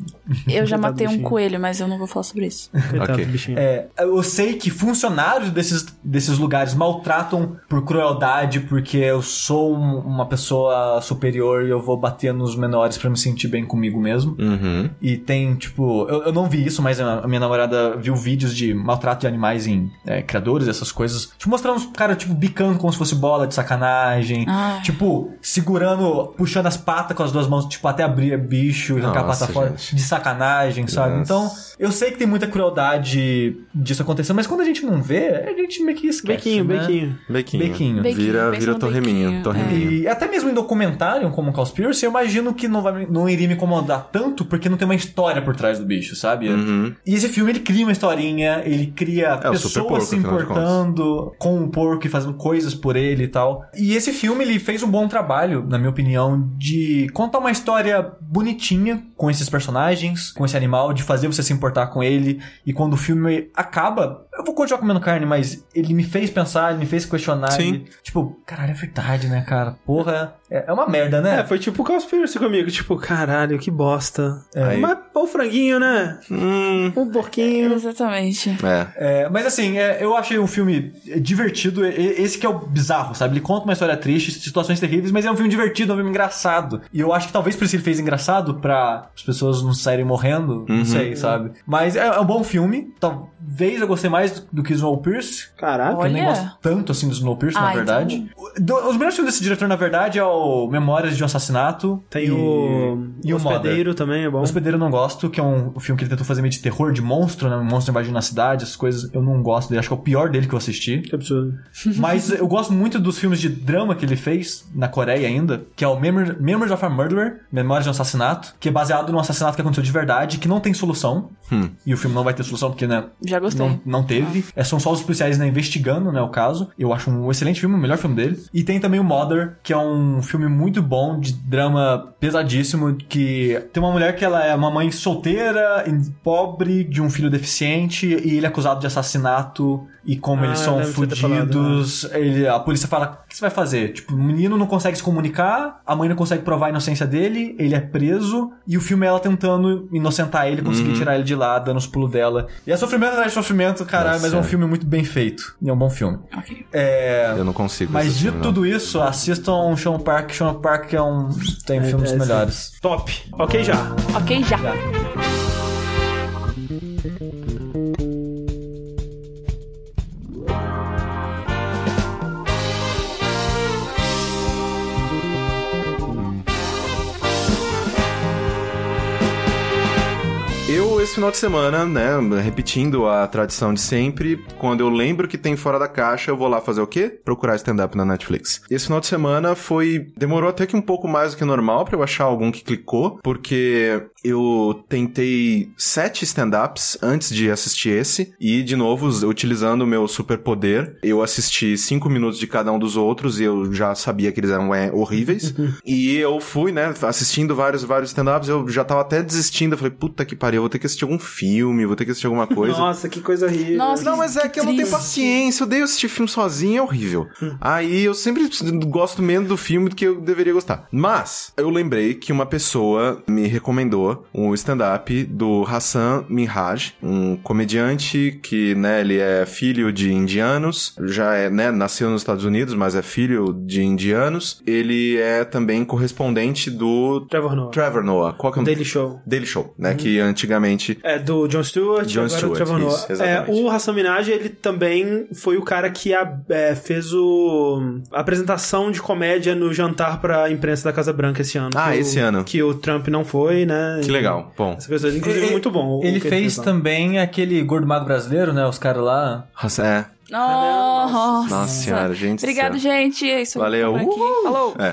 Eu já Coitado matei um coelho, mas eu não vou falar sobre isso. Coitado Ok. do bichinho. É, eu sei que funcionários desses, desses lugares maltratam por crueldade, porque eu sou um- uma pessoa superior e eu vou bater nos menores pra me sentir bem comigo mesmo. Uhum. E tem, tipo, eu, eu não vi isso, mas a, a minha namorada viu vídeos de maltrato de animais em é, criadores, essas coisas. Tipo, mostrando os caras, tipo, bicando como se fosse bola de sacanagem. Ah. Tipo, segurando, puxando as patas com as duas mãos, tipo, até abrir bicho e arrancar a Nossa, pata fora. De sacanagem, sabe? Yes. Então, eu sei que tem muita crueldade disso acontecendo, mas quando a gente não vê, a gente meio que esquece. Bequinho, né? bequinho. Bequinho. Bequinho. Vira, Bequinho, vira torreminho. torreminho. E até mesmo em documentário como Conspiracy, eu imagino que não, vai, não iria me incomodar tanto porque não tem uma história por trás do bicho, sabe? Uhum. E esse filme, ele cria uma historinha, ele cria É o pessoas porco, se importando com o porco e fazendo coisas por ele e tal. E esse filme, ele fez um bom trabalho, na minha opinião, de contar uma história bonitinha com esses personagens, com esse animal, de fazer você se importar com ele. E quando o filme acaba, eu vou continuar comendo carne, mas ele me fez pensar, ele me fez questionar. Sim. ele- tipo, caralho, é verdade, né, cara? Porra, é, é uma merda, né? É, foi tipo o Conspiracy comigo. Tipo, caralho, que bosta. Aí- Mas pô, o franguinho, né? Hum, O porquinho. Exatamente. é. É, mas assim, é, eu achei um filme divertido. Esse que é o bizarro, sabe? Ele conta uma história triste, situações terríveis, mas é um filme divertido, é um filme engraçado. E eu acho que talvez por isso ele fez engraçado, pra as pessoas não saírem morrendo, não sei, sabe? Mas é, é um bom filme. Talvez eu gostei mais do, do que Snowpiercer. Caraca. que Eu nem Olha. gosto tanto assim do Snowpiercer, na Ah, verdade. Do- os melhores filmes desse diretor, na verdade, é o Memórias de um Assassinato. Tem e, o E o Hospedeiro também, é o bom. Hospedeiro eu não gosto, que é um, filme que ele tentou fazer meio de terror, de monstro, né? Um monstro invadindo a cidade, essas coisas. Eu não gosto dele, acho que é o pior dele que eu assisti. Que absurdo. Mas eu gosto muito dos filmes de drama que ele fez na Coreia ainda, que é o Memor- Memories of a Murderer, Memórias de um Assassinato, que é baseado num assassinato que aconteceu de verdade, que não tem solução. E o filme não vai ter solução porque, né? Já gostei. Não, não teve. É, são só os policiais né, investigando, né, o caso. Eu acho um excelente filme, o melhor filme dele. E tem também o Mother, que é um filme muito bom, de drama pesadíssimo, que tem uma mulher que ela é uma mãe solteira, e pobre, de um filho deficiente, e ele é acusado de assassinato. E como Ah, eles são falado, fudidos, ele- a polícia fala: que você vai fazer? Tipo, o menino não consegue se comunicar, a mãe não consegue provar a inocência dele, ele é preso, e o filme é ela tentando inocentar ele, conseguir tirar ele de lá, dando os pulos dela. E é sofrimento atrás de sofrimento, caralho, Nossa, mas é um é. filme muito bem feito. E é um bom filme. Ok. É. Eu não consigo. Mas de não. tudo isso, assistam Sean Park. Sean Park é um. tem filmes é, sim. melhores. Top. Ok, já. Ok, já. Eu, esse final de semana, né, repetindo a tradição de sempre, quando eu lembro que tem fora da caixa, eu vou lá fazer o quê? Procurar stand-up na Netflix. Esse final de semana foi. Demorou até que um pouco mais do que normal pra eu achar algum que clicou, porque eu tentei sete stand-ups antes de assistir esse, e, de novo, utilizando o meu superpoder, eu assisti cinco minutos de cada um dos outros e eu já sabia que eles eram é, horríveis. e eu fui, né, assistindo vários, vários stand-ups, eu já tava até desistindo. Eu falei, puta que pariu, eu vou ter que assistir algum filme, vou ter que assistir alguma coisa. Nossa, que coisa horrível. Nossa, Não, mas é que eu não tenho paciência. Eu odeio assistir filme sozinho, é horrível. Aí eu sempre gosto menos do filme do que eu deveria gostar. Mas eu lembrei que uma pessoa me recomendou um stand-up do Hassan Minhaj, um comediante que, né, ele é filho de indianos, já é, né, nasceu nos Estados Unidos, mas é filho de indianos. Ele é também correspondente do Trevor Noah. Trevor Noah. Qual que é o Daily Show. Daily Show, né, que antigamente É, do John Stewart, John agora Stewart, o Trevor Noah. isso, É, o Hassan Minaj, ele também foi o cara que a- é, fez o a apresentação de comédia no jantar pra imprensa da Casa Branca esse ano. Ah, Que o- esse ano. Que o Trump não foi, né? Que legal. Bom, Essa coisa, inclusive, Ele- muito bom. Ele fez lá. também aquele Gordo Mago Brasileiro, né? Os caras lá. É. Nossa. Nossa senhora, gente. do Obrigado, céu. gente. É isso. Valeu. Uhul. Falou. É.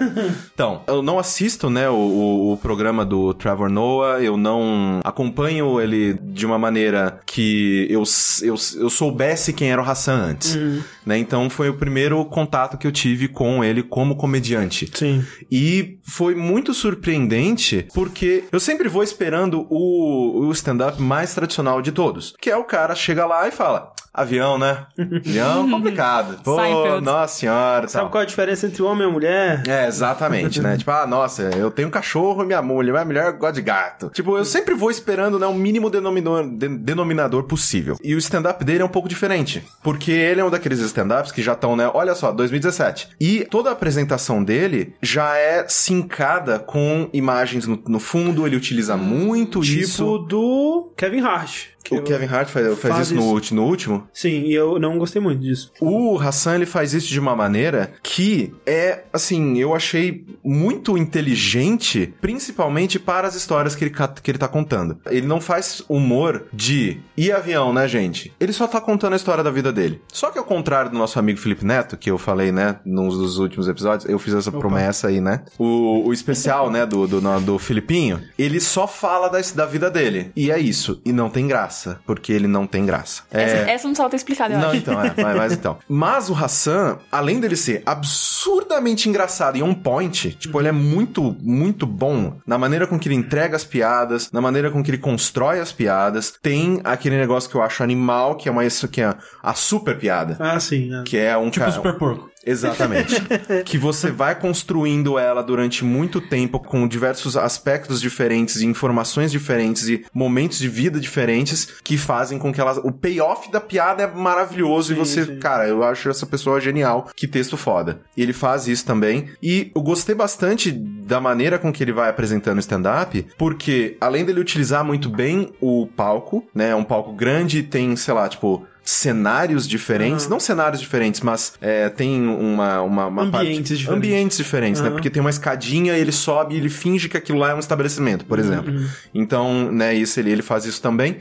Então, eu não assisto, né, o, o, o programa do Trevor Noah, eu não acompanho ele de uma maneira que eu, eu, eu soubesse quem era o Hassan antes, né, então foi o primeiro contato que eu tive com ele como comediante. Sim. E foi muito surpreendente porque eu sempre vou esperando o, o stand-up mais tradicional de todos, que é o cara chega lá e fala: avião, né? Avião complicado. Pô, Seinfeld. nossa senhora. Sabe tal. qual é a diferença entre homem e mulher? É, exatamente, né? tipo, ah, nossa, eu tenho um cachorro e minha mulher, minha mulher gosta de gato. Tipo, eu sempre vou esperando, né, o mínimo denominador, de- denominador possível. E o stand-up dele é um pouco diferente, porque ele é um daqueles stand-ups que já estão, né, olha só, 2017. E toda a apresentação dele já é sincada com imagens no, no fundo, ele utiliza muito Tipo isso. do Kevin Hart. O Kevin Hart faz, faz, Faz isso, no isso. no último. Sim, e eu não gostei muito disso. O Hassan, ele faz isso de uma maneira que é, assim, eu achei muito inteligente, principalmente para as histórias que ele, que ele tá contando. Ele não faz humor de e avião, né, gente? Ele só tá contando a história da vida dele. Só que ao contrário do nosso amigo Felipe Neto, que eu falei, né, num dos últimos episódios, eu fiz essa promessa aí, né? O, o especial, né, do, do, do, do Filipinho, ele só fala da, da vida dele. E é isso. E não tem graça, porque ele não tem graça. É... Essa, essa não precisava ter explicado, eu Não, acho. então, é, mas, mas então. Mas o Hassan, além dele ser absurdamente engraçado e on point, tipo, ele é muito, muito bom na maneira com que ele entrega as piadas, na maneira com que ele constrói as piadas. Tem aquele negócio que eu acho animal, que é uma isso que é a super piada. Ah, sim. né? Que é um Tipo cara. Super Porco. Exatamente. que você vai construindo ela durante muito tempo com diversos aspectos diferentes, e informações diferentes e momentos de vida diferentes que fazem com que ela. O payoff da piada é maravilhoso e você, sim. cara, eu acho essa pessoa genial. Que texto foda. E ele faz isso também. E eu gostei bastante da maneira com que ele vai apresentando o stand-up, porque além dele utilizar muito bem o palco, né? É um palco grande, tem, sei lá, tipo cenários diferentes, não cenários diferentes, mas é, tem uma, uma, uma Ambientes parte, diferentes. ambientes diferentes, né? Aham. Porque tem uma escadinha, ele sobe e ele finge que aquilo lá é um estabelecimento, por exemplo. Então, né, isso ele, ele faz isso também.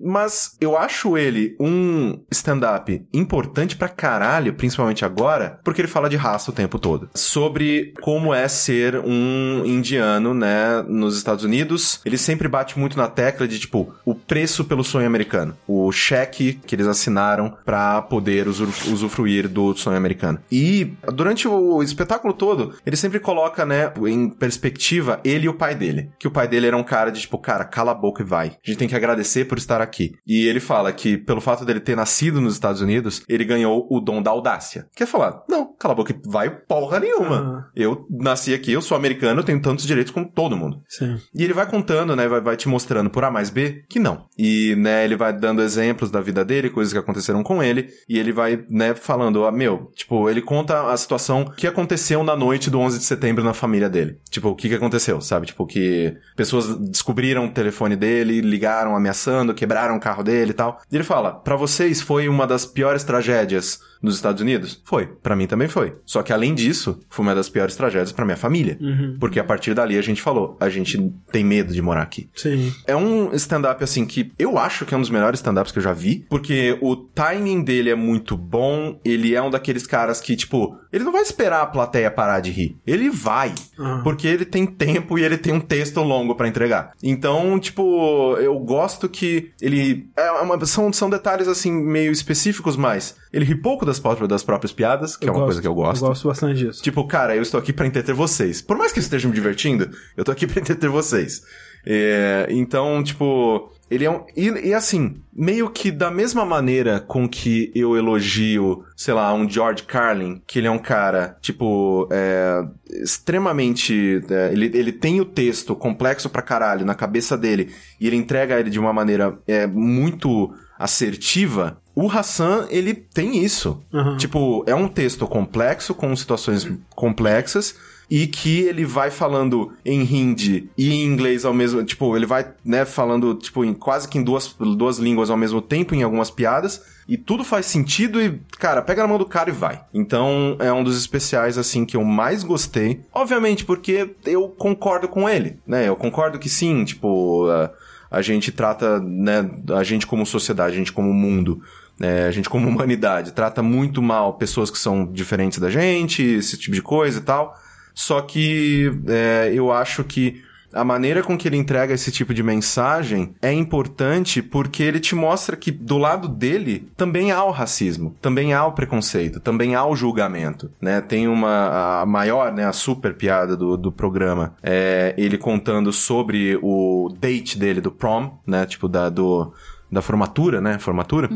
Mas eu acho ele um stand-up importante pra caralho, principalmente agora, porque ele fala de raça o tempo todo. Sobre como é ser um indiano, né, nos Estados Unidos. Ele sempre bate muito na tecla de, tipo, o preço pelo sonho americano. O cheque que eles assinaram pra poder usufruir do sonho americano. E durante o espetáculo todo, ele sempre coloca, né, em perspectiva ele e o pai dele. Que o pai dele era um cara de, tipo, cara, cala a boca e vai. A gente tem que agradecer por estar aqui. E ele fala que, pelo fato dele ter nascido nos Estados Unidos, ele ganhou o dom da audácia. Quer falar? Não, cala a boca vai porra nenhuma. Aham. Eu nasci aqui, eu sou americano, eu tenho tantos direitos como todo mundo. Sim. E ele vai contando, né? Vai, vai te mostrando por A mais B que não. E, né, ele vai dando exemplos da vida dele, coisas que aconteceram com ele. E ele vai, né, falando, ah, meu, tipo, ele conta a situação que aconteceu na noite do 11 de setembro na família dele. Tipo, o que que aconteceu, sabe? Tipo, que pessoas descobriram o telefone dele, ligaram ameaçando, quebraram o carro dele e tal. E ele fala, pra vocês foi uma das piores tragédias nos Estados Unidos? Foi. Pra mim também foi. Só que além disso, foi uma das piores tragédias pra minha família. Uhum. Porque a partir dali a gente falou, a gente tem medo de morar aqui. Sim. É um stand-up, assim, que eu acho que é um dos melhores stand-ups que eu já vi, porque o timing dele é muito bom, ele é um daqueles caras que, tipo, ele não vai esperar a plateia parar de rir. Ele vai, Ah. porque ele tem tempo e ele tem um texto longo pra entregar. Então, tipo, eu gosto que ele... É uma, são, são detalhes, assim, meio específicos, mas ele ri pouco das, próprias- das próprias piadas, que é uma coisa que eu gosto. Eu gosto bastante disso. Tipo, cara, eu estou aqui pra entreter vocês. Por mais que eu esteja me divertindo, eu tô aqui pra entreter vocês. É, então, tipo, ele é um. E, e assim, meio que da mesma maneira com que eu elogio, sei lá, um George Carlin, que ele é um cara, tipo, é, extremamente. é, ele, ele tem o texto complexo pra caralho na cabeça dele e ele entrega ele de uma maneira é, muito assertiva. O Hassan, ele tem isso. Aham. Tipo, é um texto complexo, com situações complexas, e que ele vai falando em hindi e em inglês ao mesmo... Tipo, ele vai, né, falando, tipo, em quase que em duas, duas línguas ao mesmo tempo, em algumas piadas, e tudo faz sentido e, cara, pega na mão do cara e vai. Então, é um dos especiais, assim, que eu mais gostei. Obviamente, porque eu concordo com ele, né? Eu concordo que sim, tipo... a- a gente trata, né, a gente como sociedade, a gente como mundo, né, a gente como humanidade, trata muito mal pessoas que são diferentes da gente, esse tipo de coisa e tal. Só que é, eu acho que a maneira com que ele entrega esse tipo de mensagem é importante porque ele te mostra que do lado dele também há o racismo, também há o preconceito, também há o julgamento, né? Tem uma a maior, né, a super piada do, do programa, é ele contando sobre o date dele do prom, né, tipo da do da formatura, né? Formatura.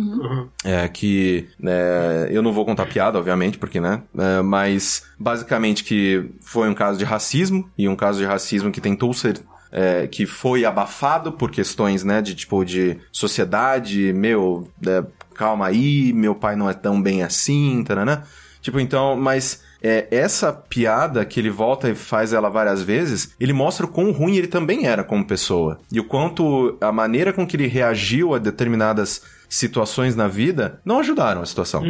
É que é, eu não vou contar piada, obviamente, porque, né? É, mas basicamente que foi um caso de racismo e um caso de racismo que tentou ser é, que foi abafado por questões, né, de tipo de sociedade, meu, é, calma aí, meu pai não é tão bem assim, taranã. Tipo, então, mas é, essa piada que ele volta e faz ela várias vezes, ele mostra o quão ruim ele também era como pessoa. E o quanto a maneira com que ele reagiu a determinadas situações na vida não ajudaram a situação.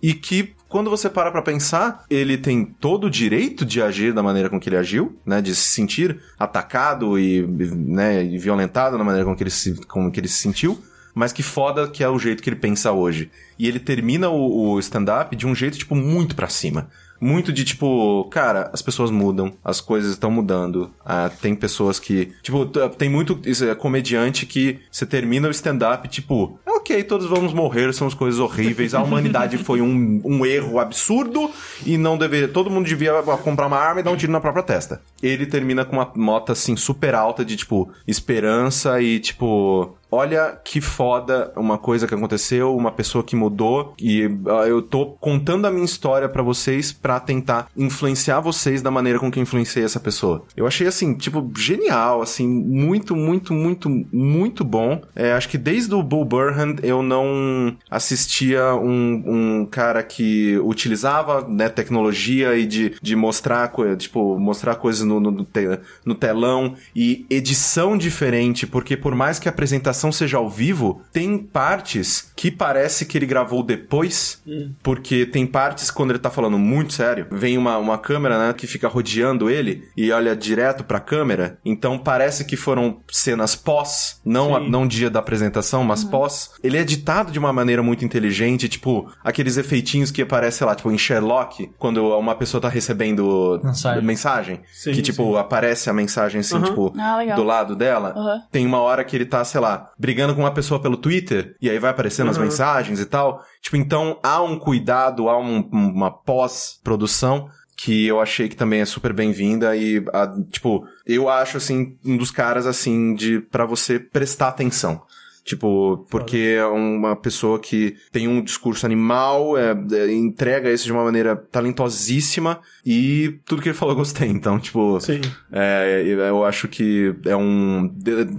E que quando você para pra pensar, ele tem todo o direito de agir da maneira com que ele agiu, né? De se sentir atacado e, né, e violentado na maneira com que ele se, com que ele se sentiu. Mas que foda que é o jeito que ele pensa hoje. E ele termina o, o stand-up de um jeito, tipo, muito pra cima. Muito de tipo, cara, as pessoas mudam, as coisas estão mudando. Ah, tem pessoas que. Tipo, tem muito isso, é, comediante que você termina o stand-up, tipo, ok, todos vamos morrer, são as coisas horríveis, a humanidade foi um, um erro absurdo e não deveria. Todo mundo devia comprar uma arma e dar um tiro na própria testa. Ele termina com uma nota assim super alta de tipo esperança e tipo olha que foda uma coisa que aconteceu, uma pessoa que mudou e ah, eu tô contando a minha história pra vocês pra tentar influenciar vocês da maneira com que eu influenciei essa pessoa. Eu achei assim, tipo, genial, assim, muito, muito, muito, muito bom. É, acho que desde o Bull Burhan eu não assistia um, um cara que utilizava né, tecnologia e de, de mostrar, tipo, mostrar coisas no, no, no telão e edição diferente, porque por mais que a apresentação seja ao vivo, tem partes que parece que ele gravou depois, porque tem partes quando ele tá falando muito sério, vem uma, uma câmera, né, que fica rodeando ele e olha direto pra câmera, então parece que foram cenas pós, não, a- não dia da apresentação, mas pós. Ele é editado de uma maneira muito inteligente, tipo, aqueles efeitinhos que aparecem, sei lá, tipo, em Sherlock, quando uma pessoa tá recebendo Mensagem. mensagem Sim, que, tipo, aparece a mensagem assim, Aham. tipo, Ah, do lado dela. Aham. Tem uma hora que ele tá, sei lá, brigando com uma pessoa pelo Twitter, e aí vai aparecendo as Uhum. mensagens e tal. Tipo, então há um cuidado, há um- uma pós-produção que eu achei que também é super bem-vinda e, a- tipo, eu acho, assim, um dos caras, assim, de para você prestar atenção. Tipo, porque é uma pessoa que tem um discurso animal, é, é, entrega isso de uma maneira talentosíssima e tudo que ele falou eu gostei. Então, tipo, Sim. é, eu acho que é um.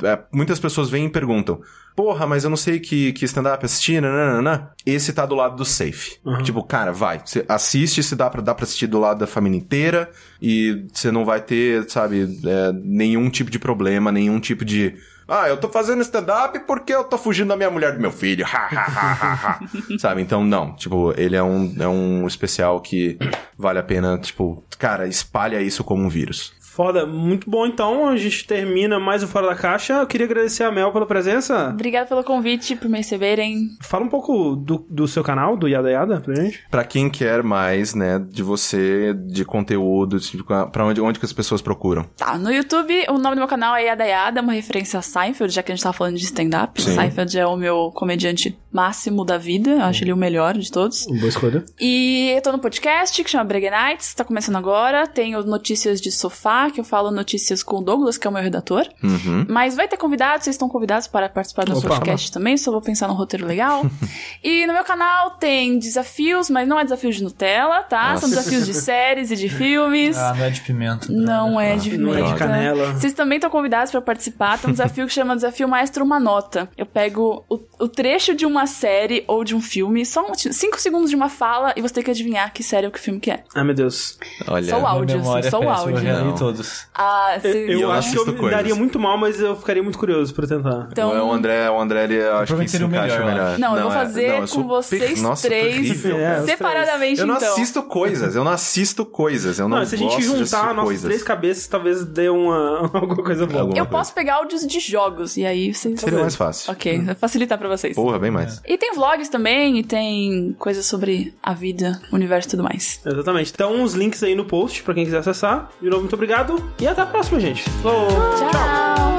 é, muitas pessoas vêm e perguntam. Porra, mas eu não sei que, que stand-up assistir, nananana. Esse tá do lado do safe. Tipo, cara, vai. Você assiste, se dá pra, dá pra assistir do lado da família inteira. E você não vai ter, sabe, é, nenhum tipo de problema, nenhum tipo de. Ah, eu tô fazendo stand-up porque eu tô fugindo da minha mulher e do meu filho. Ha, ha, ha, ha, ha. Sabe? Então, não. Tipo, ele é um, é um especial que vale a pena, tipo, cara, espalha isso como um vírus. Foda, muito bom então. A gente termina mais um Fora da Caixa. Eu queria agradecer a Mel pela presença. Obrigada pelo convite, por me receberem. Fala um pouco do, do seu canal, do Yada Yada, pra gente. Pra quem quer mais, né, de você, de conteúdo, tipo, pra onde, onde que as pessoas procuram? Tá, no YouTube, o nome do meu canal é Yada Yada, uma referência a Seinfeld, já que a gente tava falando de stand-up. Seinfeld é o meu comediante máximo da vida, eu acho ele o melhor de todos. Boa escolha. E eu tô no podcast que chama Brega Nights, tá começando agora. Tenho Notícias de Sofá, que eu falo notícias com o Douglas, que é o meu redator. Uhum. Mas vai ter convidados, vocês estão convidados para participar do nosso Opa. podcast também, só vou pensar num roteiro legal. e no meu canal tem desafios, mas não é desafios de Nutella, tá? São Nossa. desafios de séries e de filmes. Ah, não é de pimenta. Não é de Não é de pimenta. canela. Vocês também estão convidados pra participar. Tem um desafio que chama Desafio Maestro Uma Nota. Eu pego o, o trecho de uma série ou de um filme, só um- cinco segundos de uma fala, e você tem que adivinhar que série ou que filme que é. Ai, meu Deus. Olha. Só o áudio, assim, só o é áudio. Eu já li Não. todos. Ah, Eu, eu eu acho que eu coisas. daria muito mal, mas eu ficaria muito curioso pra tentar. Então, o André, o André, ele eu acho que seria o encaixa melhor, melhor. Não, eu vou é- fazer não, eu com vocês Nossa, três. É, separadamente, Eu não então. assisto coisas, eu não assisto coisas, eu não, Não, se a gente juntar nossas coisas. três cabeças, talvez dê uma, alguma coisa boa. Alguma Eu coisa. posso pegar áudios de jogos, e aí vocês... Seria mais fácil. Ok, facilitar pra vocês. Porra, bem mais. E tem vlogs também, e tem coisas sobre a vida, o universo e tudo mais. Exatamente. Então, os links aí no post pra quem quiser acessar. De novo, muito obrigado e até a próxima, gente. Falou. Tchau.